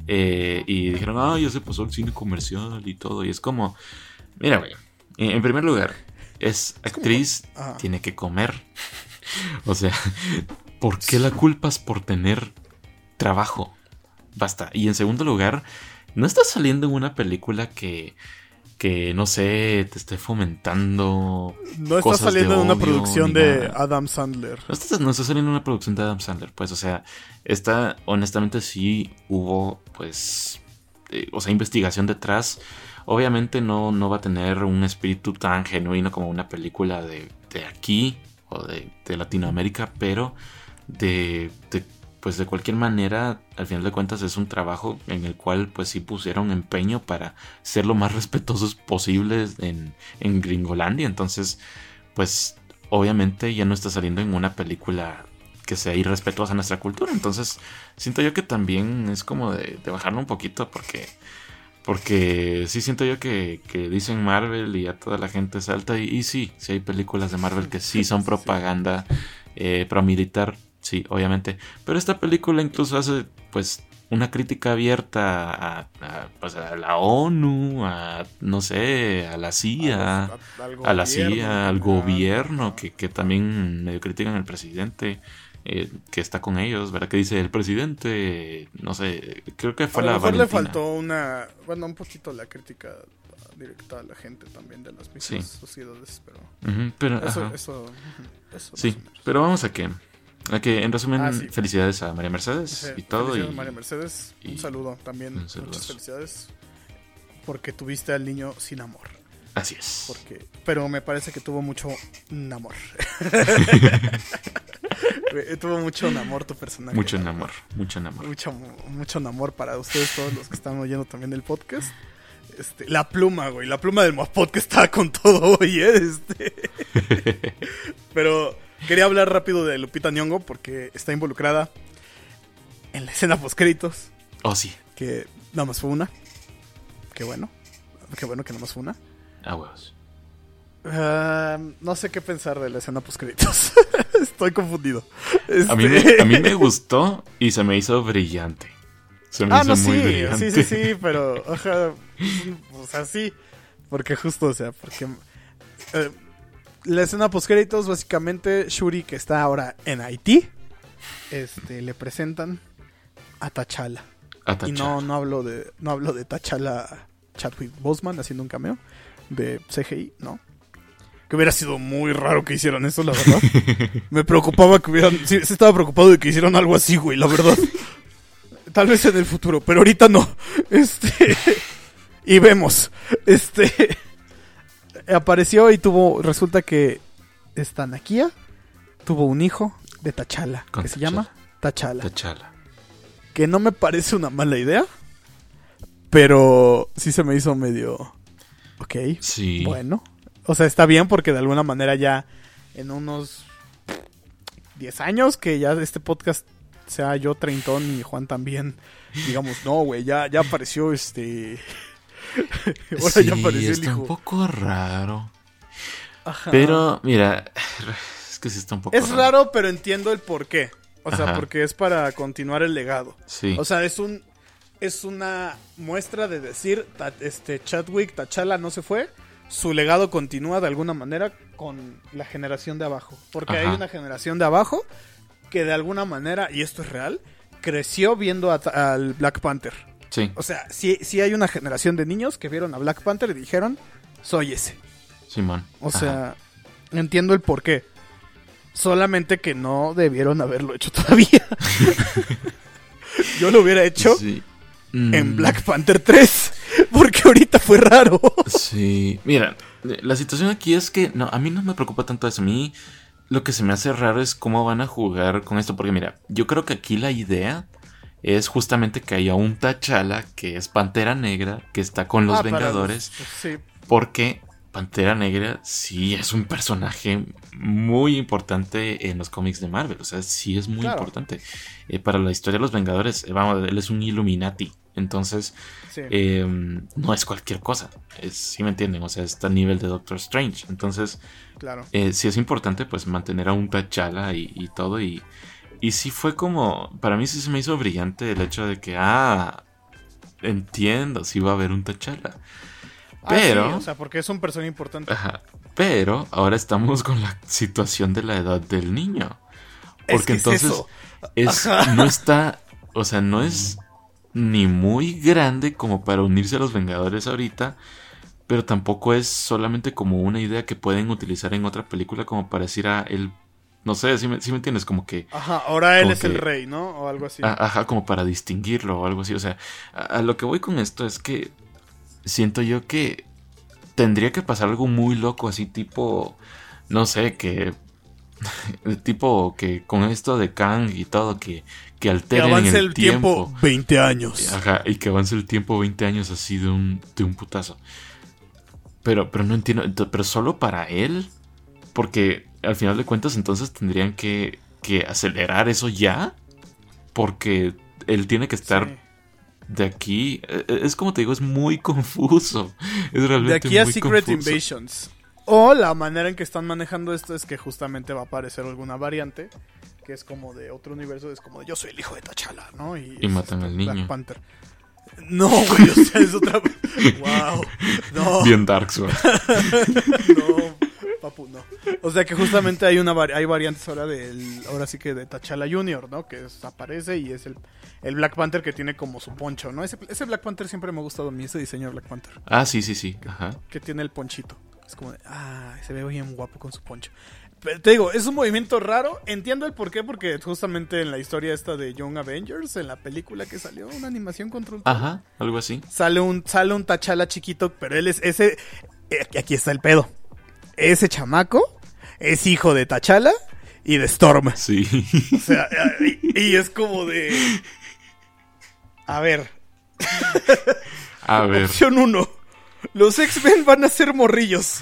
Eh, y dijeron, ah, ya se pasó al cine comercial y todo. Y es como, mira, güey, en primer lugar, es actriz, tiene que comer. *laughs* o sea, ¿por qué la culpas por tener trabajo? Basta. Y en segundo lugar, no estás saliendo en una película que, que no sé, te esté fomentando. No está de saliendo en una producción de. Adam Sandler. No está, no está saliendo una producción de Adam Sandler, pues, o sea, esta, honestamente, sí hubo, pues, eh, o sea, investigación detrás. Obviamente no, no va a tener un espíritu tan genuino como una película de, de aquí o de, de Latinoamérica, pero de, de, pues de cualquier manera, al final de cuentas es un trabajo en el cual pues sí pusieron empeño para ser lo más *laughs* respetuosos posibles en, en Gringolandia. Entonces, pues obviamente ya no está saliendo en una película que sea irrespetuosa a nuestra cultura. Entonces, siento yo que también es como de, de bajarlo un poquito porque... Porque sí siento yo que, que dicen Marvel y a toda la gente salta. Y, y sí, sí hay películas de Marvel que sí son *laughs* propaganda eh, pro militar. Sí, obviamente. Pero esta película incluso hace, pues, una crítica abierta a, a, pues, a la ONU, a, no sé, a la CIA, A los- a- a la CIA, al gobierno, que, que también medio critican al presidente. eh, que está con ellos, ¿verdad? Que dice el presidente, no sé, creo que fue a la mejor le faltó una, bueno, un poquito la crítica directa a la gente también de las mismas Sí. sociedades, pero eso, eso, eso Sí, pero vamos a que, que en resumen, Ah, sí. felicidades a María Mercedes Sí, y todo. Y, María Mercedes, y- un saludo también, un muchas felicidades, porque tuviste al niño sin amor, así es. porque, pero me parece que tuvo mucho amor. *laughs* *laughs* tuvo mucho amor tu personaje. Mucho amor, mucho amor. Mucho, mucho amor para ustedes, todos los que están oyendo también el podcast. Este, la pluma, güey. La pluma del Mod Podcast estaba con todo hoy, ¿eh? Este. *laughs* Pero quería hablar rápido de Lupita Nyong'o porque está involucrada en la escena postcréditos, Oh, sí, que nada más fue una. Qué bueno. Qué bueno que nada más fue una. a huevos. Ah, no sé qué pensar de la escena postcréditos. *laughs* Estoy confundido. A mí, Este- me, a mí me gustó y se me hizo brillante. Se me Ah, hizo no, muy sí, brillante. sí, sí, sí, pero, o sea, sí, porque justo, o sea, porque eh, la escena postcréditos, básicamente, Shuri, que está ahora en Haití, este, le presentan a T'Challa. A Y no, no hablo de, no hablo de T'Challa Chadwick Boseman haciendo un cameo de CGI, no. Que hubiera sido muy raro que hicieran eso, la verdad. *laughs* Me preocupaba que hubieran, sí, sí estaba preocupado de que hicieran algo así, güey, la verdad. *laughs* Tal vez en el futuro, pero ahorita no. Este. *laughs* Y vemos. Este. Apareció y tuvo. Resulta que. Esta Nakia tuvo un hijo de T'Challa. Con Que se llama T'Challa. Tachala. Que no me parece una mala idea. Pero sí se me hizo medio. Ok. Sí. Bueno. O sea, está bien porque de alguna manera ya en unos 10 años que ya este podcast sea yo treintón y Juan también, digamos, no, güey, ya, ya apareció este... *laughs* Ahora sí, ya apareció el está un poco raro. Ajá. Pero, mira, *laughs* es que sí está un poco Es raro, pero entiendo el por qué. O sea, Ajá. porque es para continuar el legado. Sí. O sea, es un es una muestra de decir, este Chadwick, T'Challa no se fue, su legado continúa de alguna manera con la generación de abajo, porque Ajá. hay una generación de abajo que de alguna manera, y esto es real, creció viendo a al Black Panther. Sí, O sea, sí, sí hay una generación de niños que vieron a Black Panther y dijeron, soy ese. Simón. O Ajá. sea, entiendo el por qué. Solamente que no debieron haberlo hecho *laughs* todavía. Yo lo hubiera hecho Sí. en Mm, Black Panther 3. Porque ahorita fue raro. Sí, mira, la situación aquí es que no, a mí no me preocupa tanto eso. A mí lo que se me hace raro es cómo van a jugar con esto. Porque mira, yo creo que aquí la idea es justamente que haya un T'Challa que es Pantera Negra, que está con los Ah, Vengadores. los- sí, Porque Pantera Negra sí es un personaje muy importante en los cómics de Marvel. O sea, sí es muy Claro. importante. Eh, para la historia de los Vengadores, eh, vamos, él es un Illuminati. Entonces, sí. eh, no es cualquier cosa. Es, sí me entienden, o sea, está a nivel de Doctor Strange. Entonces, claro. eh, sí es importante pues mantener a un T'Challa y, y todo. Y, y sí fue como, para mí sí se me hizo brillante el hecho de que, ah, entiendo, sí va a haber un T'Challa. Ah, Pero, sí, o sea, porque es un persona importante. ajá, pero ahora estamos con la situación de la edad del niño. Es Porque que es entonces es, no está, o sea, no es ni muy grande como para unirse a los Vengadores ahorita, pero tampoco es solamente como una idea que pueden utilizar en otra película como para decir a él, no sé, si me, sí me entiendes, como que, Ajá, ahora él es el que- rey, ¿no? O algo así. ajá, como para distinguirlo o algo así, o sea, a, a lo que voy con esto es que siento yo que tendría que pasar algo muy loco, así tipo, no sé, que... *laughs* tipo que con esto de Kang y todo, que, que que alteren avance el, el tiempo 20 años. Ajá, y que avance el tiempo 20 años así de un, de un putazo. Pero, pero no entiendo, pero solo para él, porque al final de cuentas entonces tendrían que, que acelerar eso ya, porque él tiene que estar Sí. de aquí, eh, eh, es como te digo, es muy *laughs* confuso. Es De aquí a muy Secret confuso. Invasions. O la manera en que están manejando esto es que justamente va a aparecer alguna variante que es como de otro universo, es como de yo soy el hijo de T'Challa, ¿no? Y matan este al Black niño. Panther. No, güey, o sea, es otra. wow. *laughs* No. Bien Dark Sword. *laughs* No, papu, no. O sea que justamente hay una hay variantes ahora del ahora sí que de T'Challa Junior, ¿no? Que aparece y es el, el Black Panther que tiene como su poncho, ¿no? Ese, ese Black Panther siempre me ha gustado a mí, ese diseño de Black Panther, Ah, sí, sí, sí. Ajá. que tiene el ponchito. Es como de, ah, se ve bien guapo con su poncho. Pero te digo, es un movimiento raro. Entiendo el por qué, porque justamente en la historia esta de Young Avengers, en la película que salió, una animación contra Ultron, Ajá, algo así. sale un sale un T'Challa chiquito, pero él es ese eh, aquí está el pedo. Ese chamaco es hijo de T'Challa y de Storm. Sí. O sea, y, y es como de A ver, A ver. opción uno. Los X-Men van a ser morrillos.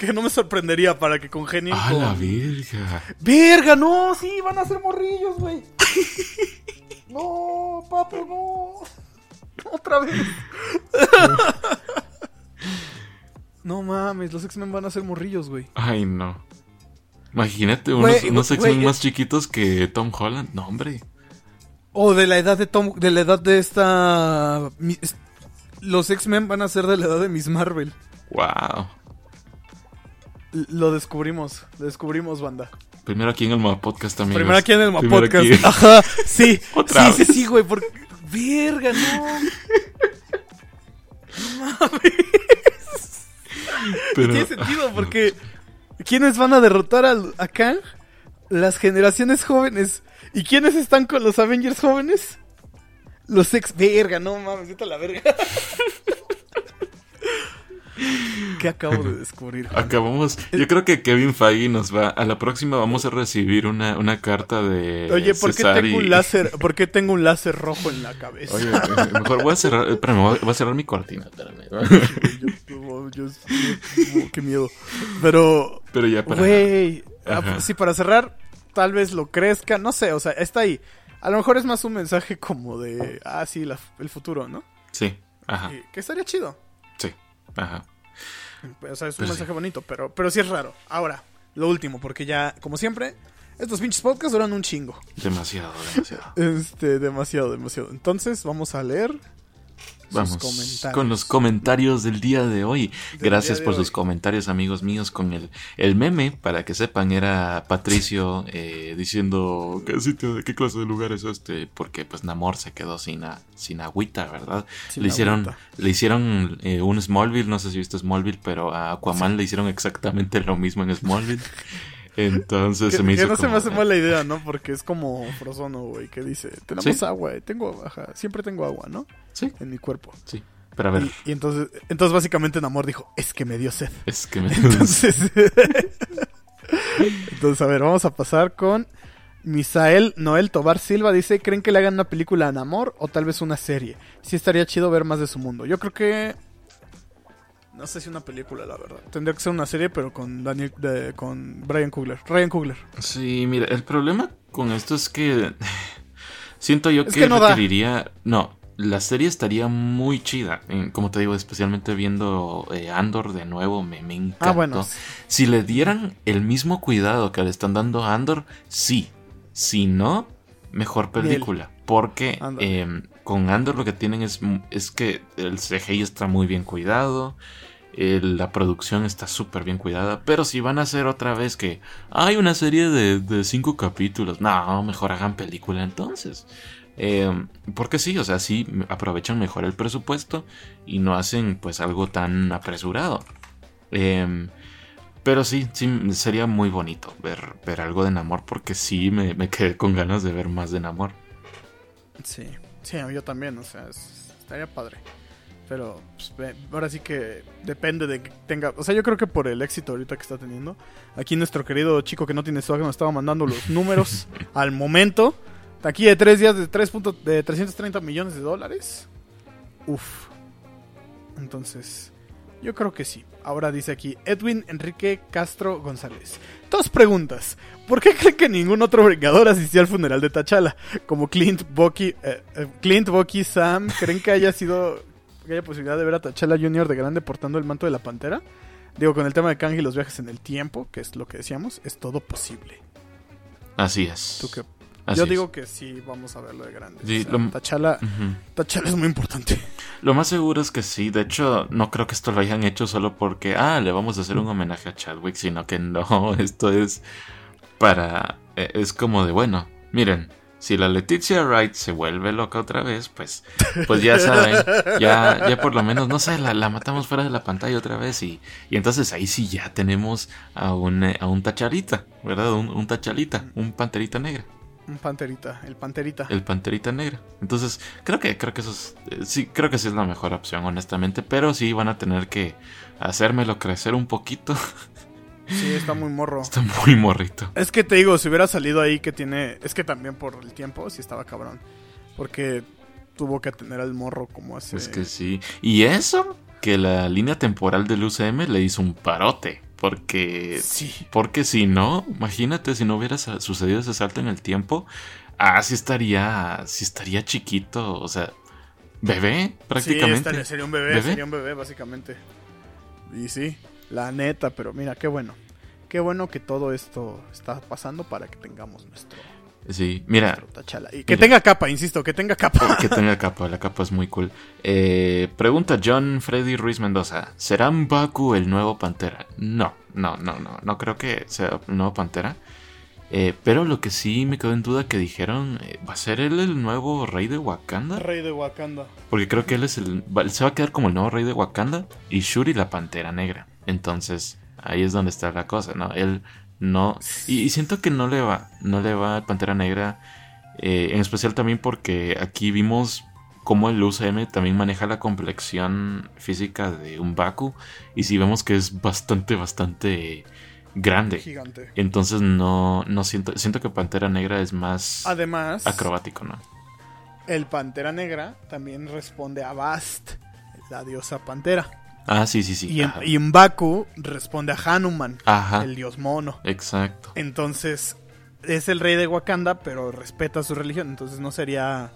Que no me sorprendería para que congenien A con... la verga. Verga, no, sí, van a ser morrillos, güey. No, papu, no. Otra vez. No mames, los X-Men van a ser morrillos, güey. Ay, no. Imagínate Güey, unos, X-Men güey, más chiquitos que Tom Holland. No, hombre. O de la edad de Tom, de la edad de esta... Los X-Men van a ser de la edad de Miss Marvel. Wow. Lo descubrimos, lo descubrimos, banda. Primero aquí en el Moa Podcast también. Primero aquí en el Primero podcast. aquí. *laughs* Ajá, sí. *laughs* Otra sí, sí, vez. sí, güey. Porque... Verga, no. *laughs* *laughs* Pero- Tiene sentido porque ¿quiénes van a derrotar al- a Kang? Las generaciones jóvenes. ¿Y quiénes están con los Avengers jóvenes? Los ex verga, no mames, vete a la verga. *laughs* *laughs* ¿Qué acabo de descubrir? Juan? Acabamos. Yo creo que Kevin Feige nos va. A la próxima vamos a recibir una, una carta de. Oye, ¿por qué tengo y- un láser? ¿Por qué tengo un láser rojo en la cabeza? Oye, eh, mejor voy a cerrar. Espérame, voy a- cerrar mi cortina. Espérame. Yo- yo- yo- qué miedo. Pero Pero ya para. Güey, ah, sí, para cerrar, tal vez lo crezca, no sé, o sea, está ahí. A lo mejor es más un mensaje como de, ah, sí, la- el futuro, ¿no? Sí. Ajá. Que estaría chido. Ajá. O sea, es un Pues sí. mensaje bonito, pero, pero sí es raro. Ahora, lo último, porque ya, como siempre, estos pinches podcasts duran un chingo. Demasiado, demasiado. *laughs* Este, demasiado, demasiado. Entonces, vamos a leer Vamos con los comentarios del día de hoy. Del Gracias por hoy. sus comentarios, amigos míos, con el, el meme, para que sepan, era Patricio eh, diciendo ¿qué sitio, de qué clase de lugar es este, porque pues Namor se quedó sin, a- sin agüita, ¿verdad? Sin le hicieron, agüita. le hicieron eh, un Smallville, no sé si viste Smallville, pero a Aquaman le hicieron exactamente lo mismo en Smallville. *laughs* Entonces Que, se me que hizo no se me hace mala idea, ¿no? Porque es como Frozono, güey, que dice, tenemos Sí. agua, eh, tengo, ajá, siempre tengo agua, ¿no? Sí, En mi cuerpo. sí. Pero a ver, Y, y entonces, entonces básicamente Namor dijo, es que me dio sed. es que me... *laughs* Entonces, *laughs* entonces a ver, vamos a pasar con Misael Noel Tobar Silva. Dice, ¿creen que le hagan una película a Namor o tal vez una serie? Sí estaría chido ver más de su mundo. Yo creo que... No sé si una película, la verdad. Tendría que ser una serie, pero con Daniel, de- con Brian Coogler. Ryan Coogler. Sí, mira, el problema con esto es que *laughs* siento yo Es que, que no requeriría, no, la serie estaría muy chida, como te digo, especialmente viendo eh, Andor de nuevo, me, me encantó. Ah, bueno. Si le dieran el mismo cuidado que le están dando a Andor, sí. Si no, mejor película. Porque eh, con Andor lo que tienen es, es que el CGI está muy bien cuidado. Eh, la producción está súper bien cuidada. Pero si van a hacer otra vez que hay una serie de, de cinco capítulos, no, mejor hagan película entonces. Eh, porque sí, o sea, sí aprovechan mejor el presupuesto y no hacen pues algo tan apresurado. Eh, pero sí, sí, sería muy bonito ver, ver algo de Namor porque sí me, me quedé con ganas de ver más de Namor. Sí, sí, yo también, o sea, es- estaría padre. Pero pues, ahora sí que depende de que tenga. O sea, yo creo que por el éxito ahorita que está teniendo. Aquí nuestro querido chico que no tiene swag nos estaba mandando los números *laughs* al momento. Aquí de tres días de, 3 punto- de 330 millones de dólares. Uf. Entonces, yo creo que sí. Ahora dice aquí Edwin Enrique Castro González. Dos preguntas. ¿Por qué creen que ningún otro Vengador asistió al funeral de T'Challa? Como Clint, Bucky, eh, eh, Clint, Bucky, Sam, ¿creen que haya sido que haya posibilidad de ver a T'Challa Jr. de grande portando el manto de la pantera? Digo, con el tema de Kang y los viajes en el tiempo, que es lo que decíamos, es todo posible. Así es. ¿Tú qué? Así Yo es. digo que sí, vamos a verlo de grande. Sí, O sea, lo- T'Challa, Ujú. T'Challa es muy importante. Lo más seguro es que sí. De hecho, no creo que esto lo hayan hecho solo porque, ah, le vamos a hacer un homenaje a Chadwick, sino que no, *laughs* esto es para... eh, Es como de, bueno, miren, si la Leticia Wright se vuelve loca otra vez, pues, pues ya saben, ya, ya por lo menos, no sé, la, la matamos fuera de la pantalla otra vez y, y entonces ahí sí ya tenemos a un, eh, a un tacharita, ¿verdad? Un, un tachalita, un panterita negra. Un panterita, el panterita. El Panterita Negra. Entonces, creo que, creo que eso es. eh, sí, creo que sí es la mejor opción, honestamente. Pero sí van a tener que hacérmelo crecer un poquito. *laughs* Sí, está muy morro. Está muy morrito. Es que te digo, si hubiera salido ahí que tiene... Es que también por el tiempo sí estaba cabrón. Porque tuvo que tener al morro como hace... Es que sí. Y eso, que la línea temporal del UCM le hizo un parote. Porque. Sí. Porque si no, imagínate si no hubiera sucedido ese salto en el tiempo. Ah, sí estaría. Sí estaría chiquito. O sea, bebé, Sí, prácticamente. estaría- sería un bebé, ¿Bebé? sería un bebé básicamente. Y sí, la neta, pero mira, qué bueno. Qué bueno que todo esto está pasando para que tengamos nuestro, Sí, mira, nuestro. Y que Mira. tenga capa, insisto, que tenga capa. Que tenga capa, la capa es muy cool. Eh, pregunta John Freddy Ruiz Mendoza: ¿Será Baku el nuevo Pantera? No, no, no, no. No creo que sea el nuevo Pantera. Eh, pero lo que sí me quedó en duda que dijeron: eh, ¿va a ser él el nuevo rey de Wakanda? Rey de Wakanda. Porque creo que él es el. Se va a quedar como el nuevo rey de Wakanda y Shuri la Pantera Negra. Entonces, ahí es donde está la cosa, ¿no? Él no. Y, y siento que no le va. No le va a Pantera Negra. eh, en especial también porque aquí vimos cómo el UCM también maneja la complexión física de un Baku. Y si vemos que es bastante, bastante grande. Gigante. Entonces no, no siento. Siento que Pantera Negra es más Además, acrobático, ¿no? el Pantera Negra también responde a Bast, la diosa Pantera. Ah, sí, sí, sí. Y, en, y Mbaku responde a Hanuman, Ajá. el dios mono. Exacto. Entonces, es el rey de Wakanda, pero respeta su religión. Entonces no sería.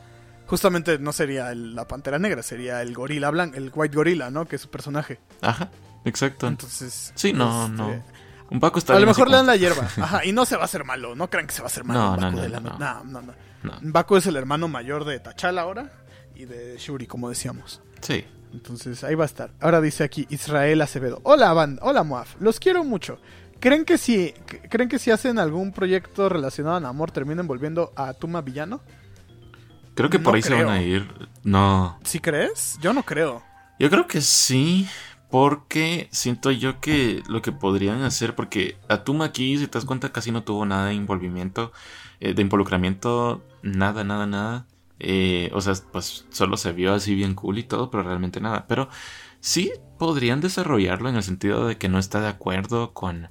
Justamente no sería el- la pantera negra, sería el gorila blanco, el white gorila, ¿no? Que es su personaje. Ajá, exacto. Entonces. sí, no, este, no. Un Paco está A lo mejor le dan la hierba. *laughs* Ajá, y no se va a hacer malo. No crean que se va a hacer malo. No, no, no, de la no, no- no. no. Mbaku es el hermano mayor de T'Challa ahora y de Shuri, como decíamos. Sí. Entonces ahí va a estar. Ahora dice aquí Israel Acevedo. Hola, band. Hola, Moaf. Los quiero mucho. ¿Creen que si creen que si hacen algún proyecto relacionado a Namor terminen volviendo a Tuma villano? Creo que por No ahí se van a ir. No. ¿Sí crees? Yo no creo. Yo creo que sí. Porque siento yo que lo que podrían hacer, porque Atuma aquí, si te das cuenta, casi no tuvo nada de envolvimiento, eh, de involucramiento, nada, nada, nada. Eh, o sea, pues solo se vio así bien cool y todo, pero realmente nada. Pero sí podrían desarrollarlo en el sentido de que no está de acuerdo con,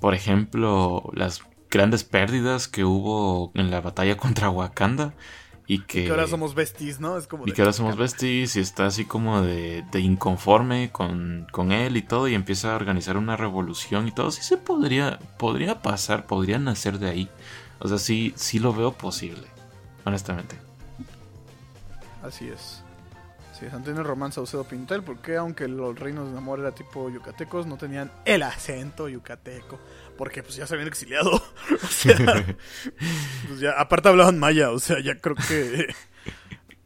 por ejemplo, las grandes pérdidas que hubo en la batalla contra Wakanda. Y que, Que ahora somos besties, ¿no? Es como y que ahora somos besties y está así como de, de inconforme con, con él y todo y empieza a organizar una revolución y todo. Sí se podría, podría pasar, podría nacer de ahí. O sea, sí, sí lo veo posible, honestamente. Así es. Sí, Antonio Román Saucedo Pintel, porque aunque los reinos de Namor era tipo yucatecos, no tenían el acento yucateco. Porque pues ya se habían exiliado. *laughs* o sea, pues ya, aparte hablaban maya, o sea, ya creo que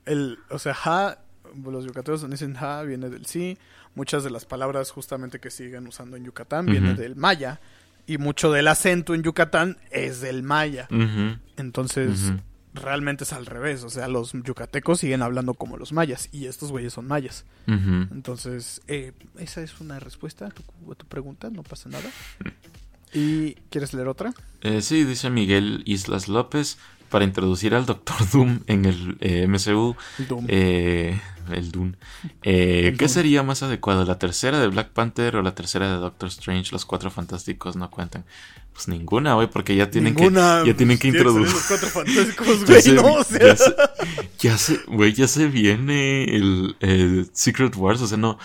el, o sea, ja, los yucatecos dicen ja, viene del sí. Muchas de las palabras justamente que siguen usando en Yucatán viene Ujú. del maya. Y mucho del acento en Yucatán es del maya. Entonces. Realmente es al revés. O sea, los yucatecos siguen hablando como los mayas. Y estos güeyes son mayas. Entonces, eh, esa es una respuesta a tu, a tu pregunta. No pasa nada. ¿Y quieres leer otra? Eh, sí, dice Miguel Islas López, para introducir al Doctor *laughs* Doom en el eh, MCU, Doom. eh, el Doom. Eh, El ¿Qué Doom. sería más adecuado, la tercera de Black Panther o la tercera de Doctor Strange? Los cuatro fantásticos no cuentan. Pues ninguna, güey, porque ya tienen Ninguna, que ya tienen que introducir. los cuatro *laughs* fantásticos, Ya güey, se, ¿no? O sea, ya se- ya se- güey, ya se viene el, el Secret Wars, o sea, no,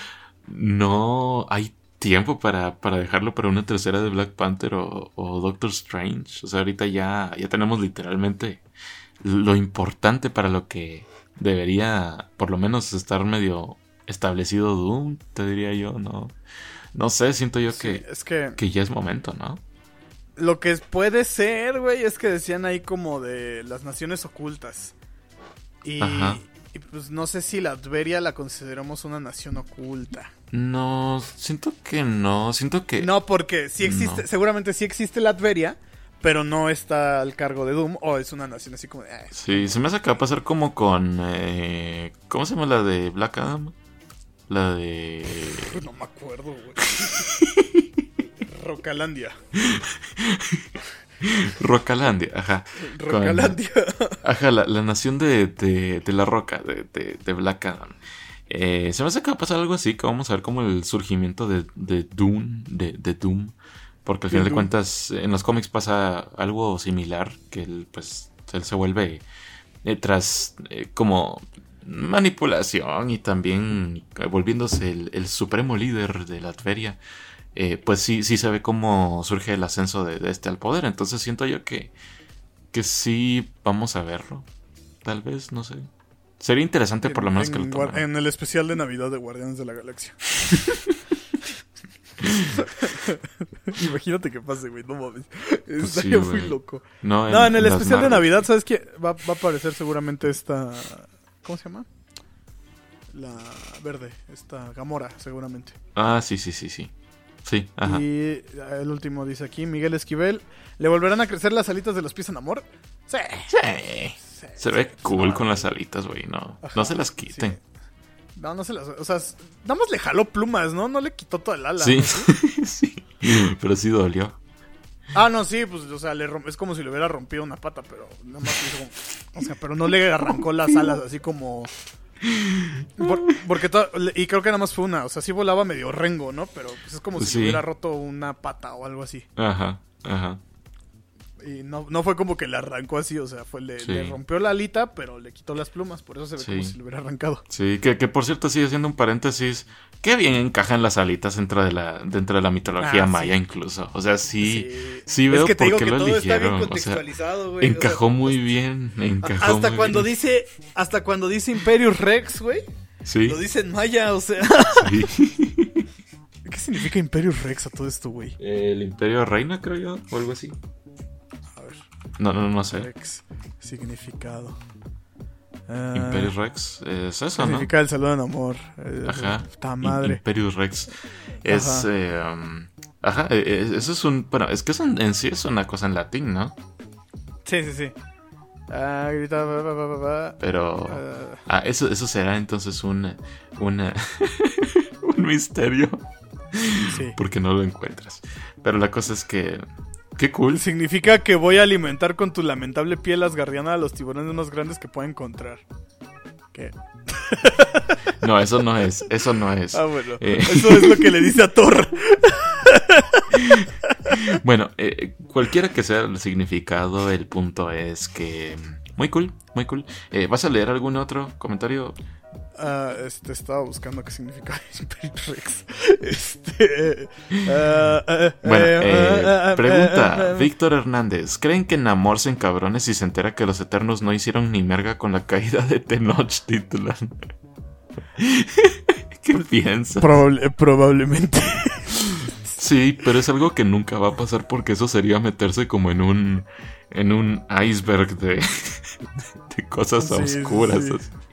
no hay tiempo para, para dejarlo para una tercera de Black Panther o, o Doctor Strange. O sea, ahorita ya, ya tenemos literalmente lo importante para lo que debería, por lo menos, estar medio establecido Doom, te diría yo, ¿no? No sé, siento yo sí, que, es que que ya es momento, ¿no? Lo que puede ser, güey, es que decían ahí como de las naciones ocultas. Y. y pues no sé si la Adveria la consideramos una nación oculta. No, siento que no. Siento que. No, porque sí existe, No. seguramente sí existe la Adveria, pero no está al cargo de Doom, o es una nación así como de... "Ah, Sí, se me hace que va a pasar como con. eh, ¿Cómo se llama la de Black Adam? La de. *laughs* No me acuerdo, güey. *laughs* Rocalandia. Rocalandia, ajá. Con- Rocalandia. *laughs* Ajá, la, la nación de, de, de la roca, de, de, Black Adam. Eh, se me hace que va a pasar algo así, que vamos a ver como el surgimiento de, de Doom, de, de Doom. Porque al final de cuentas, en los cómics pasa algo similar, que él, pues, él se vuelve eh, tras eh, como manipulación y también eh, volviéndose el, el supremo líder de la Tveria. Eh, pues sí, sí se ve cómo surge el ascenso de, de este al poder. Entonces siento yo que, que sí vamos a verlo. Tal vez, no sé. Sería interesante por lo menos que lo en, guar- tomaran. en el especial de Navidad de Guardianes de la Galaxia. *laughs* Imagínate que pase, güey, no mames. Estaría muy Pues güey. loco. No, No, en el especial de. Navidad, ¿sabes qué? Va, va a aparecer seguramente esta... ¿Cómo se llama? La verde, esta Gamora, seguramente. Ah, sí, sí, sí, sí. Sí, ajá. Y el último dice aquí, Miguel Esquivel. ¿Le volverán a crecer las alitas de los pies en amor? Sí. Sí. sí, Se sí, ve cool con las alitas, güey. No, Ajá, no se las quiten. No, no se las... O sea, nada más le jaló plumas, ¿no? No le quitó toda el ala. Sí, ¿no? *laughs* sí. Pero sí dolió. Ah, no, sí, pues, o sea, le rom- es como si le hubiera rompido una pata, pero nada más hizo como- O sea, pero no le arrancó las alas así como... Por- porque to- y creo que nada más fue una, o sea, sí volaba medio rengo, ¿no? Pero pues, es como si Sí. hubiera roto una pata o algo así. Ajá, ajá. Y no, no fue como que le arrancó así, o sea, fue le, Sí. le rompió la alita, pero le quitó las plumas, por eso se ve como si le hubiera arrancado. Sí, que, que por cierto, sigue siendo un paréntesis. Qué bien encajan las alitas dentro de la, dentro de la mitología Ah, sí. maya, incluso. O sea, sí, sí, Sí. veo es que por qué lo eligieron. O sea, o encajó muy bien. Encajó hasta muy cuando bien. dice, hasta cuando dice Imperius Rex, güey, Sí, lo dice en maya, o sea. sí. *laughs* ¿Qué significa Imperius Rex a todo esto, güey? El Imperio Reina, creo yo, o algo así. A ver. No, no, no sé. Rex. Significado. Ah, Imperius Rex es eso, ¿no? Significa el saludo en amor. Ajá. Puta madre. Imperius Rex. Es. Ajá. eh, um, ajá, eh, eso es un. Bueno, es que eso en, en sí es una cosa en latín, ¿no? Sí, sí, sí. Ah, grita. ba, ba, ba, ba, ba. Pero. Ah, Ah, eso, eso será entonces un. Una, *laughs* un misterio. sí. Porque no lo encuentras. Pero la cosa es que. Qué cool. Significa que voy a alimentar con tu lamentable piel asgardiana a los tiburones más grandes que pueda encontrar. ¿Qué? *laughs* No, eso no es. Eso no es. Ah, bueno. Eh. Eso es lo que le dice a Thor. *laughs* Bueno, eh, cualquiera que sea el significado, el punto es que. Muy cool, muy cool. Eh, ¿Vas a leer algún otro comentario? Ah, este, estaba buscando qué significa *laughs* Imperius Rex. Este. ah, Bueno, eh, pregunta Víctor Hernández. ¿Creen que Namor se encabrones si se entera que los Eternos no hicieron ni merga con la caída de Tenochtitlan? *laughs* *laughs* ¿Qué piensas? probable- probablemente. Sí, pero es algo que nunca va a pasar porque eso sería meterse como en un en un iceberg de, de cosas sí, oscuras. sí.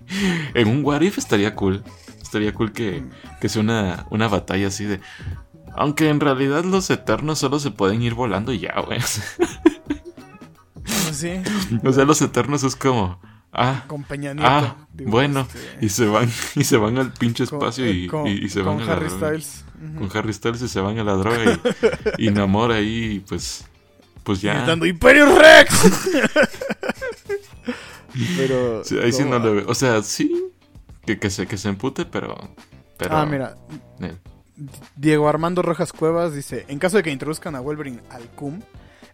*laughs* En un what if estaría cool. Estaría cool que, que sea una, una batalla así de. Aunque en realidad los eternos solo se pueden ir volando y ya, güey. sí. *laughs* O sea, los eternos es como. Ah, Con Peña Nieto. ah, digo, bueno. este, Y se van, *laughs* y se van al pinche espacio eh, y, con, y- y se van con a la Harry droga. Styles. Ujú. Con Harry Styles y se van a la droga y, y Namor ahí, pues. Pues ya. Gritando Imperius Rex. Pero. Sí, ahí sí no lo veo. O sea, sí. Que, que, se, que se empute, pero. pero Ah, mira. eh, Diego Armando Rojas Cuevas dice: En caso de que introduzcan a Wolverine al CUM,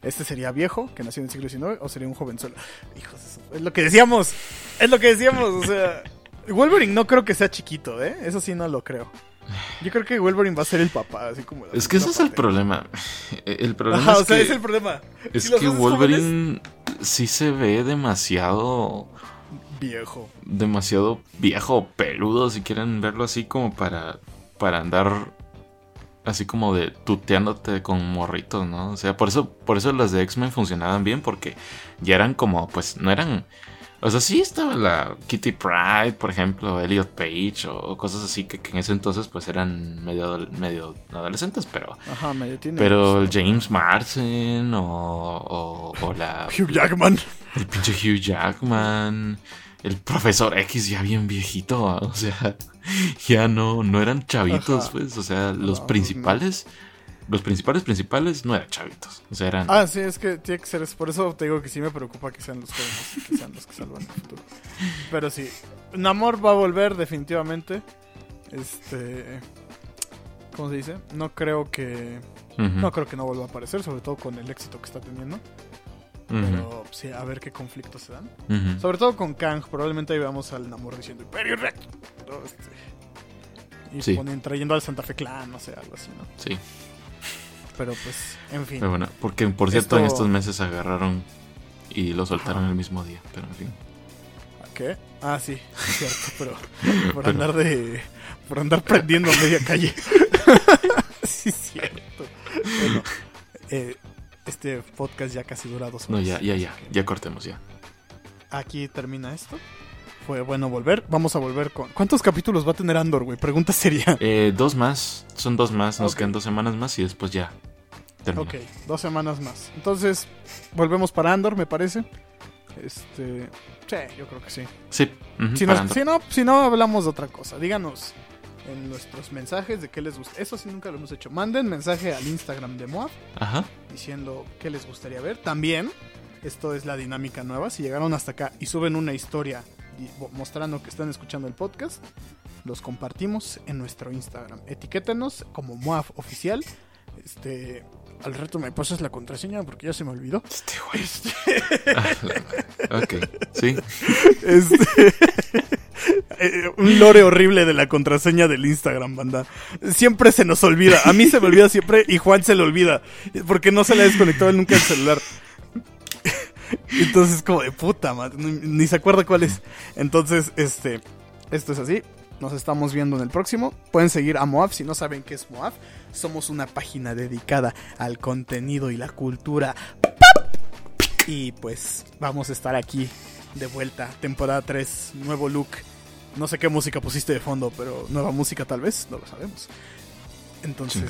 ¿este sería viejo, que nació en el siglo XIX, o sería un jovenzuelo? Hijos, es lo que decíamos. Es lo que decíamos. O sea, Wolverine no creo que sea chiquito, ¿eh? Eso sí no lo creo. Yo creo que Wolverine va a ser el papá, así como. la Es que ese es el problema. El problema Ajá, es o sea, que, es el problema. es Si que Wolverine sí se ve demasiado. Viejo. Demasiado viejo, peludo, si quieren verlo así, como para, para andar así como de tuteándote con morritos, ¿no? O sea, por eso, por eso las de X-Men funcionaban bien, porque ya eran como, pues, no eran. O sea, sí estaba la Kitty Pride, por ejemplo, Elliot Page o cosas así que, que en ese entonces pues eran medio, medio adolescentes, pero Ajá, medio tiene. pero el James Marsden o, o, o la Hugh Jackman. el pinche Hugh Jackman, el profesor X ya bien viejito, o sea, *laughs* ya no, no eran chavitos, Ajá. pues, o sea, los No, principales, los principales principales no eran chavitos, o sea, eran... Ah, sí, es que tiene que ser. Por eso te digo que sí me preocupa que sean los jóvenes, que sean los que salvan el futuro. Pero sí, Namor va a volver definitivamente. Este. ¿Cómo se dice? No creo que. No creo que no vuelva a aparecer, sobre todo con el éxito que está teniendo. Pero sí, a ver qué conflictos se dan. Sobre todo con Kang, probablemente ahí veamos al Namor diciendo Imperio Rex. ¿no? Este, y Sí. ponen- trayendo al Santa Fe Clan, no sé, algo así, ¿no? Sí, Pero pues, en fin. pero bueno, porque por cierto en Esto- estos meses agarraron y lo soltaron el mismo día, pero en fin. ¿Qué? Ah, sí, es cierto, pero *laughs* por Pero- andar de. por andar prendiendo a media calle. *laughs* sí, es cierto. Bueno, eh, este podcast ya casi dura dos horas. No, ya, ya, ya, ya cortemos ya. Aquí termina esto. Fue bueno volver. Vamos a volver con. ¿Cuántos capítulos va a tener Andor, güey? Pregunta seria. *laughs* Eh, dos más, son dos más, nos quedan dos semanas más y después ya termina. Ok, dos semanas más. Entonces, volvemos para Andor, me parece. Este. Sí, yo creo que sí. Sí, Si, nos- si no, si no, hablamos de otra cosa. Díganos en nuestros mensajes de qué les gusta. Eso sí nunca lo hemos hecho. Manden mensaje al Instagram de Moab Ajá. diciendo qué les gustaría ver. También, esto es la dinámica nueva. Si llegaron hasta acá y suben una historia mostrando que están escuchando el podcast, los compartimos en nuestro Instagram. Etiquétenos como Moab Oficial. Este. Al reto me pasas la contraseña porque ya se me olvidó. Este güey. Este, Ah, *laughs* ok, sí. Este, *laughs* eh, un lore horrible de la contraseña del Instagram, banda. Siempre se nos olvida. A mí se me olvida siempre y Juan se le olvida. Porque no se le ha desconectado nunca el celular. Entonces, como de puta, madre, Ni, se acuerda cuál es. Entonces, este. Esto es así. Nos estamos viendo en el próximo. Pueden seguir a Moab si no saben qué es Moab. Somos una página dedicada al contenido y la cultura. Y pues vamos a estar aquí de vuelta. Temporada 3, nuevo look. No sé qué música pusiste de fondo, pero nueva música tal vez, no lo sabemos. Entonces,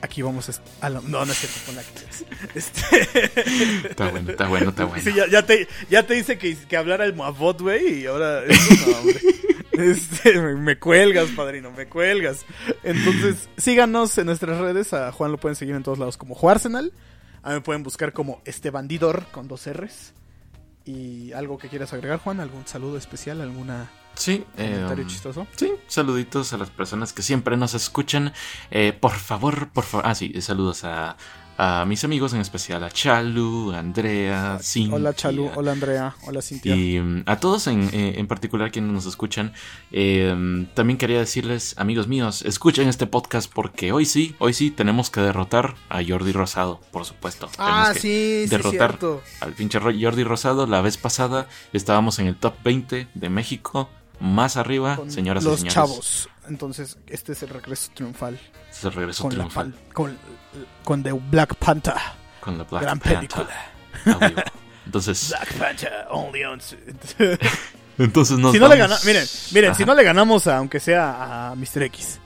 aquí vamos a... a la- no, no es cierto, pon la. *laughs* Este... Está bueno, está bueno, está bueno. Sí, ya, ya te, ya te dice que, que hablara el Moabot, güey, y ahora... no. *laughs* Este, me, me cuelgas, padrino, me cuelgas. Entonces, síganos en nuestras redes. A Juan lo pueden seguir en todos lados como Juarsenal. A mí me pueden buscar como este bandidor con dos R's. Y algo que quieras agregar, Juan, algún saludo especial, alguna Sí, comentario eh, chistoso. sí, saluditos a las personas que siempre nos escuchan. Eh, por favor, por favor. Ah, sí, saludos a, a mis amigos, en especial a Chalu, a Andrea, Cintia. Hola Chalu, hola Andrea, hola Cintia. Y mm, a todos en, eh, en particular quienes nos escuchan, eh, también quería decirles, amigos míos, escuchen este podcast porque hoy sí, hoy sí tenemos que derrotar a Jordi Rosado, por supuesto. Ah, Tenemos que sí, sí, derrotar cierto. al pinche Jordi Rosado. La vez pasada estábamos en el top 20 de México, más arriba, señoras y los señores. chavos. Entonces, este es el regreso triunfal. Se regresó Con, la triunfal con, con The Black Panther. con la Black gran Panther. película. Entonces, *laughs* Black Panther, only on... *laughs* entonces nos si no le ganamos, miren, miren, Ajá. si no le ganamos a, aunque sea a Mr. X.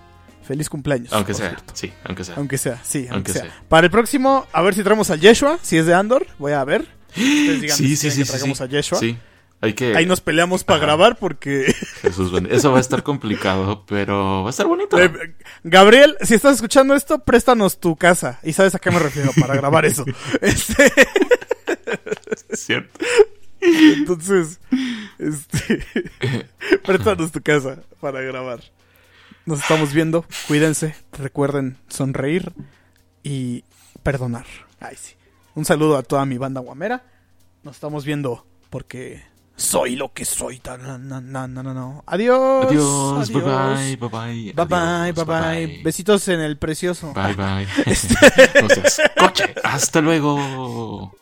Feliz cumpleaños. Aunque sea, cierto. sí, aunque sea. Aunque sea, sí, aunque, Aunque sea. sea. Para el próximo, a ver si traemos al Yeshua, si es de Andor, voy a ver. Ustedes díganme Sí, si sí, sí, que sí, traigamos sí. a Yeshua. Sí, hay que... Ahí nos peleamos para grabar porque *laughs* Jesús. Eso va a estar complicado, pero va a estar bonito. Eh, Gabriel, si estás escuchando esto, préstanos tu casa. Y sabes a qué me refiero para grabar eso. *laughs* Este, Es cierto. entonces, este, *laughs* préstanos tu casa para grabar. Nos estamos viendo. Cuídense. Recuerden sonreír y perdonar. Ay, sí. Un saludo a toda mi banda guamera. Nos estamos viendo porque soy lo que soy. Na- na- no. Adiós. Adiós, bye bye, bye bye. Bye bye, bye bye. Besitos en el precioso. Bye bye. *laughs* *laughs* No seas coche. Hasta luego.